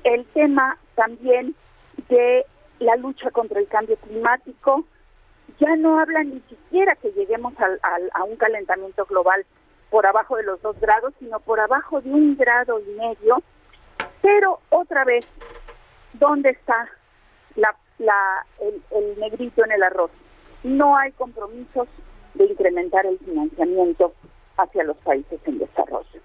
el tema también de la lucha contra el cambio climático. Ya no hablan ni siquiera que lleguemos al, a un calentamiento global por abajo de los dos grados, sino por abajo de un grado y medio. Pero otra vez, ¿dónde está la, el negrito en el arroz? No hay compromisos de incrementar el financiamiento hacia los países en desarrollo.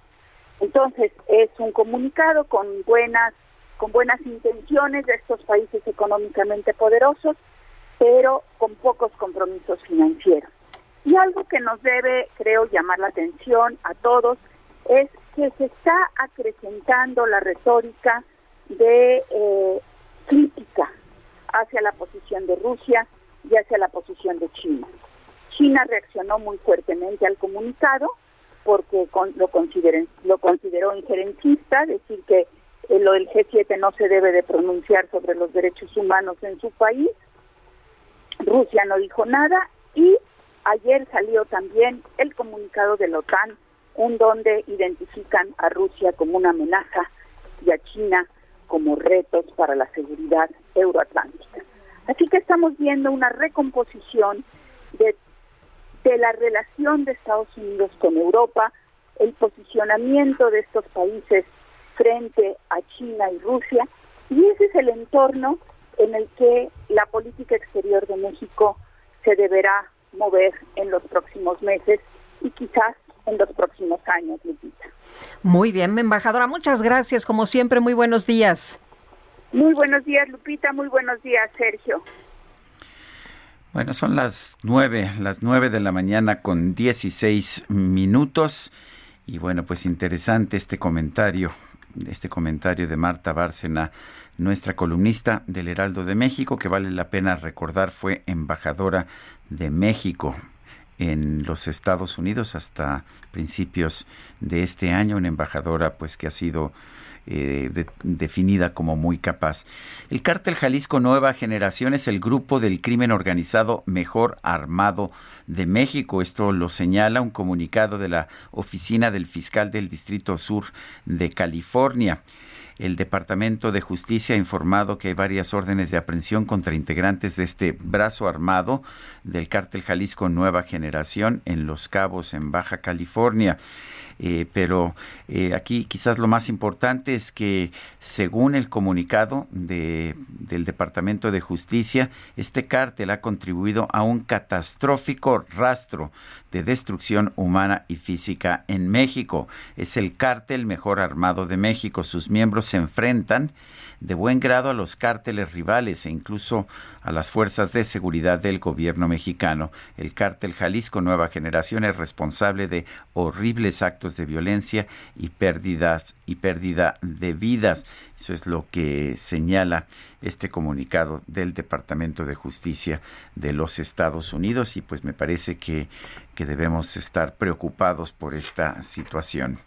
Entonces, es un comunicado con buenas con buenas intenciones de estos países económicamente poderosos, pero con pocos compromisos financieros. Y algo que nos debe, creo, llamar la atención a todos es que se está acrecentando la retórica de eh, crítica hacia la posición de Rusia y hacia la posición de China. China reaccionó muy fuertemente al comunicado porque lo, consideren, lo consideró injerencista, decir que eh, lo del G7 no se debe de pronunciar sobre los derechos humanos en su país. Rusia no dijo nada y ayer salió también el comunicado de la OTAN, un donde identifican a Rusia como una amenaza y a China como retos para la seguridad euroatlántica. Así que estamos viendo una recomposición de, de la relación de Estados Unidos con Europa, el posicionamiento de estos países frente a China y Rusia, y ese es el entorno en el que la política exterior de México se deberá mover en los próximos meses y quizás en los próximos años, Lupita. Muy bien, embajadora, muchas gracias. Como siempre, muy buenos días. Muy buenos días, Lupita. Muy buenos días, Sergio. Bueno, son las nueve, las nueve de la mañana con dieciséis minutos. Y bueno, pues interesante este comentario este comentario de Marta Bárcena, nuestra columnista del Heraldo de México, que vale la pena recordar fue embajadora de México en los Estados Unidos hasta principios de este año, una embajadora pues que ha sido eh, de, definida como muy capaz. El cártel Jalisco Nueva Generación es el grupo del crimen organizado mejor armado de México. Esto lo señala un comunicado de la oficina del fiscal del Distrito Sur de California. El Departamento de Justicia ha informado que hay varias órdenes de aprehensión contra integrantes de este brazo armado del cártel Jalisco Nueva Generación en Los Cabos, en Baja California. Eh, pero eh, aquí quizás lo más importante es que según el comunicado de, del Departamento de Justicia, este cártel ha contribuido a un catastrófico rastro de destrucción humana y física en México. Es el cártel mejor armado de México. Sus miembros se enfrentan de buen grado a los cárteles rivales e incluso a las fuerzas de seguridad del gobierno mexicano. El cártel Jalisco Nueva Generación es responsable de horribles actos de violencia y pérdidas y pérdida de vidas. Eso es lo que señala este comunicado del Departamento de Justicia de los Estados Unidos y pues me parece que, que debemos estar preocupados por esta situación.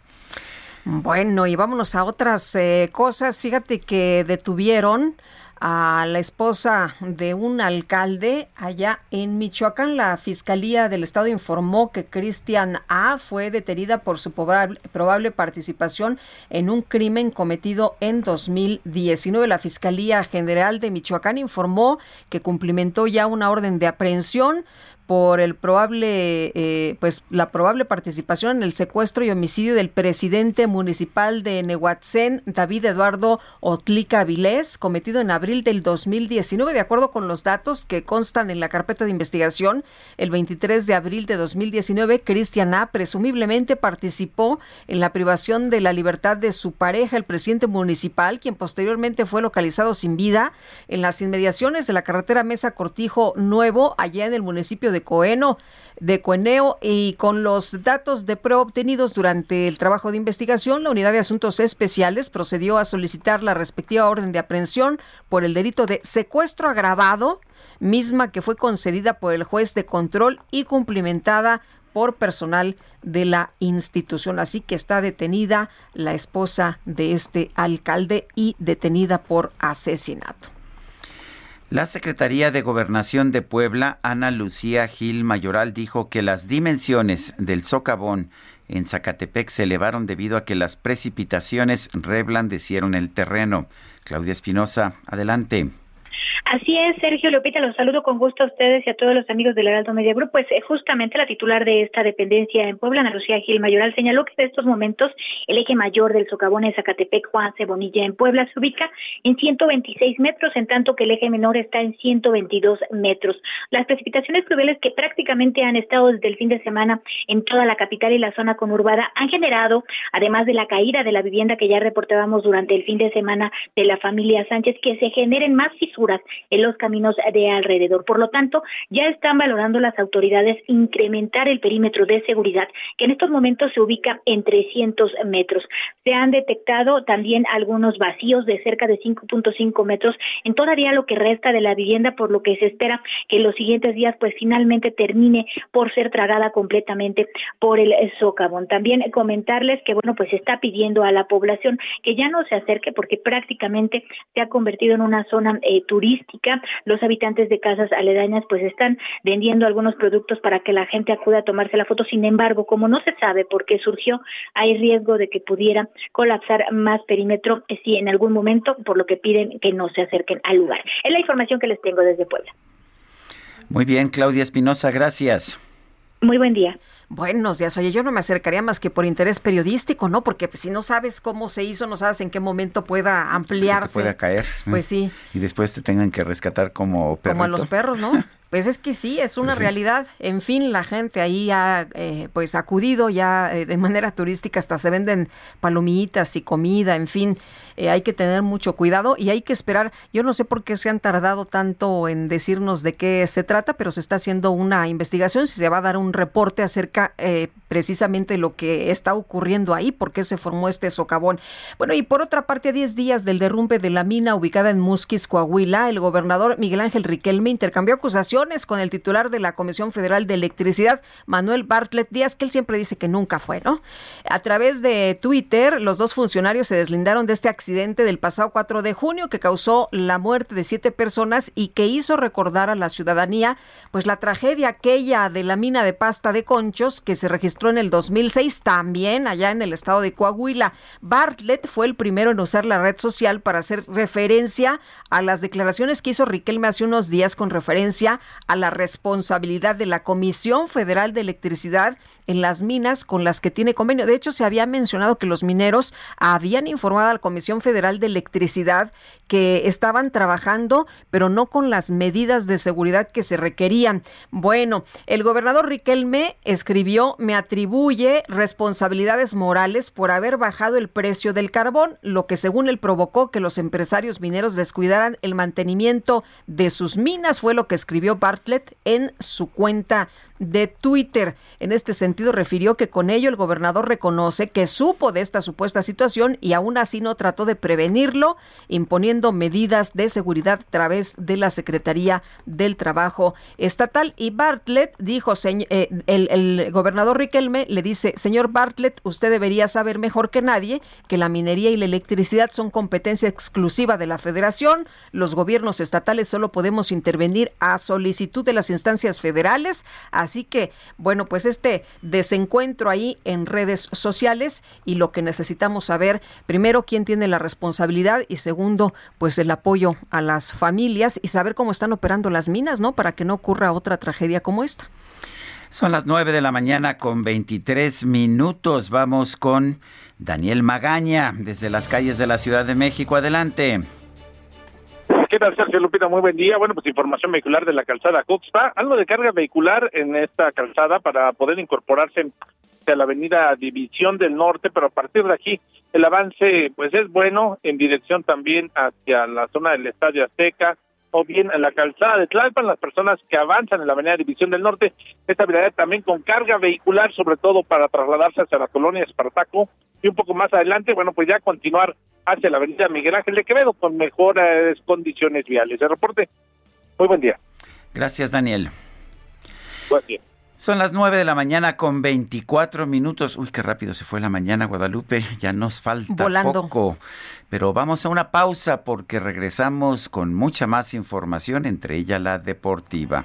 Bueno, y vámonos a otras eh, cosas. Fíjate que detuvieron a la esposa de un alcalde allá en Michoacán. La Fiscalía del Estado informó que Cristian A. fue detenida por su probable, participación en un crimen cometido en 2019. La Fiscalía General de Michoacán informó que cumplimentó ya una orden de aprehensión por el probable, eh, pues la probable participación en el secuestro y homicidio del presidente municipal de Nehuatzén, David Eduardo Otlica Vilés, cometido en abril del 2019, de acuerdo con los datos que constan en la carpeta de investigación. El 23 de abril de 2019, Cristian A. presumiblemente participó en la privación de la libertad de su pareja, el presidente municipal, quien posteriormente fue localizado sin vida en las inmediaciones de la carretera Mesa Cortijo Nuevo, allá en el municipio de Coeno de Coeneo y con los datos de prueba obtenidos durante el trabajo de investigación, la Unidad de Asuntos Especiales procedió a solicitar la respectiva orden de aprehensión por el delito de secuestro agravado, misma que fue concedida por el juez de control y cumplimentada por personal de la institución. Así que está detenida la esposa de este alcalde y detenida por asesinato. La Secretaría de Gobernación de Puebla, Ana Lucía Gil Mayoral, dijo que las dimensiones del socavón en Zacatepec se elevaron debido a que las precipitaciones reblandecieron el terreno. Claudia Espinosa, adelante. Así es, Sergio Lupita, los saludo con gusto a ustedes y a todos los amigos del Heraldo Media Group. Pues eh, justamente la titular de esta dependencia en Puebla, Ana Lucía Gil Mayoral, señaló que en estos momentos el eje mayor del socavón en Zacatepec, Juan Cebonilla, en Puebla, se ubica en 126 metros, en tanto que el eje menor está en 122 metros. Las precipitaciones pluviales que prácticamente han estado desde el fin de semana en toda la capital y la zona conurbada han generado, además de la caída de la vivienda que ya reportábamos durante el fin de semana de la familia Sánchez, que se generen más fisuras en los caminos de alrededor. Por lo tanto, ya están valorando las autoridades incrementar el perímetro de seguridad, que en estos momentos se ubica en 300 metros. Se han detectado también algunos vacíos de cerca de 5.5 metros en todavía lo que resta de la vivienda, por lo que se espera que en los siguientes días pues finalmente termine por ser tragada completamente por el socavón. También comentarles que bueno, pues está pidiendo a la población que ya no se acerque porque prácticamente se ha convertido en una zona eh, turística los habitantes de casas aledañas pues están vendiendo algunos productos para que la gente acuda a tomarse la foto. Sin embargo, como no se sabe por qué surgió, hay riesgo de que pudiera colapsar más perímetro eh, si en algún momento, por lo que piden que no se acerquen al lugar. Es la información que les tengo desde Puebla. Muy bien, Claudia Espinosa, gracias. Muy buen día. Buenos días. Oye, yo no me acercaría más que por interés periodístico, ¿no? Porque pues, si no sabes cómo se hizo, no sabes en qué momento pueda ampliarse. pueda caer. Pues sí. Y después te tengan que rescatar como perrito. Como a los perros, ¿no? Pues es que sí, es una pues realidad. En fin, la gente ahí ha eh, pues acudido ya eh, de manera turística, hasta se venden palomitas y comida, en fin, eh, hay que tener mucho cuidado y hay que esperar. Yo no sé por qué se han tardado tanto en decirnos de qué se trata, pero se está haciendo una investigación, si se va a dar un reporte acerca precisamente de lo que está ocurriendo ahí, por qué se formó este socavón. Bueno, y por otra parte, a 10 días del derrumbe de la mina ubicada en Musquis, Coahuila, el gobernador Miguel Ángel Riquelme intercambió acusaciones con el titular de la Comisión Federal de Electricidad, Manuel Bartlett Díaz, que él siempre dice que nunca fue, ¿no? A través de Twitter, los dos funcionarios se deslindaron de este accidente del pasado 4 de junio que causó la muerte de siete personas y que hizo recordar a la ciudadanía pues la tragedia aquella de la mina de pasta de conchos que se registró en el 2006 también allá en el estado de Coahuila. Bartlett fue el primero en usar la red social para hacer referencia a las declaraciones que hizo Riquelme hace unos días con referencia a la responsabilidad de la Comisión Federal de Electricidad en las minas con las que tiene convenio. De hecho, se había mencionado que los mineros habían informado a la Comisión Federal de Electricidad que estaban trabajando, pero no con las medidas de seguridad que se requerían. Bueno, el gobernador Riquelme escribió, me atribuye responsabilidades morales por haber bajado el precio del carbón, lo que según él provocó que los empresarios mineros descuidaran el mantenimiento de sus minas, fue lo que escribió Bartlett en su cuenta de Twitter. En este sentido, refirió que con ello el gobernador reconoce que supo de esta supuesta situación y aún así no trató de prevenirlo, imponiendo medidas de seguridad a través de la Secretaría del Trabajo Estatal. Y Bartlett dijo, eh, el, el gobernador Riquelme le dice, señor Bartlett, usted debería saber mejor que nadie que la minería y la electricidad son competencia exclusiva de la federación. Los gobiernos estatales solo podemos intervenir a solicitud de las instancias federales. Así que, bueno, pues este desencuentro ahí en redes sociales y lo que necesitamos saber, primero, quién tiene la responsabilidad y segundo, pues el apoyo a las familias y saber cómo están operando las minas, ¿no? Para que no ocurra otra tragedia como esta. Son las 9 de la mañana con 23 minutos. Vamos con Daniel Magaña desde las calles de la Ciudad de México. Adelante. ¿Qué tal, Sergio Lupita? Muy buen día. Bueno, pues información vehicular de la calzada Coxpa. Algo de carga vehicular en esta calzada para poder incorporarse a la avenida División del Norte, pero a partir de aquí el avance pues es bueno en dirección también hacia la zona del Estadio Azteca o bien en la calzada de Tlalpan, las personas que avanzan en la avenida División del Norte, esta avenida también con carga vehicular, sobre todo para trasladarse hacia la colonia Espartaco y un poco más adelante, bueno, pues ya continuar hacia la avenida Miguel Ángel de Quevedo con mejores condiciones viales. El reporte, muy buen día. Gracias, Daniel. Buen día. Son las 9 de la mañana con 24 minutos. Uy, qué rápido se fue la mañana, Guadalupe. Ya nos falta poco. Pero vamos a una pausa porque regresamos con mucha más información, entre ella la deportiva.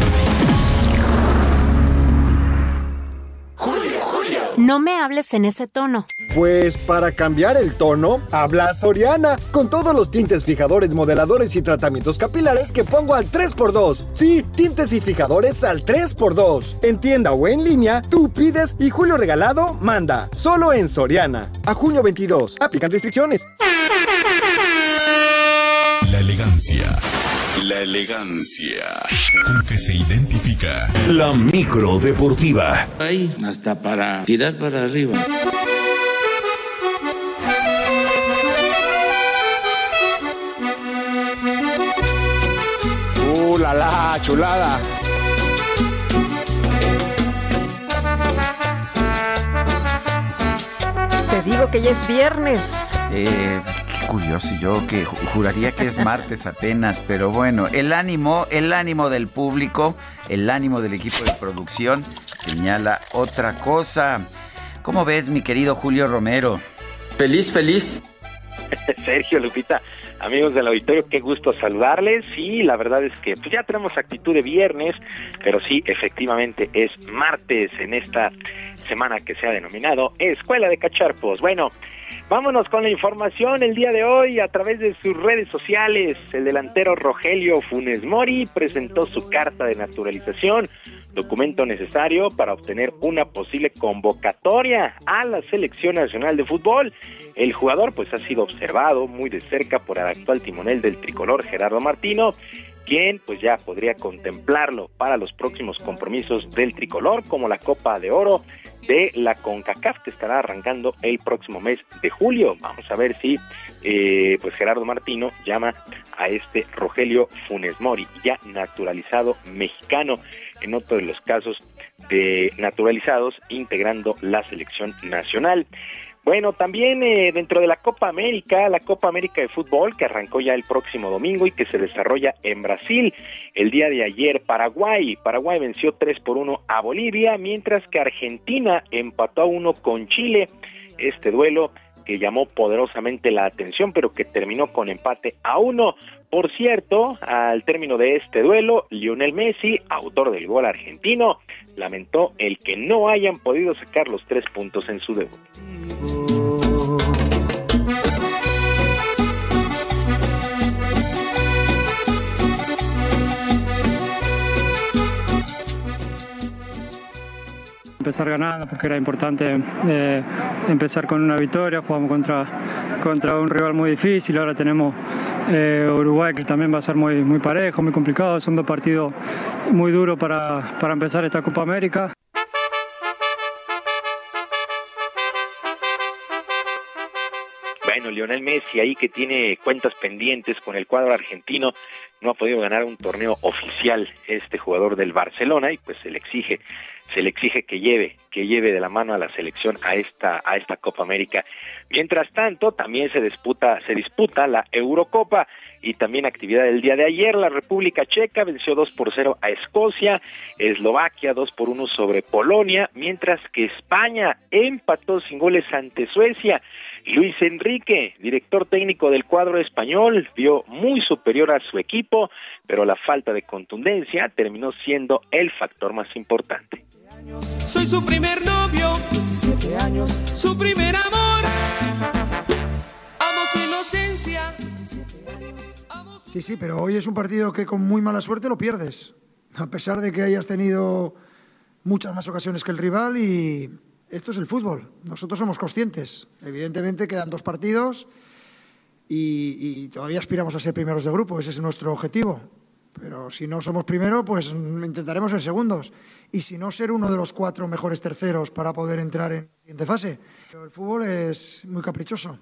No me hables en ese tono. Pues para cambiar el tono, habla Soriana, con todos los tintes fijadores, modeladores y tratamientos capilares que pongo al 3x2. Sí, tintes y fijadores al 3x2. En tienda o en línea, tú pides y Julio Regalado manda. Solo en Soriana. A junio 22. Aplican restricciones. La elegancia. La elegancia con que se identifica la micro deportiva. Hay hasta para tirar para arriba. Uh, la la, chulada. Te digo que ya es viernes. Eh, curioso, yo que juraría que es martes apenas, pero bueno, el ánimo, el ánimo del público, el ánimo del equipo de producción señala otra cosa. ¿Cómo ves, mi querido Julio Romero? Feliz, feliz. Sergio Lupita, Amigos del auditorio, qué gusto saludarles. Sí, la verdad es que pues ya tenemos actitud de viernes, pero sí, efectivamente es martes en esta semana que se ha denominado Escuela de Cacharpos. Bueno, vámonos con la información el día de hoy a través de sus redes sociales. El delantero Rogelio Funes Mori presentó su carta de naturalización, documento necesario para obtener una posible convocatoria a la Selección Nacional de Fútbol. El jugador pues ha sido observado muy de cerca por el actual timonel del tricolor Gerardo Martino quien pues ya podría contemplarlo para los próximos compromisos del tricolor como la Copa de Oro de la CONCACAF que estará arrancando el próximo mes de julio. Vamos a ver si eh, pues Gerardo Martino llama a este Rogelio Funes Mori, ya naturalizado mexicano, en otro de los casos de naturalizados integrando la selección nacional. Bueno, también eh, dentro de la Copa América, la Copa América de Fútbol, que arrancó ya el próximo domingo y que se desarrolla en Brasil. El día de ayer, Paraguay. Paraguay venció 3 por 1 a Bolivia, mientras que Argentina empató a 1 con Chile. Este duelo que llamó poderosamente la atención, pero que terminó con empate a 1. Por cierto, al término de este duelo, Lionel Messi, autor del gol argentino, lamentó el que no hayan podido sacar los tres puntos en su debut. Empezar ganando porque era importante eh, empezar con una victoria, jugamos contra, contra un rival muy difícil, ahora tenemos eh, Uruguay que también va a ser muy, muy parejo, muy complicado, son dos partidos muy duros para, para empezar esta Copa América. Bueno, Lionel Messi ahí que tiene cuentas pendientes con el cuadro argentino, no ha podido ganar un torneo oficial este jugador del Barcelona y pues se le exige se le exige que lleve, que lleve de la mano a la selección a esta, a esta Copa América. Mientras tanto, también se disputa, se disputa la Eurocopa y también actividad del día de ayer. La República Checa venció 2 por 0 a Escocia, Eslovaquia 2 por 1 sobre Polonia, mientras que España empató sin goles ante Suecia. Luis Enrique, director técnico del cuadro español, vio muy superior a su equipo, pero la falta de contundencia terminó siendo el factor más importante. Soy su primer novio, 17 años, su primer amor. Amo su inocencia, Sí, sí, pero hoy es un partido que con muy mala suerte lo pierdes. A pesar de que hayas tenido muchas más ocasiones que el rival y esto es el fútbol. Nosotros somos conscientes. Evidentemente quedan dos partidos y, todavía aspiramos a ser primeros de grupo. Ese es nuestro objetivo. Pero si no somos primero, pues intentaremos ser segundos. Y si no, ser uno de los cuatro mejores terceros para poder entrar en la siguiente fase. El fútbol es muy caprichoso.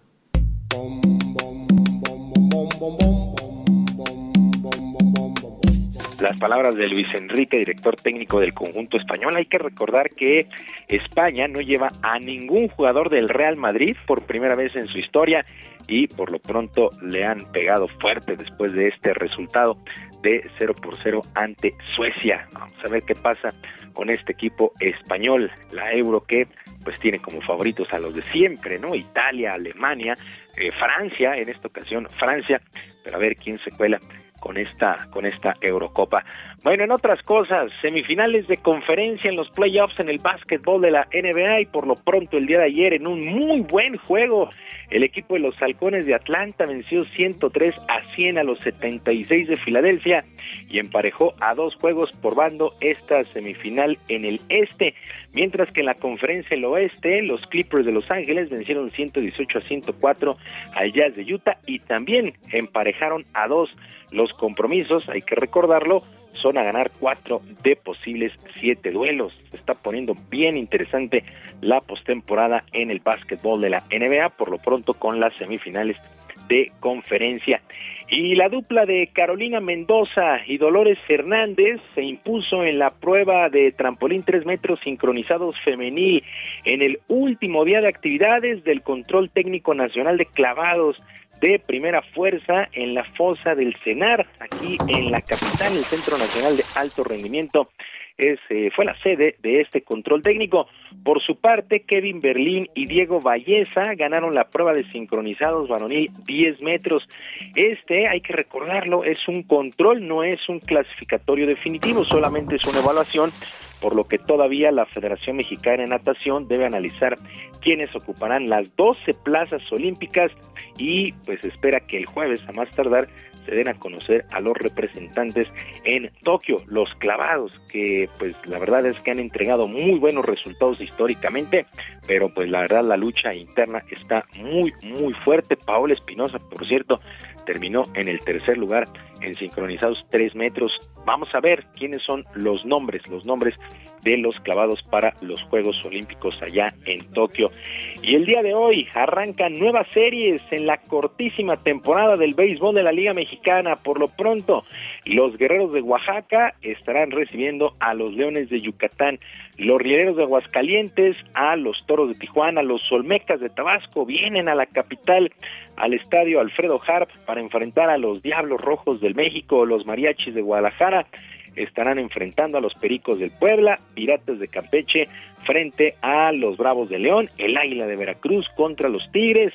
Las palabras de Luis Enrique, director técnico del conjunto español. Hay que recordar que España no lleva a ningún jugador del Real Madrid por primera vez en su historia y por lo pronto le han pegado fuerte después de este resultado de 0 por 0 ante Suecia. Vamos a ver qué pasa con este equipo español, la Euro que pues tiene como favoritos a los de siempre, ¿no? Italia, Alemania, eh, Francia, en esta ocasión Francia, pero a ver quién se cuela con esta con esta Eurocopa. Bueno, en otras cosas, semifinales de conferencia en los playoffs en el básquetbol de la NBA y por lo pronto el día de ayer en un muy buen juego, el equipo de los Halcones de Atlanta venció 103 a 100 a los 76 de Filadelfia y emparejó a dos juegos por bando esta semifinal en el este, mientras que en la conferencia del oeste los Clippers de Los Ángeles vencieron 118 a 104 al Jazz de Utah y también emparejaron a dos los compromisos, hay que recordarlo, son a ganar cuatro de posibles siete duelos. Se está poniendo bien interesante la postemporada en el básquetbol de la NBA, por lo pronto con las semifinales de conferencia. Y la dupla de Carolina Mendoza y Dolores Fernández se impuso en la prueba de trampolín tres metros sincronizados femenil en el último día de actividades del control técnico nacional de clavados de primera fuerza en la fosa del CENAR, aquí en la capital, el Centro Nacional de Alto Rendimiento es, eh, fue la sede de este control técnico. Por su parte, Kevin Berlín y Diego Valleza ganaron la prueba de sincronizados varonil 10 metros. Este, hay que recordarlo, es un control, no es un clasificatorio definitivo, solamente es una evaluación por lo que todavía la Federación Mexicana de Natación debe analizar quiénes ocuparán las 12 plazas olímpicas y pues espera que el jueves a más tardar se den a conocer a los representantes en Tokio, los clavados, que pues la verdad es que han entregado muy buenos resultados históricamente, pero pues la verdad la lucha interna está muy, muy fuerte. Paola Espinosa, por cierto, terminó en el tercer lugar en sincronizados tres metros. Vamos a ver quiénes son los nombres, los nombres de los clavados para los Juegos Olímpicos allá en Tokio. Y el día de hoy arrancan nuevas series en la cortísima temporada del béisbol de la Liga Mexicana. Por lo pronto, los guerreros de Oaxaca estarán recibiendo a los Leones de Yucatán, los rieleros de Aguascalientes a los Toros de Tijuana, los Olmecas de Tabasco vienen a la capital, al estadio Alfredo Harp para enfrentar a los Diablos Rojos del México, los Mariachis de Guadalajara estarán enfrentando a los Pericos del Puebla, Piratas de Campeche frente a los Bravos de León, el Águila de Veracruz contra los Tigres,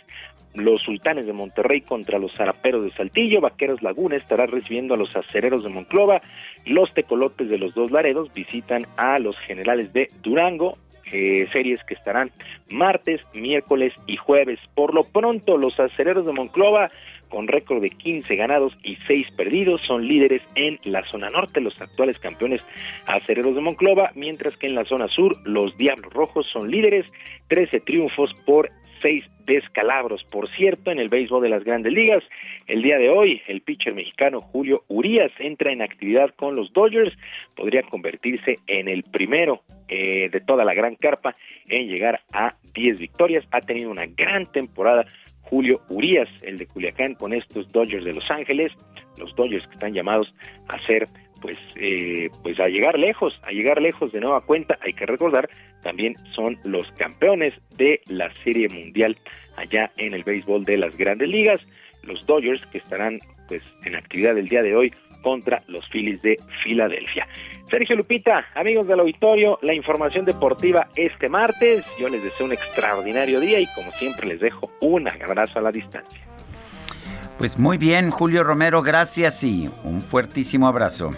los Sultanes de Monterrey contra los Zaraperos de Saltillo, Vaqueros Laguna estará recibiendo a los Acereros de Monclova, los Tecolotes de los Dos Laredos visitan a los Generales de Durango, eh, series que estarán martes, miércoles y jueves. Por lo pronto, los Acereros de Monclova con récord de 15 ganados y 6 perdidos, son líderes en la zona norte, los actuales campeones acereros de Monclova, mientras que en la zona sur los Diablos Rojos son líderes, 13 triunfos por 6 descalabros. Por cierto, en el béisbol de las grandes ligas, el día de hoy, el pitcher mexicano Julio Urias entra en actividad con los Dodgers, podría convertirse en el primero eh, de toda la gran carpa en llegar a 10 victorias. Ha tenido una gran temporada Julio Urias, el de Culiacán, con estos Dodgers de Los Ángeles, los Dodgers que están llamados a ser pues eh, pues a llegar lejos, a llegar lejos de nueva cuenta, hay que recordar, también son los campeones de la Serie Mundial allá en el béisbol de las Grandes Ligas, los Dodgers que estarán pues en actividad el día de hoy contra los Phillies de Filadelfia. Sergio Lupita, amigos del auditorio, la información deportiva este martes. Yo les deseo un extraordinario día y como siempre les dejo un abrazo a la distancia. Pues muy bien, Julio Romero, gracias y un fuertísimo abrazo.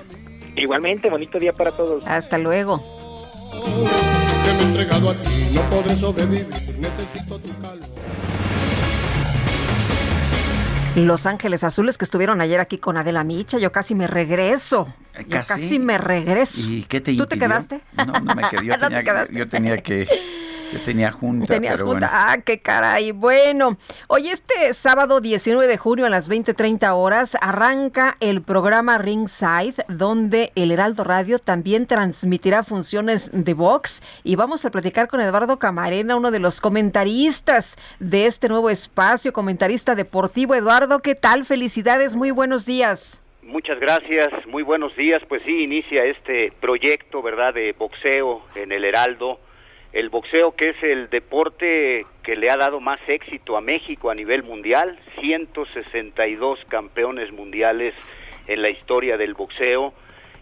Igualmente, bonito día para todos. Hasta luego. Los Ángeles Azules que estuvieron ayer aquí con Adela Micha, yo casi me regreso. Yo casi me regreso. ¿Y qué te ¿Tú te quedaste? No, no me quedé. Yo, ¿No te quedaste? yo tenía que... Yo tenía junta, Tenías pero junta. bueno. Ah, qué caray. Bueno, hoy este sábado 19 de junio a las 20:30 horas arranca el programa Ringside, donde el Heraldo Radio también transmitirá funciones de box. Y vamos a platicar con Eduardo Camarena, uno de los comentaristas de este nuevo espacio, comentarista deportivo. Eduardo, ¿qué tal? Felicidades, muy buenos días. Muchas gracias, muy buenos días. Pues sí, inicia este proyecto, ¿verdad?, de boxeo en el Heraldo. El boxeo que es el deporte que le ha dado más éxito a México a nivel mundial, 162 campeones mundiales en la historia del boxeo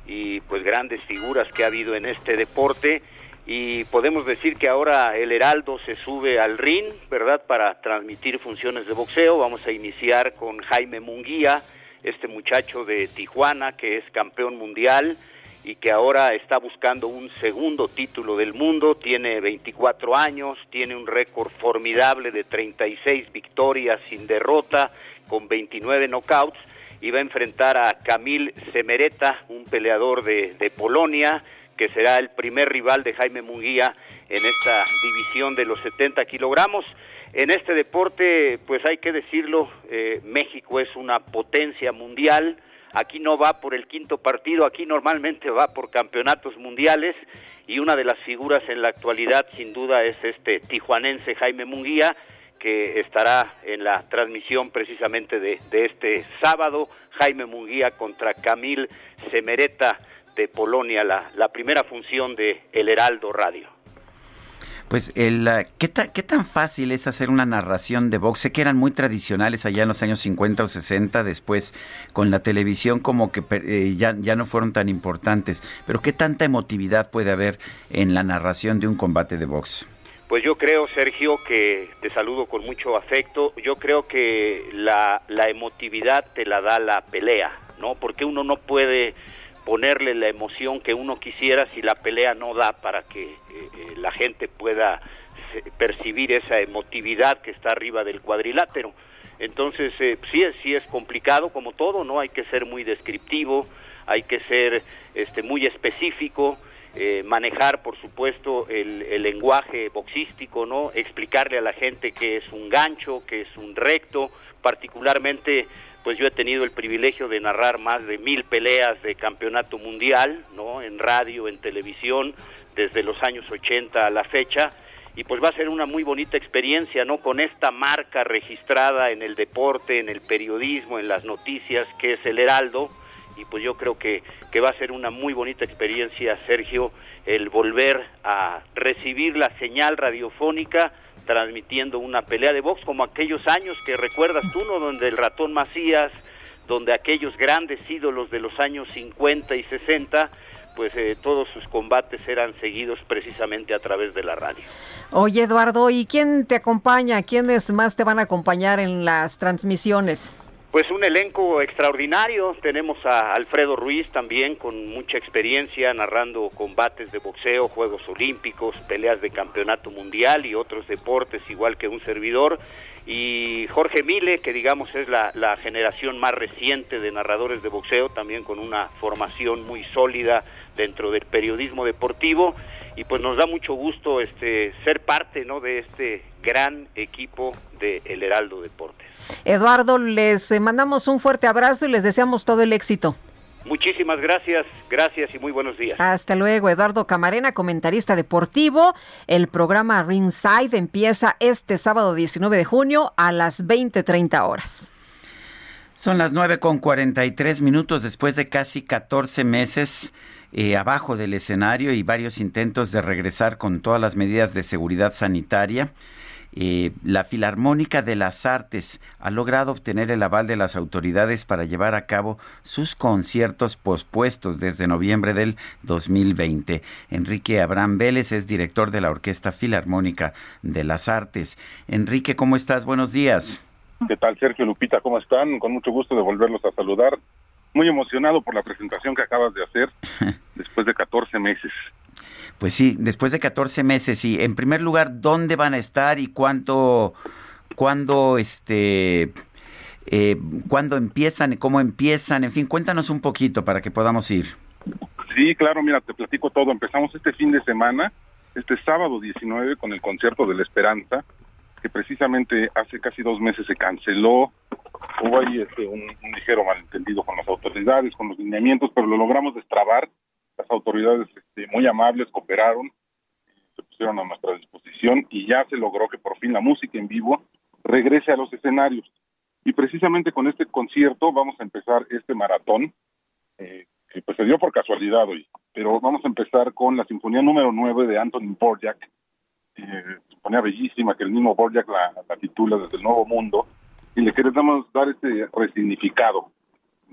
y pues grandes figuras que ha habido en este deporte y podemos decir que ahora el Heraldo se sube al ring, ¿verdad?, para transmitir funciones de boxeo. Vamos a iniciar con Jaime Munguía, este muchacho de Tijuana que es campeón mundial y que ahora está buscando un segundo título del mundo, tiene 24 años, tiene un récord formidable de 36 victorias sin derrota, con 29 knockouts, y va a enfrentar a Camil Semereta, un peleador de, Polonia, que será el primer rival de Jaime Munguía en esta división de los 70 kilogramos. En este deporte, pues hay que decirlo, eh, México es una potencia mundial, aquí no va por el quinto partido, aquí normalmente va por campeonatos mundiales y una de las figuras en la actualidad sin duda es este tijuanense Jaime Munguía que estará en la transmisión precisamente de, este sábado, Jaime Munguía contra Camil Semereta de Polonia, la, la primera función de El Heraldo Radio. Pues, el, ¿qué, ¿qué tan fácil es hacer una narración de box? Sé que eran muy tradicionales allá en los años 50 o 60, después con la televisión como que eh, ya, ya no fueron tan importantes, pero ¿qué tanta emotividad puede haber en la narración de un combate de box? Pues yo creo, Sergio, que te saludo con mucho afecto. Yo creo que la, la emotividad te la da la pelea, ¿no? Porque uno no puede ponerle la emoción que uno quisiera si la pelea no da para que eh, eh, la gente pueda percibir esa emotividad que está arriba del cuadrilátero. Entonces, eh, sí, sí es complicado como todo, ¿no? Hay que ser muy descriptivo, hay que ser este, muy específico, eh, manejar, por supuesto, el, lenguaje boxístico, ¿no? Explicarle a la gente que es un gancho, que es un recto, particularmente, pues yo he tenido el privilegio de narrar más de mil peleas de campeonato mundial, ¿no? En radio, en televisión, desde los años 80 a la fecha, y pues va a ser una muy bonita experiencia, ¿no? Con esta marca registrada en el deporte, en el periodismo, en las noticias, que es el Heraldo, y pues yo creo que, que va a ser una muy bonita experiencia, Sergio, el volver a recibir la señal radiofónica transmitiendo una pelea de box como aquellos años que recuerdas tú, ¿no? Donde el ratón Macías, donde aquellos grandes ídolos de los años 50 y 60 pues eh, todos sus combates eran seguidos precisamente a través de la radio. Oye Eduardo, ¿y quién te acompaña? ¿Quiénes más te van a acompañar en las transmisiones? Pues un elenco extraordinario. Tenemos a Alfredo Ruiz también con mucha experiencia narrando combates de boxeo, Juegos Olímpicos, peleas de campeonato mundial y otros deportes igual que un servidor. Y Jorge Mile, que digamos es la, la generación más reciente de narradores de boxeo, también con una formación muy sólida dentro del periodismo deportivo. Y pues nos da mucho gusto este, ser parte ¿no? de este gran equipo de El Heraldo Deportes. Eduardo, les eh, mandamos un fuerte abrazo y les deseamos todo el éxito. Muchísimas gracias, gracias y muy buenos días. Hasta luego, Eduardo Camarena, comentarista deportivo. El programa Ringside empieza este sábado 19 de junio a las 20:30 horas. Son las 9 con 43 minutos después de casi 14 meses eh, abajo del escenario y varios intentos de regresar con todas las medidas de seguridad sanitaria. Eh, la Filarmónica de las Artes ha logrado obtener el aval de las autoridades para llevar a cabo sus conciertos pospuestos desde noviembre del 2020. Enrique Abraham Vélez es director de la Orquesta Filarmónica de las Artes. Enrique, ¿cómo estás? Buenos días. ¿Qué tal, Sergio Lupita? ¿Cómo están? Con mucho gusto de volverlos a saludar. Muy emocionado por la presentación que acabas de hacer después de 14 meses. Pues sí, después de 14 meses. Y en primer lugar, ¿dónde van a estar y cuánto, cuándo, este, eh, cuándo empiezan cómo empiezan? En fin, cuéntanos un poquito para que podamos ir. Sí, claro, mira, te platico todo. Empezamos este fin de semana, este sábado 19, con el concierto de la Esperanza, que precisamente hace casi dos meses se canceló. Hubo ahí este, un ligero malentendido con las autoridades, con los lineamientos, pero lo logramos destrabar las autoridades este, muy amables cooperaron, se pusieron a nuestra disposición y ya se logró que por fin la música en vivo regrese a los escenarios. Y precisamente con este concierto vamos a empezar este maratón, eh, que pues se dio por casualidad hoy, pero vamos a empezar con la Sinfonía número 9 de Anthony Borjak, eh, sinfonía bellísima que el mismo Borjak la, la titula desde el Nuevo Mundo, y le queremos dar este resignificado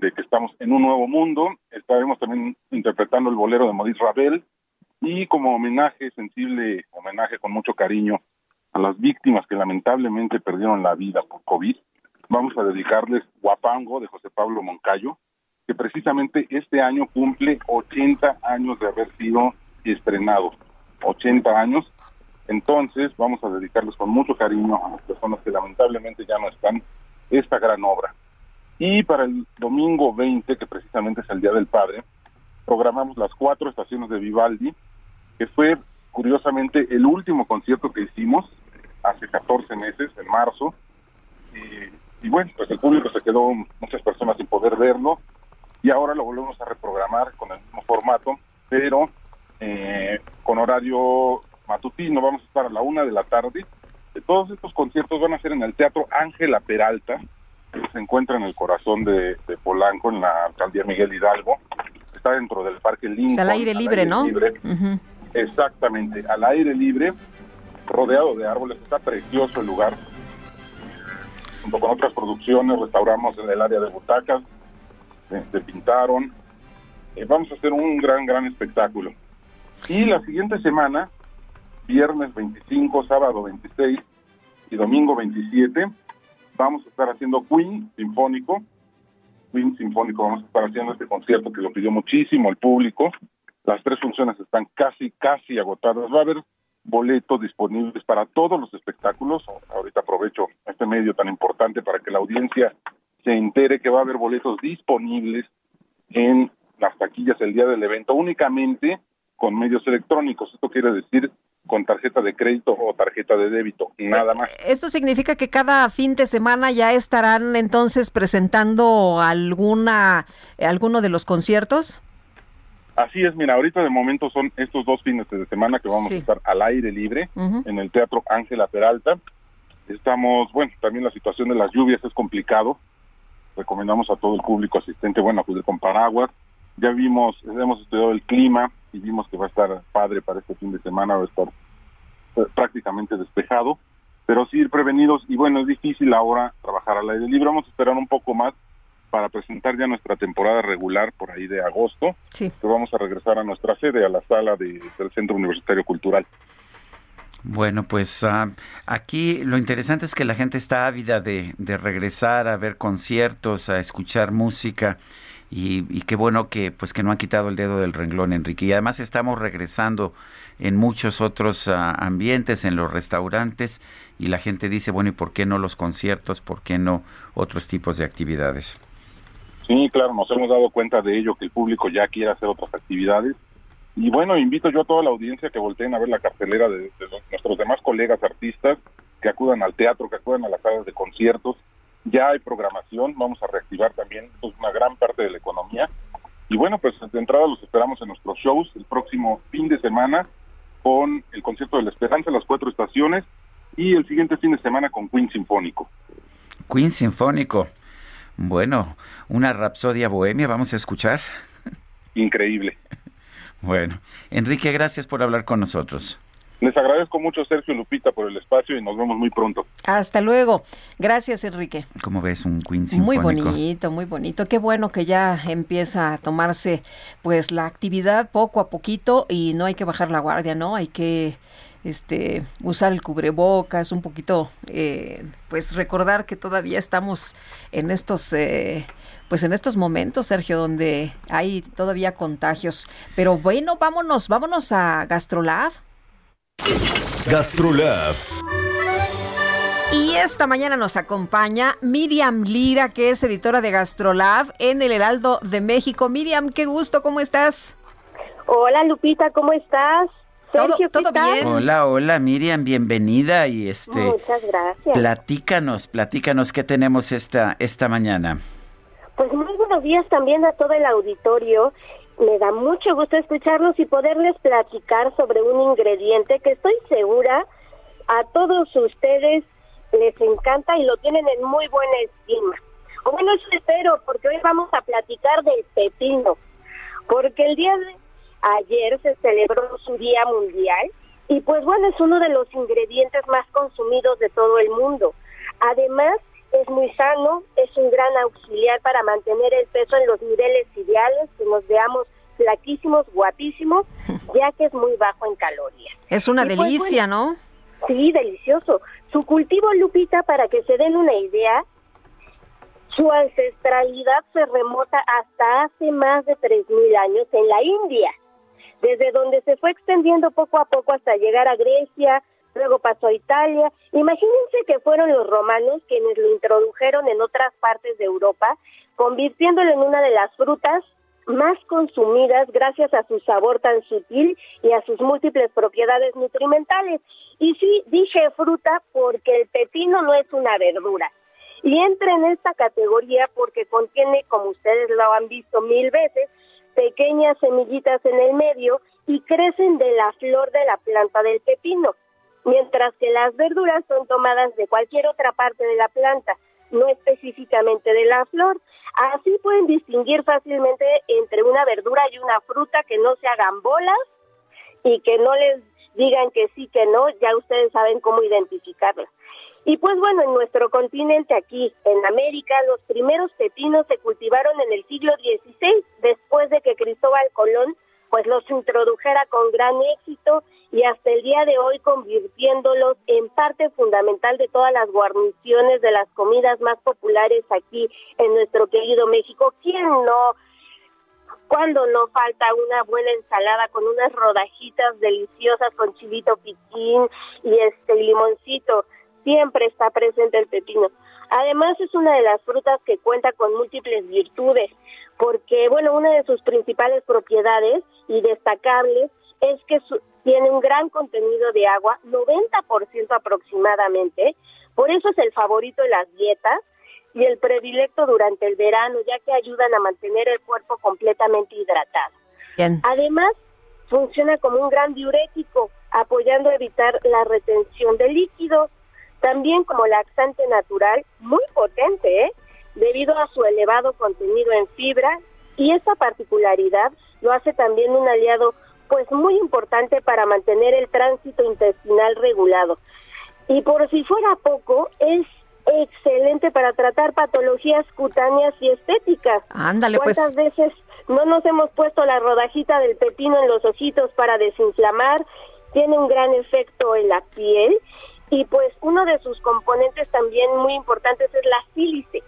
de que estamos en un nuevo mundo. Estaremos también interpretando el bolero de Maurice Ravel y como homenaje, sensible homenaje con mucho cariño a las víctimas que lamentablemente perdieron la vida por COVID, vamos a dedicarles Guapango de José Pablo Moncayo, que precisamente este año cumple 80 años de haber sido estrenado. 80 años. Entonces vamos a dedicarles con mucho cariño a las personas que lamentablemente ya no están esta gran obra. Y para el domingo 20, que precisamente es el Día del Padre, programamos las cuatro estaciones de Vivaldi, que fue curiosamente el último concierto que hicimos hace 14 meses, en marzo. Y, bueno, pues el público se quedó muchas personas sin poder verlo y ahora lo volvemos a reprogramar con el mismo formato, pero eh, con horario matutino. Vamos a estar a la una de la tarde. Todos estos conciertos van a ser en el Teatro Ángela Peralta, se encuentra en el corazón de, Polanco, en la alcaldía Miguel Hidalgo. Está dentro del Parque Lincoln. al aire libre, ¿no? Exactamente, al aire libre. rodeado de árboles, está precioso el lugar. Junto con otras producciones, restauramos en el área de butacas, se, pintaron. Eh, vamos a hacer un gran, gran espectáculo. Y la siguiente semana, viernes 25, sábado 26 y domingo 27, vamos a estar haciendo Queen Sinfónico. Queen Sinfónico, vamos a estar haciendo este concierto que lo pidió muchísimo el público. Las tres funciones están casi, casi agotadas. Va a haber boletos disponibles para todos los espectáculos. Ahorita aprovecho este medio tan importante para que la audiencia se entere que va a haber boletos disponibles en las taquillas el día del evento únicamente con medios electrónicos. Esto quiere decir con tarjeta de crédito o tarjeta de débito, nada más. ¿Esto significa que cada fin de semana ya estarán entonces presentando alguna alguno de los conciertos? Así es, mira, ahorita de momento son estos dos fines de semana que vamos a estar al aire libre en el Teatro Ángela Peralta. Estamos, bueno, también la situación de las lluvias es complicado. Recomendamos a todo el público asistente, bueno, acudir con paraguas. Ya vimos, hemos estudiado el clima y vimos que va a estar padre para este fin de semana, va a estar eh, prácticamente despejado, pero sí ir prevenidos y bueno, es difícil ahora trabajar al aire libre, vamos a esperar un poco más para presentar ya nuestra temporada regular por ahí de agosto, sí. que vamos a regresar a nuestra sede, a la sala de, del Centro Universitario Cultural. Bueno, pues uh, aquí lo interesante es que la gente está ávida de, de, regresar a ver conciertos, a escuchar música y, y, qué bueno que pues que no han quitado el dedo del renglón, Enrique. Y además estamos regresando en muchos otros uh, ambientes, en los restaurantes y la gente dice, bueno, ¿y por qué no los conciertos? ¿Por qué no otros tipos de actividades? Sí, claro, nos hemos dado cuenta de ello, que el público ya quiere hacer otras actividades. Y bueno, invito yo a toda la audiencia que volteen a ver la cartelera de, nuestros demás colegas artistas, que acudan al teatro, que acudan a las salas de conciertos. Ya hay programación, vamos a reactivar también pues, una gran parte de la economía. Y bueno, pues de entrada los esperamos en nuestros shows el próximo fin de semana con el concierto de la Esperanza, las cuatro estaciones, y el siguiente fin de semana con Queen Sinfónico. Queen Sinfónico. Bueno, una rapsodia bohemia, vamos a escuchar. Increíble. Bueno, Enrique, gracias por hablar con nosotros. Les agradezco mucho, Sergio Lupita, por el espacio y nos vemos muy pronto. Hasta luego. Gracias, Enrique. ¿Cómo ves un Queen Sinfónico? Muy bonito, muy bonito. Qué bueno que ya empieza a tomarse pues la actividad poco a poquito y no hay que bajar la guardia, ¿no? Hay que este usar el cubrebocas, un poquito, eh, pues recordar que todavía estamos en estos, eh, pues en estos momentos, Sergio, donde hay todavía contagios. Pero bueno, vámonos, vámonos a Gastrolab. Gastrolab. Y esta mañana nos acompaña Miriam Lira, que es editora de Gastrolab en el Heraldo de México. Miriam, qué gusto, ¿cómo estás? Hola Lupita, ¿cómo estás? Sergio, ¿Todo, ¿todo bien? Hola, hola Miriam, bienvenida y este Muchas gracias. Platícanos, platícanos qué tenemos esta esta mañana. Pues muy buenos días también a todo el auditorio. Me da mucho gusto escucharlos y poderles platicar sobre un ingrediente que estoy segura a todos ustedes les encanta y lo tienen en muy buena estima. O bueno, eso espero, porque hoy vamos a platicar del pepino. Porque el día de ayer se celebró su Día Mundial y pues bueno, es uno de los ingredientes más consumidos de todo el mundo. Además, es muy sano, es un gran auxiliar para mantener el peso en los niveles ideales, que nos veamos flaquísimos, guapísimos, ya que es muy bajo en calorías. Es una Y pues, delicia, bueno, ¿no? Sí, delicioso. Su cultivo, Lupita, para que se den una idea, su ancestralidad se remota hasta hace más de 3.000 años en la India, desde donde se fue extendiendo poco a poco hasta llegar a Grecia, luego pasó a Italia. Imagínense que fueron los romanos quienes lo introdujeron en otras partes de Europa, convirtiéndolo en una de las frutas más consumidas gracias a su sabor tan sutil y a sus múltiples propiedades nutrimentales. Y sí, dije fruta porque el pepino no es una verdura. Y entra en esta categoría porque contiene, como ustedes lo han visto mil veces, pequeñas semillitas en el medio y crecen de la flor de la planta del pepino, mientras que las verduras son tomadas de cualquier otra parte de la planta, no específicamente de la flor. Así pueden distinguir fácilmente entre una verdura y una fruta que no se hagan bolas y que no les digan que sí, que no, ya ustedes saben cómo identificarla. Y pues bueno, en nuestro continente aquí, en América, los primeros pepinos se cultivaron en el siglo XVI, después de que Cristóbal Colón pues los introdujera con gran éxito y hasta el día de hoy convirtiéndolos en parte fundamental de todas las guarniciones de las comidas más populares aquí en nuestro querido México. ¿Quién no? Cuando no falta una buena ensalada con unas rodajitas deliciosas con chilito piquín y este limoncito, siempre está presente el pepino. Además es una de las frutas que cuenta con múltiples virtudes, porque bueno, una de sus principales propiedades y destacables es que tiene un gran contenido de agua, 90% aproximadamente, por eso es el favorito de las dietas y el predilecto durante el verano, ya que ayudan a mantener el cuerpo completamente hidratado. Además, funciona como un gran diurético, apoyando a evitar la retención de líquidos, también como laxante natural, muy potente, ¿eh? debido a su elevado contenido en fibra, y esta particularidad lo hace también un aliado pues muy importante para mantener el tránsito intestinal regulado. Y por si fuera poco, es excelente para tratar patologías cutáneas y estéticas. Ándale, pues. ¿Cuántas veces no nos hemos puesto la rodajita del pepino en los ojitos para desinflamar? Tiene un gran efecto en la piel y pues uno de sus componentes también muy importantes es la sílice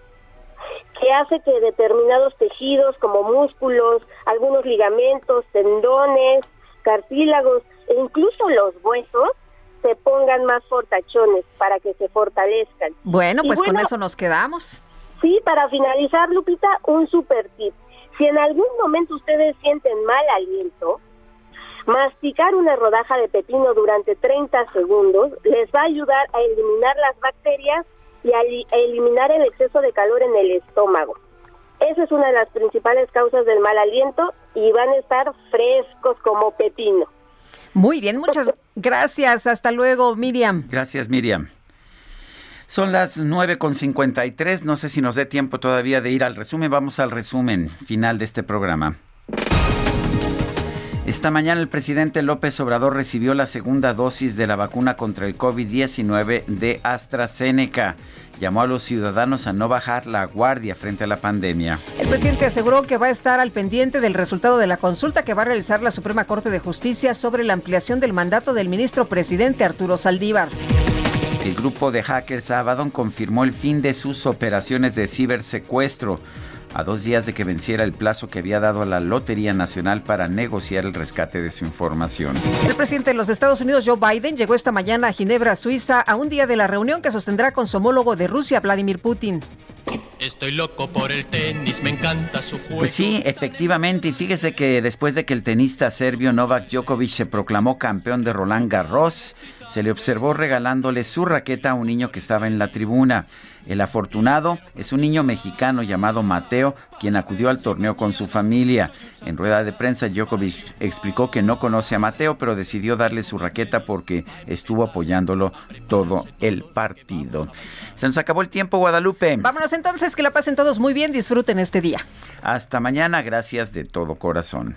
que hace que determinados tejidos como músculos, algunos ligamentos, tendones, cartílagos e incluso los huesos se pongan más fortachones para que se fortalezcan. Bueno, pues con eso nos quedamos. Sí, para finalizar, Lupita, un super tip. Si en algún momento ustedes sienten mal aliento, masticar una rodaja de pepino durante 30 segundos les va a ayudar a eliminar las bacterias y a eliminar el exceso de calor en el estómago. Esa es una de las principales causas del mal aliento y van a estar frescos como pepino. Muy bien, muchas gracias. Hasta luego, Miriam. Gracias, Miriam. Son las 9.53. No sé si nos dé tiempo todavía de ir al resumen. Vamos al resumen final de este programa. Esta mañana el presidente López Obrador recibió la segunda dosis de la vacuna contra el COVID-19 de AstraZeneca. Llamó a los ciudadanos a no bajar la guardia frente a la pandemia. El presidente aseguró que va a estar al pendiente del resultado de la consulta que va a realizar la Suprema Corte de Justicia sobre la ampliación del mandato del ministro presidente Arturo Saldívar. El grupo de hackers Abaddon confirmó el fin de sus operaciones de cibersecuestro a dos días de que venciera el plazo que había dado a la Lotería Nacional para negociar el rescate de su información. El presidente de los Estados Unidos, Joe Biden, llegó esta mañana a Ginebra, Suiza, a un día de la reunión que sostendrá con su homólogo de Rusia, Vladimir Putin. Estoy loco por el tenis, me encanta su juego. Pues sí, efectivamente, y fíjese que después de que el tenista serbio Novak Djokovic se proclamó campeón de Roland Garros, se le observó regalándole su raqueta a un niño que estaba en la tribuna. El afortunado es un niño mexicano llamado Mateo, quien acudió al torneo con su familia. En rueda de prensa, Djokovic explicó que no conoce a Mateo, pero decidió darle su raqueta porque estuvo apoyándolo todo el partido. Se nos acabó el tiempo, Guadalupe. Vámonos entonces, que la pasen todos muy bien, disfruten este día. Hasta mañana, gracias de todo corazón.